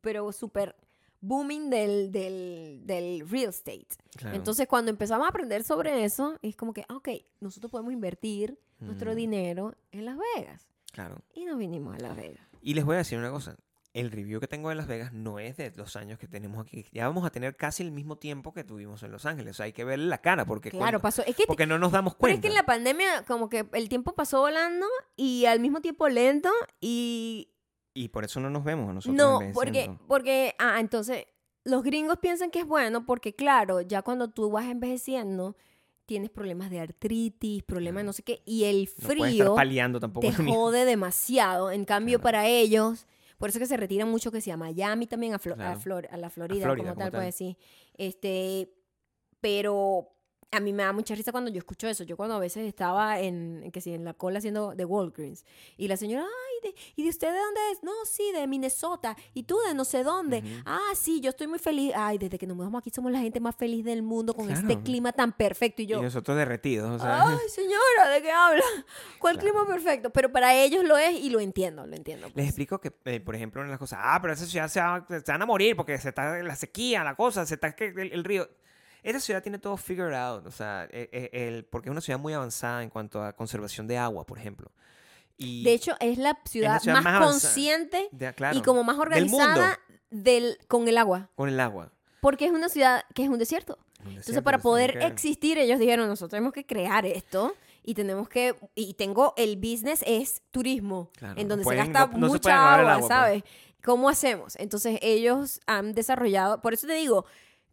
pero súper booming del, del, del real estate. Claro. Entonces, cuando empezamos a aprender sobre eso, es como que, ah, ok, nosotros podemos invertir nuestro Mm. dinero en Las Vegas. Claro. Y nos vinimos a Las Vegas. Y les voy a decir una cosa. El review que tengo de Las Vegas no es de los años que tenemos aquí. Ya vamos a tener casi el mismo tiempo que tuvimos en Los Ángeles. O sea, hay que verle la cara porque, Claro, cuando- pasó. Es que, porque no nos damos pero es cuenta. que en la pandemia, como que el tiempo pasó volando y al mismo tiempo lento y Y por eso no nos vemos nosotros. No, porque, porque, ah, entonces, los gringos piensan que es bueno porque, claro, ya cuando tú vas envejeciendo, tienes problemas de artritis, problemas de no sé qué, y el No puedes estar frío paliando tampoco. te jode demasiado. En cambio, Claro. para ellos, por eso que se retiran mucho que sea Miami también, a, Flo- a. Flor- a la Florida, Florida, como como tal, tal. pues sí. Este, pero a mí me da mucha risa cuando yo escucho eso. Yo cuando a veces estaba en, que sí, en la cola haciendo de Walgreens y la señora, ay, de- ¿y de usted de dónde es? No, sí, de Minnesota. ¿Y tú de no sé dónde? Ujú. Ah, sí, yo estoy muy feliz. Ay, desde que nos mudamos aquí somos la gente más feliz del mundo con este Claro. clima tan perfecto. Y Y yo, nosotros derretidos. O sea, ay, señora, ¿de qué habla? ¿Cuál Claro. clima perfecto? Pero para ellos lo es y lo entiendo, lo entiendo. Les pues. explico que, eh, por ejemplo, una de las cosas, ah, pero esa ciudad se, va- se van a morir porque se está la sequía, la cosa, se está el, el río. Esta ciudad tiene todo figured out, o sea, eh, eh, el, porque es una ciudad muy avanzada en cuanto a conservación de agua, por ejemplo. Y De hecho, es la ciudad, ciudad más, consciente de- claro, y como más organizada del, con el agua. con el agua. Porque es una ciudad que es un desierto. Un Entonces, para poder que- existir, ellos dijeron, nosotros tenemos que crear esto y tenemos que, y tengo, el business es turismo, Claro, en donde pueden- se gasta no- no se mucha agua, pues. ¿sabes? ¿Cómo hacemos? Entonces, ellos han desarrollado, por eso te digo,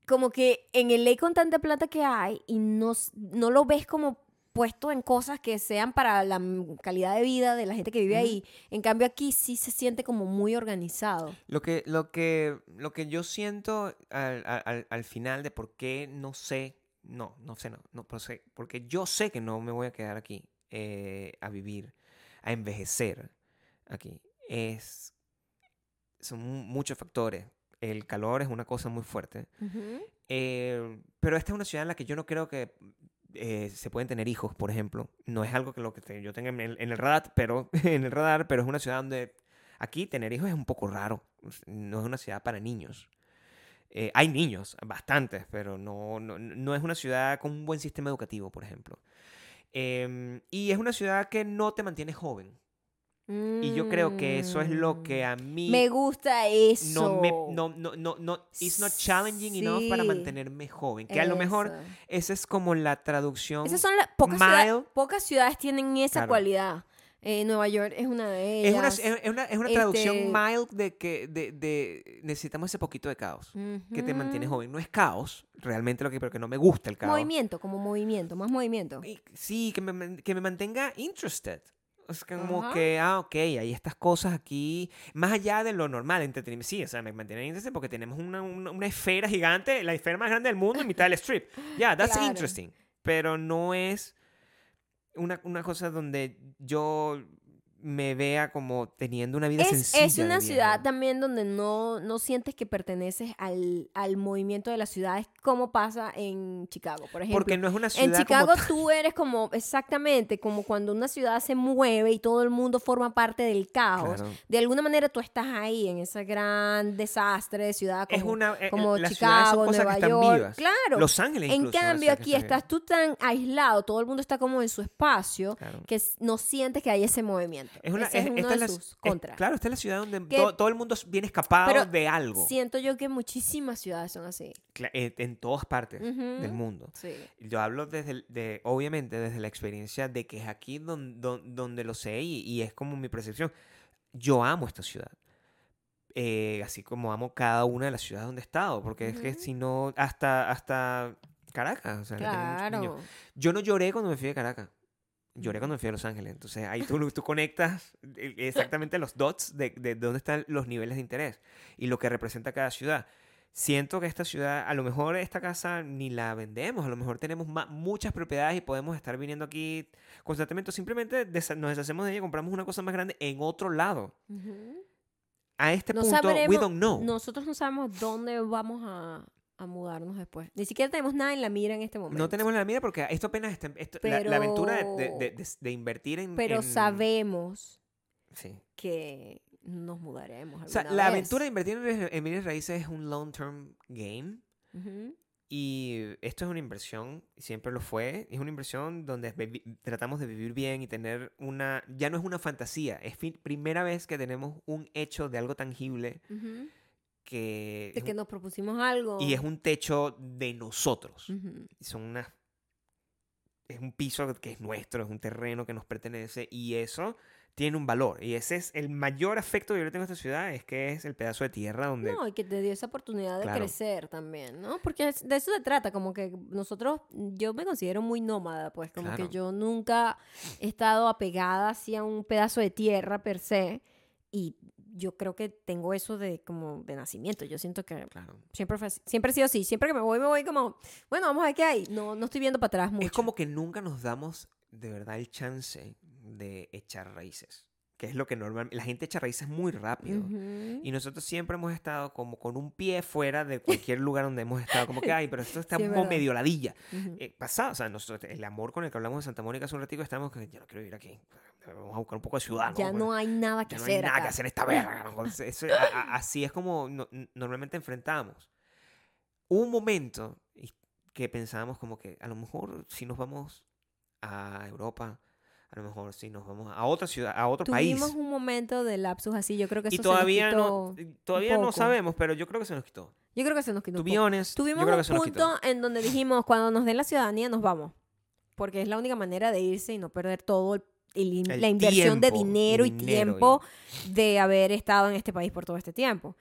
como que en el ley con tanta plata que hay y no, no lo ves como puesto en cosas que sean para la calidad de vida de la gente que vive ahí. En cambio, aquí sí se siente como muy organizado. Lo que, lo que, lo que yo siento al, al- al- al final de por qué no sé, no, no sé, no, no pero sé, porque yo sé que no me voy a quedar aquí eh, a vivir, a envejecer aquí, es son mu- muchos factores. El calor es una cosa muy fuerte. Eh, pero esta es una ciudad en la que yo no creo que eh, se pueden tener hijos, por ejemplo. No es algo que lo que te- yo tenga en el, en el radar, pero en el radar, pero es una ciudad donde aquí tener hijos es un poco raro. No es una ciudad para niños. Eh, hay niños, bastantes, pero no, no, no es una ciudad con un buen sistema educativo, por ejemplo. Em, y es una ciudad que no te mantiene joven. Y yo creo que eso es lo que a mí. Me gusta eso. no me no no no no it's not challenging enough para Sí. mantenerme joven que a lo mejor esa es como la traducción Esas son las pocas, ciudades, mild. pocas ciudades tienen esa Claro. cualidad. Eh, Nueva York es una de es una, ellas. es, una, es una Este- traducción mild de que de, de- necesitamos ese poquito de caos que te mantiene joven no es caos realmente lo que pero que no me gusta el caos Movimiento, como movimiento, más movimiento. Sí que me, que me mantenga interested es como Ajá. que, ah, ok, hay estas cosas aquí, más allá de lo normal, entretenimiento. Sí, o sea, me mantiene interested porque tenemos una, una, una esfera gigante, la esfera más grande del mundo en mitad del strip. Ya, that's Claro. interesting. Pero no es una, una cosa donde yo me vea como teniendo una vida Es, sencilla. es una ciudad también donde no, no sientes que perteneces al, al movimiento de las ciudades como pasa en Chicago, por ejemplo. Porque no es una ciudad En como Chicago tal. tú eres como, exactamente, como cuando una ciudad se mueve y todo el mundo forma parte del caos. Claro. De alguna manera tú estás ahí en ese gran desastre de ciudad como, Es una, eh, como son Chicago, Nueva York. vivas. Claro. Los Ángeles en incluso, cambio aquí estás tú tan aislado, todo el mundo está como en su espacio, Claro. que no sientes que hay ese movimiento. Es una, Ese es es- uno esta de es la- sus contras. claro, esta es la ciudad donde Que- to- todo el mundo viene escapado Pero de algo. Siento yo que muchísimas ciudades son así. Cla- En, todas partes Ujú. del mundo. Sí. Yo hablo desde, el- de, obviamente, desde la experiencia de que es aquí don- don- donde lo sé y, y es como mi percepción. Yo amo esta ciudad. Eh, así como amo cada una de las ciudades donde he estado, porque es que si no, hasta, hasta Caracas. o sea. Claro. Yo no lloré cuando me fui de Caracas. Lloré cuando me fui a Los Ángeles. Entonces ahí tú, tú conectas eh, exactamente los dots de, de dónde están los niveles de interés y lo que representa cada ciudad. Siento que esta ciudad, a lo mejor esta casa ni la vendemos, a lo mejor tenemos muchas propiedades y podemos estar viniendo aquí constantemente. Simplemente desa- nos deshacemos de ella y compramos una cosa más grande en otro lado. Ujú. A este No punto, we sabremos- don't know. Nosotros no sabemos dónde vamos a, a mudarnos después. Ni siquiera tenemos nada en la mira en este momento. No tenemos la mira porque esto apenas está. esto- la, la aventura de, de- de- Pero- de- invertir en. Pero en- sabemos Sí. que nos mudaremos. O sea, la vez. aventura de invertir en, en bienes raíces es un long term game. Ujú. Y esto es una inversión, siempre lo fue. Es una inversión donde tratamos de vivir bien y tener una. Ya no es una fantasía, es primera vez que tenemos un hecho de algo tangible Ujú. Que. De que nos propusimos algo. y es un techo de nosotros. Ujú. Son unas. Es un piso que es nuestro, es un terreno que nos pertenece y eso tiene un valor. Y ese es el mayor afecto que yo le tengo a esta ciudad, es que es el pedazo de tierra donde. No, y que te dio esa oportunidad de Claro. crecer también, ¿no? Porque de eso se trata, como que nosotros, yo me considero muy nómada, pues, como Claro. que yo nunca he estado apegada hacia un pedazo de tierra per se, y yo creo que tengo eso de como de nacimiento, yo siento que Claro. siempre, fue así- siempre he sido así, siempre que me voy, me voy como, bueno, vamos a ver qué hay, no, no estoy viendo para atrás mucho. Es como que nunca nos damos de verdad el chance de echar raíces. Que es lo que normalmente... La gente echa raíces muy rápido. Ujú. Y nosotros siempre hemos estado como con un pie fuera de cualquier lugar donde hemos estado. Como que, ay, pero esto está Sí, es como verdad. medio ladilla. Ujú. Eh, pasado, o sea, nosotros, el amor con el que hablamos de Santa Mónica hace un ratito, estamos que yo no quiero vivir aquí. Vamos a buscar un poco de ciudad. ya no hay nada que ya no hay hacer nada que hacer esta verga. ¿no? Eso- a- a- así es como no- normalmente enfrentamos. Hubo un momento que pensábamos como que a lo mejor si nos vamos a Europa, a lo mejor si nos vamos a otra ciudad, a otro país. Tuvimos un momento de lapsus así, yo creo que eso Y se todavía nos no, quitó. todavía no sabemos, pero yo creo que se nos quitó. Yo creo que se nos quitó. Honest, Tuvimos yo creo que un se quitó. punto en donde dijimos, cuando nos den la ciudadanía nos vamos. Porque es la única manera de irse y no perder todo el, el- El la inversión de dinero y tiempo de haber estado en este país por todo este tiempo.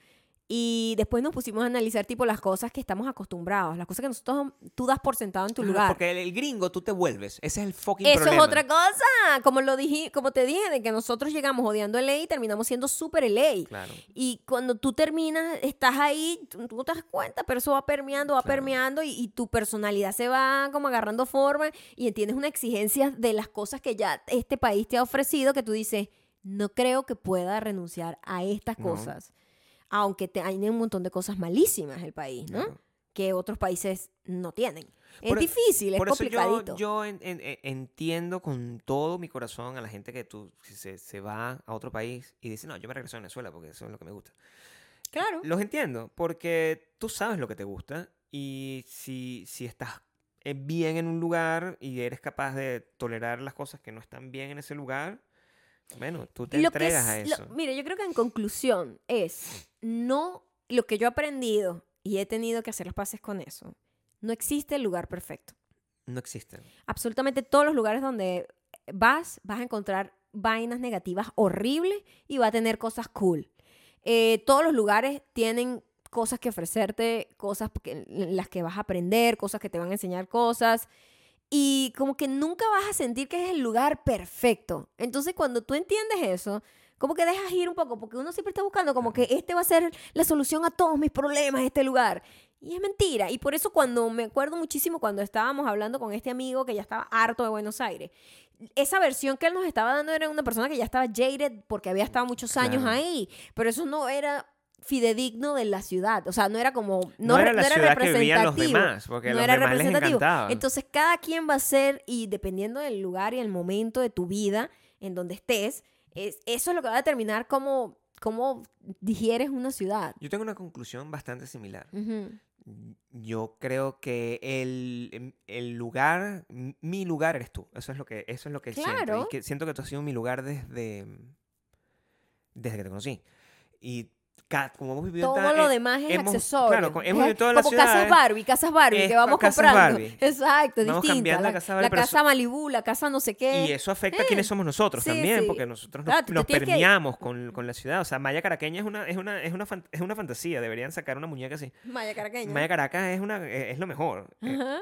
Y después nos pusimos a analizar tipo las cosas que estamos acostumbrados, las cosas que nosotros tú das por sentado en tu lugar. Porque el, el gringo tú te vuelves. Ese es el fucking Eso problema. es otra cosa, como lo dije, como te dije, de que nosotros llegamos odiando LA y terminamos siendo súper LA. Claro. Y cuando tú terminas, estás ahí, tú tú no te das cuenta, pero eso va permeando, va Claro. permeando y, y tu personalidad se va como agarrando forma y entiendes una exigencia de las cosas que ya este país te ha ofrecido que tú dices, no creo que pueda renunciar a estas No. cosas. Aunque te, hay un montón de cosas malísimas el país, ¿no? Claro. Que otros países no tienen. Es Por- e, difícil, es Por eso yo, complicadito. yo en- en- en- entiendo con todo mi corazón a la gente que tú se, se va a otro país y dice, no, yo me regreso a Venezuela porque eso es lo que me gusta. claro. Los entiendo, porque tú sabes lo que te gusta y si, si estás eh, bien en un lugar y eres capaz de tolerar las cosas que no están bien en ese lugar, bueno, tú te Lo que entregas a es- lo- eso. mira, yo creo que en conclusión es, no, lo que yo he aprendido y he tenido que hacer los pases con eso, no existe el lugar perfecto. No existen. absolutamente todos los lugares donde vas, vas a encontrar vainas negativas horribles y va a tener cosas cool. Eh, todos los lugares tienen cosas que ofrecerte, cosas que- en las que vas a aprender, cosas que te van a enseñar cosas. Y como que nunca vas a sentir que es el lugar perfecto. Entonces cuando tú entiendes eso, como que dejas ir un poco, porque uno siempre está buscando como que este va a ser la solución a todos mis problemas, este lugar. Y es mentira. Y por eso cuando me acuerdo muchísimo cuando estábamos hablando con este amigo que ya estaba harto de Buenos Aires, esa versión que él nos estaba dando era una persona que ya estaba jaded porque había estado muchos años Claro. ahí, pero eso no era fidedigno de la ciudad, o sea, no era como No, no, era la no era ciudad que vivían los representativo. demás, porque no los era demás representativo. Entonces, cada quien va a ser, y dependiendo del lugar y el momento de tu vida en donde estés, es, eso es lo que va a determinar cómo, cómo digieres una ciudad. Yo tengo una conclusión bastante similar. Yo creo que el, em, el lugar, mi lugar eres tú. Eso es lo que, eso es lo que siento. Claro. Y que siento que tú has sido mi lugar desde, desde que te conocí. Y como hemos vivido Todo tan- lo eh, demás es hemos- accesorio. claro, hemos Es vivido todas las como casas Barbie, casas Barbie, es que vamos casas comprando. Barbie. Exacto, Vamos distinta. la La, casa Barbie, la casa Malibú, la casa no sé qué. Y eso afecta a quienes somos nosotros sí, también, sí. porque nosotros nos, Claro, que- permeamos con, con la ciudad. O sea, Maya Caraqueña es una, es una, es una, es una fantasía. Deberían sacar una muñeca así. Maya Caraqueña. Maya Caracas es, una, es, es lo mejor. eh, eh,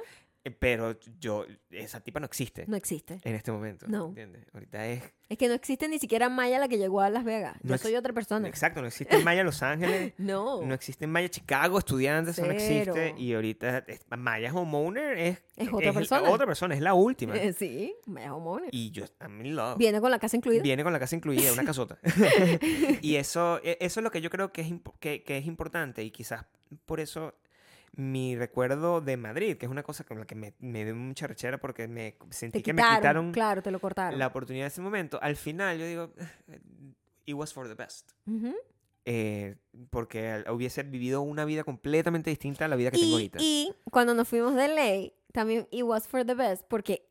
pero yo, esa tipa no existe No existe. en este momento. No. ¿entiendes? Ahorita es Es que no existe ni siquiera Maya la que llegó a Las Vegas. No Yo soy otra persona. Exacto, no existe en Maya Los Ángeles, No. no existe en Maya Chicago, estudiantes, eso no existe. Y ahorita es- Maya Homeowner es, Es otra persona. otra persona, es la última. Eh, sí, Maya Homeowner. Y yo, I'm in love. Viene con la casa incluida. Viene con la casa incluida, una casota. y eso, e- eso es lo que yo creo que es, que es importante y quizás por eso mi recuerdo de Madrid, que es una cosa con la que me, me dio mucha rechera porque me sentí Te que quitaron, me quitaron claro, te lo cortaron. la oportunidad de ese momento. Al final yo digo, it was for the best. Ujú. eh, porque hubiese vivido una vida completamente distinta a la vida que tengo y, ahorita. y cuando nos fuimos de ley, también it was for the best, porque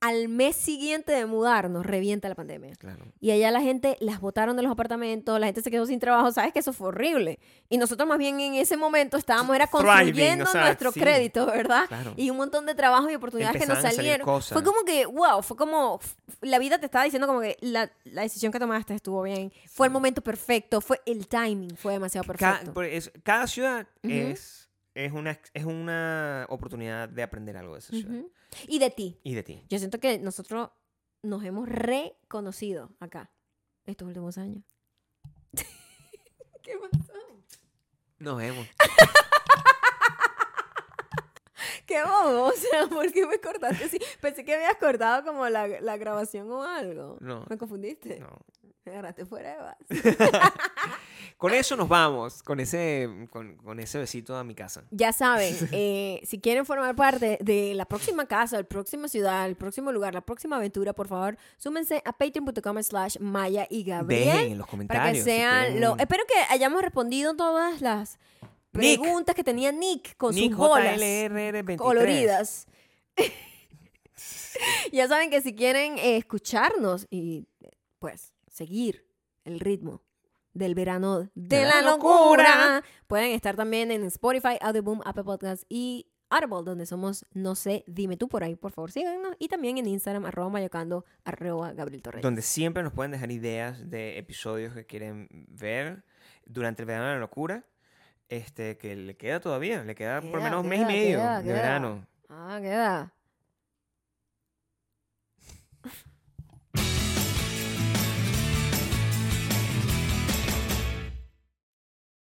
al mes siguiente de mudarnos revienta la pandemia. Claro. Y allá la gente las botaron de los apartamentos, la gente se quedó sin trabajo, sabes que eso fue horrible. Y nosotros más bien en ese momento estábamos era Thriving, construyendo o sea, nuestro sí. crédito, ¿verdad? Claro. Y un montón de trabajos y oportunidades que nos salieron. Fue como que, wow, fue como, la vida te estaba diciendo como que la, la decisión que tomaste estuvo bien, fue el momento perfecto, fue el timing, fue demasiado perfecto. cada ciudad es, es, una, es una oportunidad de aprender algo de esa ciudad. Y de ti. Y de ti. Yo siento que nosotros nos hemos reconocido acá estos últimos años. ¿Qué pasó? Nos vemos. Qué bobo, o sea, ¿por qué me cortaste así? Pensé que habías cortado como la, la grabación o algo. No. ¿Me confundiste? No. Me agarraste fuera de base. Con eso nos vamos, con ese, con, con ese besito a mi casa. Ya saben, eh, si quieren formar parte de la próxima casa, la próxima ciudad, el próximo lugar, la próxima aventura, por favor, súmense a patreon.com slash Maya y Gabriel. Dejen en los para comentarios. que si sean lo... Espero que hayamos respondido todas las. Preguntas que tenía Nick con Nick sus bolas JLRR23. coloridas. ya saben que si quieren eh, escucharnos y pues seguir el ritmo del verano de, la, locura, pueden estar también en Spotify, Audioboom, Apple Podcasts y Audible, donde somos, no sé, dime tú por ahí, por favor, síganos. Y también en Instagram, arroba mayocando, arroba Gabriel Torres. Donde siempre nos pueden dejar ideas de episodios que quieren ver durante el verano de la locura. Este, que le queda todavía, le queda, por lo menos un mes y medio queda, de queda. verano. Ah, queda.